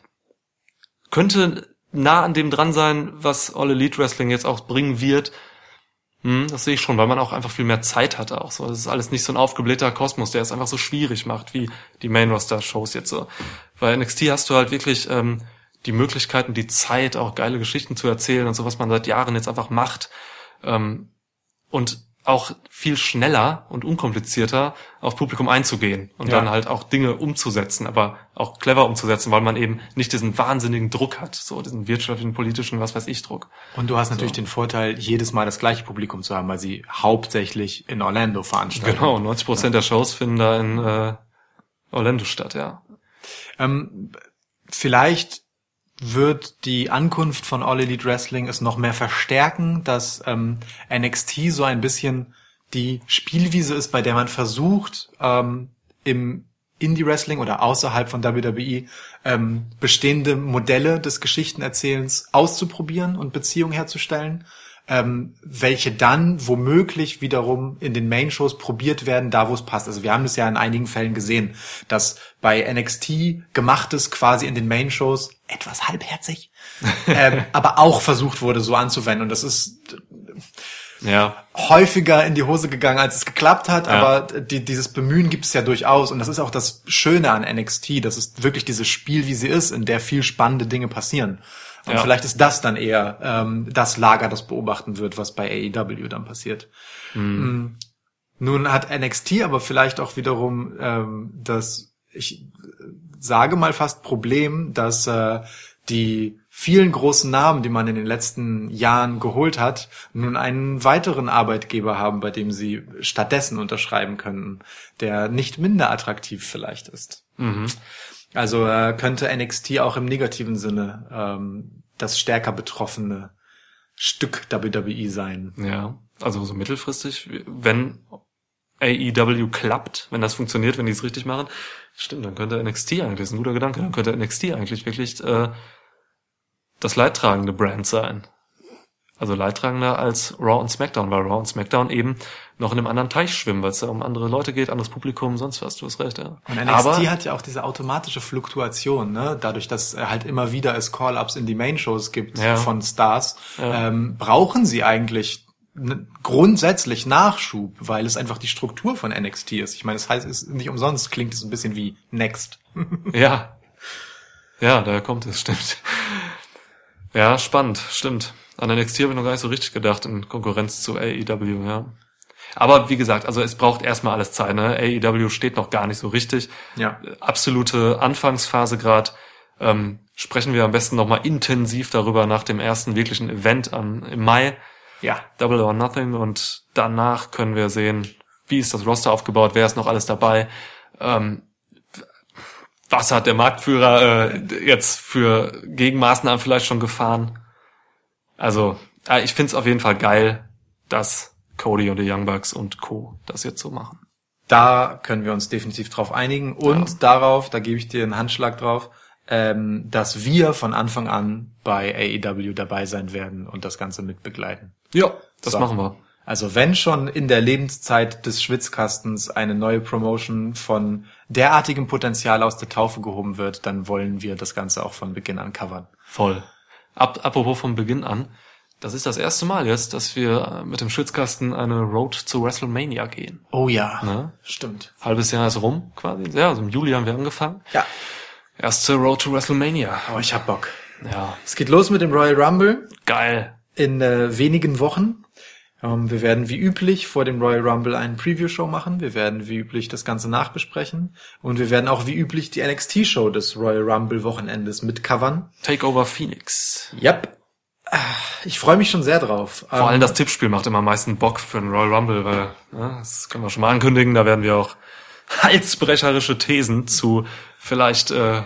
könnte nah an dem dran sein, was All Elite Wrestling jetzt auch bringen wird. Hm, das sehe ich schon, weil man auch einfach viel mehr Zeit hatte auch so. Das ist alles nicht so ein aufgeblähter Kosmos, der es einfach so schwierig macht, wie die Main Roster Shows jetzt so. Bei NXT hast du halt wirklich ähm, die Möglichkeiten, die Zeit, auch geile Geschichten zu erzählen und so, was man seit Jahren jetzt einfach macht. Ähm, und auch viel schneller und unkomplizierter auf Publikum einzugehen und Ja. dann halt auch Dinge umzusetzen, aber auch clever umzusetzen, weil man eben nicht diesen wahnsinnigen Druck hat, so diesen wirtschaftlichen, politischen, was weiß ich Druck. Und du hast natürlich den Vorteil, jedes Mal das gleiche Publikum zu haben, weil sie hauptsächlich in Orlando veranstalten. Genau, 90 Prozent der Shows finden da in äh, Orlando statt, ja. Ähm, vielleicht wird die Ankunft von All Elite Wrestling es noch mehr verstärken, dass ähm, NXT so ein bisschen die Spielwiese ist, bei der man versucht, ähm, im Indie-Wrestling oder außerhalb von WWE ähm, bestehende Modelle des Geschichtenerzählens auszuprobieren und Beziehungen herzustellen, ähm, welche dann womöglich wiederum in den Main-Shows probiert werden, da wo es passt. Also wir haben das ja in einigen Fällen gesehen, dass bei NXT gemachtes quasi in den Main-Shows etwas halbherzig, ähm, aber auch versucht wurde, so anzuwenden. Und das ist Ja, häufiger in die Hose gegangen, als es geklappt hat, Ja. aber die, dieses Bemühen gibt es ja durchaus und das ist auch das Schöne an NXT, das ist wirklich dieses Spiel, wie sie ist, in der viel spannende Dinge passieren. Und Ja. vielleicht ist das dann eher ähm, das Lager, das beobachten wird, was bei AEW dann passiert. Mm. Nun hat NXT aber vielleicht auch wiederum ähm, das, ich sage mal fast Problem, dass äh, die vielen großen Namen, die man in den letzten Jahren geholt hat, nun einen weiteren Arbeitgeber haben, bei dem sie stattdessen unterschreiben können, der nicht minder attraktiv vielleicht ist. Also äh, könnte NXT auch im negativen Sinne ähm, das stärker betroffene Stück WWE sein. ja. Also so mittelfristig, wenn AEW klappt, wenn das funktioniert, wenn die es richtig machen, stimmt, dann könnte NXT eigentlich, das ist ein guter Gedanke, dann könnte NXT eigentlich wirklich äh, das leidtragende Brand sein. Also leidtragender als Raw und SmackDown, weil Raw und SmackDown eben noch in einem anderen Teich schwimmen, weil es ja um andere Leute geht, anderes Publikum, sonst was, du hast recht, ja. Und NXT Aber, hat ja auch diese automatische Fluktuation, ne? Dadurch, dass er halt immer wieder es Call-ups in die Main-Shows gibt Ja. von Stars, ähm, brauchen sie eigentlich grundsätzlich Nachschub, weil es einfach die Struktur von NXT ist. Ich meine, das heißt, es ist nicht umsonst klingt es ein bisschen wie Next. Ja. Ja, daher kommt es, stimmt. Ja, spannend, stimmt. An NXT habe ich noch gar nicht so richtig gedacht in Konkurrenz zu AEW, ja. Aber wie gesagt, also es braucht erstmal alles Zeit, ne? AEW steht noch gar nicht so richtig. Ja. Absolute Anfangsphase gerade. Ähm, sprechen wir am besten nochmal intensiv darüber nach dem ersten wirklichen Event an, im Mai. Ja. Double or Nothing und danach können wir sehen, wie ist das Roster aufgebaut, wer ist noch alles dabei, ähm, was hat der Marktführer äh, jetzt für Gegenmaßnahmen vielleicht schon gefahren. Also äh, ich find's auf jeden Fall geil, dass Cody und die Young Bucks und Co. das jetzt so machen. Da können wir uns definitiv drauf einigen und Ja. darauf, da gebe ich dir einen Handschlag drauf, ähm, dass wir von Anfang an bei AEW dabei sein werden und das Ganze mitbegleiten. Ja, das So. machen wir. Also wenn schon in der Lebenszeit des Schwitzkastens eine neue Promotion von derartigem Potenzial aus der Taufe gehoben wird, dann wollen wir das Ganze auch von Beginn an covern. Voll. Ab, apropos von Beginn an, das ist das erste Mal jetzt, dass wir äh, mit dem Schwitzkasten eine Road zu WrestleMania gehen. Oh ja, Ne? stimmt. Halbes Jahr ist rum, quasi. Ja, also im Juli haben wir angefangen. Ja, Erste Road to WrestleMania. aber ich hab Bock. Ja, Es geht los mit dem Royal Rumble geil. in äh, wenigen Wochen. Ähm, wir werden wie üblich vor dem Royal Rumble einen Preview-Show machen. Wir werden wie üblich das Ganze nachbesprechen. Und wir werden auch wie üblich die NXT-Show des Royal Rumble Wochenendes mitcovern. Takeover Phoenix. Yep. Ich freue mich schon sehr drauf. Vor allem das Tippspiel macht immer am meisten Bock für einen Royal Rumble, weil, ja, das können wir schon mal ankündigen, da werden wir auch halsbrecherische Thesen zu vielleicht äh,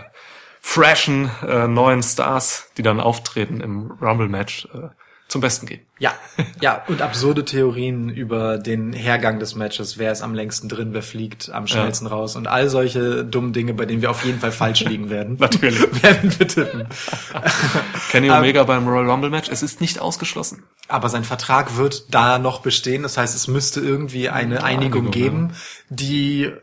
freshen äh, neuen Stars, die dann auftreten im Rumble-Match, äh, zum Besten geben. Ja, ja, und absurde Theorien über den Hergang des Matches, wer ist am längsten drin, wer fliegt am schnellsten raus und all solche dummen Dinge, bei denen wir auf jeden Fall falsch liegen werden. Natürlich. werden wir tippen. Kenny Omega beim Royal Rumble-Match, es ist nicht ausgeschlossen. Aber sein Vertrag wird da noch bestehen. Das heißt, es müsste irgendwie eine Einigung Einigung, geben, die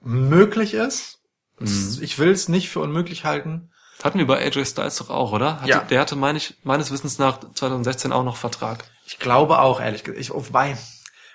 möglich ist. Mhm. Ich will es nicht für unmöglich halten. Hatten wir bei AJ Styles doch auch, oder? Hatte, Ja. Der hatte, meine ich, meines Wissens nach 2016 auch noch Vertrag. Ich glaube auch, ehrlich gesagt. Ich, wobei,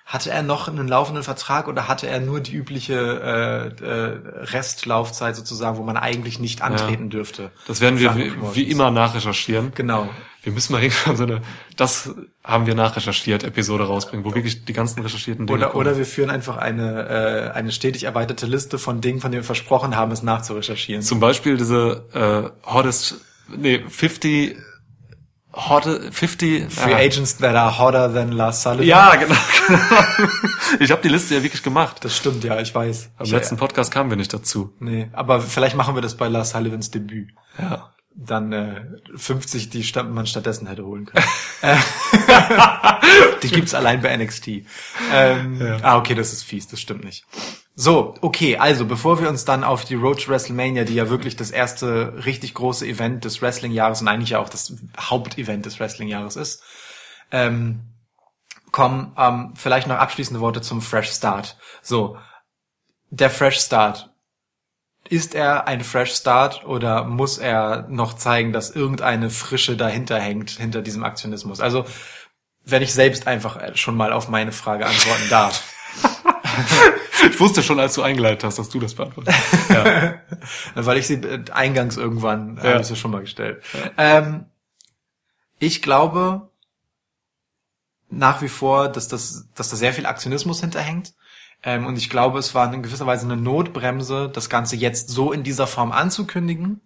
hatte er noch einen laufenden Vertrag oder hatte er nur die übliche äh, äh, Restlaufzeit sozusagen, wo man eigentlich nicht antreten dürfte? Das werden wir wie, wie immer nachrecherchieren. Genau. Wir müssen mal irgendwann so eine, das haben wir nachrecherchiert, Episode rausbringen, wo wirklich die ganzen recherchierten Dinge Oder, kommen. oder wir führen einfach eine, äh, eine stetig erweiterte Liste von Dingen, von denen wir versprochen haben, es nachzurecherchieren. Zum Beispiel diese äh, hottest, nee, 50, hotte, 50, Free ja. Agents that are hotter than Lars Sullivan. Ja, genau. ich habe die Liste ja wirklich gemacht. Das stimmt, ja, ich weiß. Am ich, letzten Podcast kamen wir nicht dazu. Nee, aber vielleicht machen wir das bei Lars Sullivans Debüt. Ja. Dann äh, 50, die man stattdessen hätte holen können. Äh, die gibt's allein bei NXT. Ähm, Ah, okay, das ist fies, das stimmt nicht. So, okay, also bevor wir uns dann auf die Road to WrestleMania, die ja wirklich das erste richtig große Event des Wrestling-Jahres und eigentlich ja auch das Hauptevent des Wrestling-Jahres ist, ähm, kommen, ähm, vielleicht noch abschließende Worte zum Fresh Start. So, der Fresh Start. Ist er ein Fresh Start oder muss er noch zeigen, dass irgendeine Frische dahinter hängt, hinter diesem Aktionismus? Also, wenn ich selbst einfach äh, schon mal auf meine Frage antworten darf. Ich wusste schon, als du eingeleitet hast, dass du das beantwortest. Ja. weil ich sie äh, eingangs irgendwann Ja. habe ich sie schon mal gestellt. Ähm, ich glaube nach wie vor, dass das, dass da sehr viel Aktionismus hinterhängt. Ähm, und ich glaube, es war in gewisser Weise eine Notbremse, das Ganze jetzt so in dieser Form anzukündigen.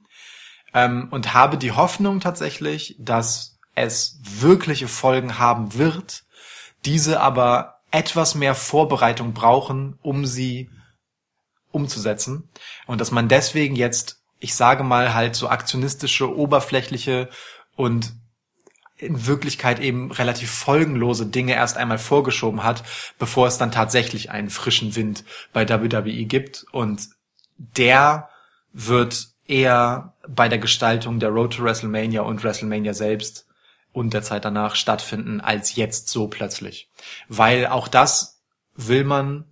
Ähm, und habe die Hoffnung tatsächlich, dass es wirkliche Folgen haben wird, diese aber etwas mehr Vorbereitung brauchen, um sie umzusetzen. Und dass man deswegen jetzt, ich sage mal, halt so aktionistische, oberflächliche und in Wirklichkeit eben relativ folgenlose Dinge erst einmal vorgeschoben hat, bevor es dann tatsächlich einen frischen Wind bei WWE gibt. Und der wird eher bei der Gestaltung der Road to WrestleMania und WrestleMania selbst und der Zeit danach stattfinden, als jetzt so plötzlich. Weil auch das will man,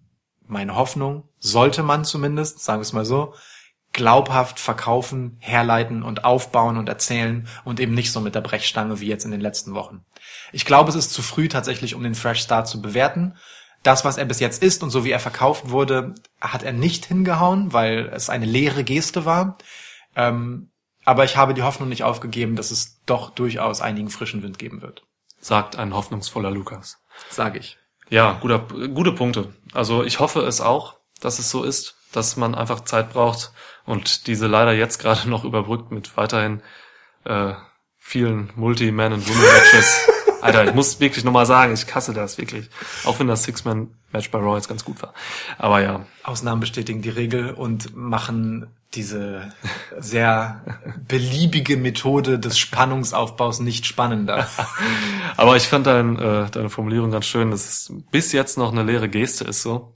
meine Hoffnung, sollte man zumindest, sagen wir es mal so, glaubhaft verkaufen, herleiten und aufbauen und erzählen und eben nicht so mit der Brechstange wie jetzt in den letzten Wochen. Ich glaube, es ist zu früh tatsächlich, um den Fresh Start zu bewerten. Das, was er bis jetzt ist und so wie er verkauft wurde, hat er nicht hingehauen, weil es eine leere Geste war. Ähm, aber ich habe die Hoffnung nicht aufgegeben, dass es doch durchaus einigen frischen Wind geben wird. Sagt ein hoffnungsvoller Lukas. Sage ich. Ja, guter, gute Punkte. Also ich hoffe es auch, dass es so ist, dass man einfach Zeit braucht und diese leider jetzt gerade noch überbrückt mit weiterhin äh, vielen Multi-Man- und Women-Matches. Alter, ich muss wirklich nochmal sagen, ich kasse das wirklich. Auch wenn das Six-Man-Match bei Raw jetzt ganz gut war. Aber ja, Ausnahmen bestätigen die Regel und machen diese sehr beliebige Methode des Spannungsaufbaus nicht spannender. aber ich fand dein, äh, deine Formulierung ganz schön, dass es bis jetzt noch eine leere Geste ist so.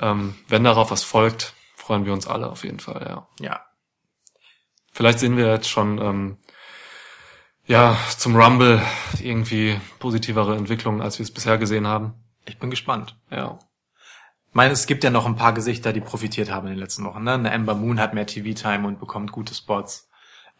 Ähm, wenn darauf was folgt, freuen wir uns alle auf jeden Fall, ja. Ja. Vielleicht sehen wir jetzt schon ähm, ja zum Rumble irgendwie positivere Entwicklungen, als wir es bisher gesehen haben. Ich bin gespannt. Ja. Ich meine, es gibt ja noch ein paar Gesichter, die profitiert haben in den letzten Wochen. Ne? Eine Amber Moon hat mehr TV-Time und bekommt gute Spots.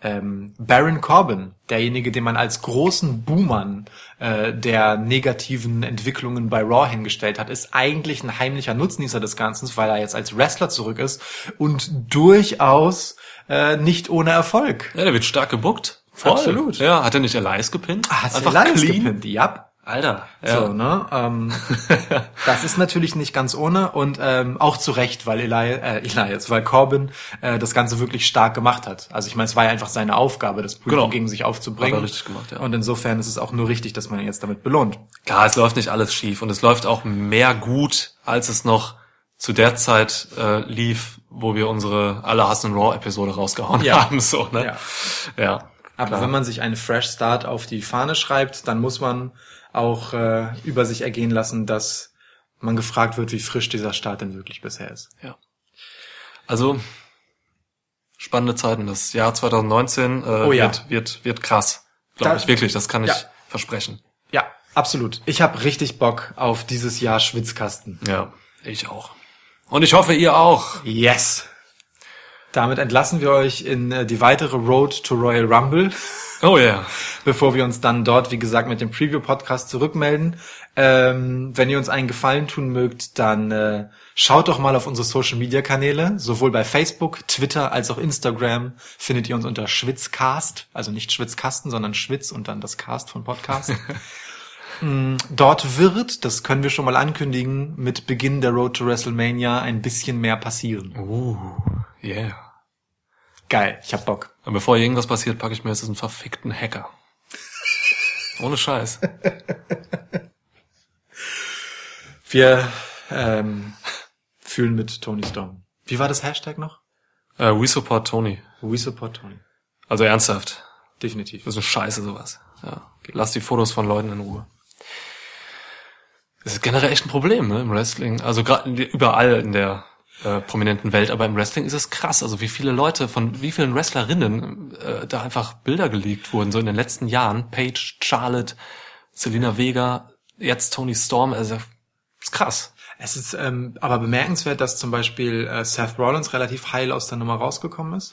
Ähm, Baron Corbin, derjenige, den man als großen Boomern äh, der negativen Entwicklungen bei Raw hingestellt hat, ist eigentlich ein heimlicher Nutznießer des Ganzen, weil er jetzt als Wrestler zurück ist und durchaus äh, nicht ohne Erfolg. Ja, der wird stark gebuckt. Absolut. Ja, hat er nicht Elias gepinnt? Ah, Hat Einfach Elias clean. gepinnt, ja. Alter. Ja. So, ne? Ähm, das ist natürlich nicht ganz ohne und ähm, auch zu Recht, weil Eli, äh, Elias, weil Corbin äh, das Ganze wirklich stark gemacht hat. Also ich meine, es war ja einfach seine Aufgabe, das Publikum Genau. gegen sich aufzubringen. Hat er richtig gemacht, ja. Und insofern ist es auch nur richtig, dass man ihn jetzt damit belohnt. Klar, es läuft nicht alles schief und es läuft auch mehr gut, als es noch zu der Zeit äh, lief, wo wir unsere alle Hassen Raw Episode rausgehauen Ja. haben, so, ne? Ja. Ja. Aber Klar. wenn man sich eine Fresh Start auf die Fahne schreibt, dann muss man auch äh, über sich ergehen lassen, dass man gefragt wird, wie frisch dieser Start denn wirklich bisher ist. Ja. Also spannende Zeiten. Das Jahr 2019 äh, Oh ja. wird, wird, wird krass. Glaube ich wirklich. Das kann ich Ja. versprechen. Ja, absolut. Ich habe richtig Bock auf dieses Jahr Schwitzkasten. Ja, ich auch. Und ich hoffe, ihr auch. Yes. Damit entlassen wir euch in äh, die weitere Road to Royal Rumble, Oh ja. bevor wir uns dann dort, wie gesagt, mit dem Preview-Podcast zurückmelden. Ähm, wenn ihr uns einen Gefallen tun mögt, dann äh, schaut doch mal auf unsere Social-Media-Kanäle. Sowohl bei Facebook, Twitter als auch Instagram findet ihr uns unter Schwitzcast. Also nicht Schwitzkasten, sondern Schwitz und dann das Cast von Podcast. Mm, Dort wird, das können wir schon mal ankündigen, mit Beginn der Road to WrestleMania ein bisschen mehr passieren. Uh, yeah. Geil, ich hab Bock. Und bevor irgendwas passiert, packe ich mir jetzt diesen verfickten Hacker. Ohne Scheiß. Wir ähm, fühlen mit Tony Storm. Wie war das Hashtag noch? Äh, we support Tony. We support Tony. Also ernsthaft. Definitiv. Das ist eine Scheiße sowas. Ja. Lass die Fotos von Leuten in Ruhe. Das ist generell echt ein Problem, ne, im Wrestling. Also gerade überall in der äh, prominenten Welt, aber im Wrestling ist es krass. Also wie viele Leute von wie vielen Wrestlerinnen äh, da einfach Bilder geleakt wurden, so in den letzten Jahren. Paige, Charlotte, Selena Vega, jetzt Tony Storm. Also ist krass. Es ist ähm, aber bemerkenswert, dass zum Beispiel äh, Seth Rollins relativ heil aus der Nummer rausgekommen ist.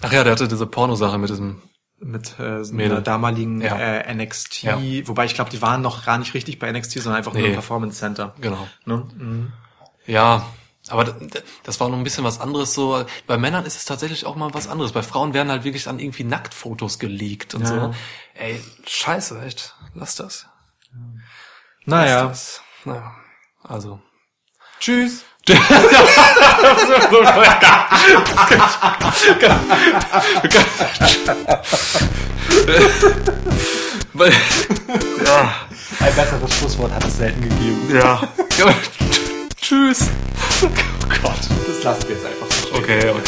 Ach ja, der hatte diese Pornosache mit diesem. Mit äh, einer damaligen Ja. äh, NXT, Ja. wobei ich glaube, die waren noch gar nicht richtig bei NXT, sondern einfach nur Nee. im Performance Center. Genau. Ne? Mhm. Ja, aber das war noch ein bisschen was anderes so. Bei Männern ist es tatsächlich auch mal was anderes. Bei Frauen werden halt wirklich dann irgendwie Nacktfotos geleakt und Ja. so. Ey, scheiße, echt. Lass das. Naja. Lass das. Naja, also. Tschüss. Ein besseres Schlusswort hat es selten gegeben. ja. Tschüss. Oh Gott, das lassen wir jetzt einfach so. Okay, okay.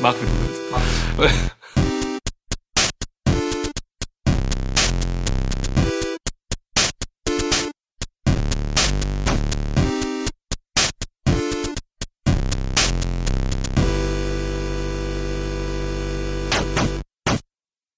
Mach wie du willst.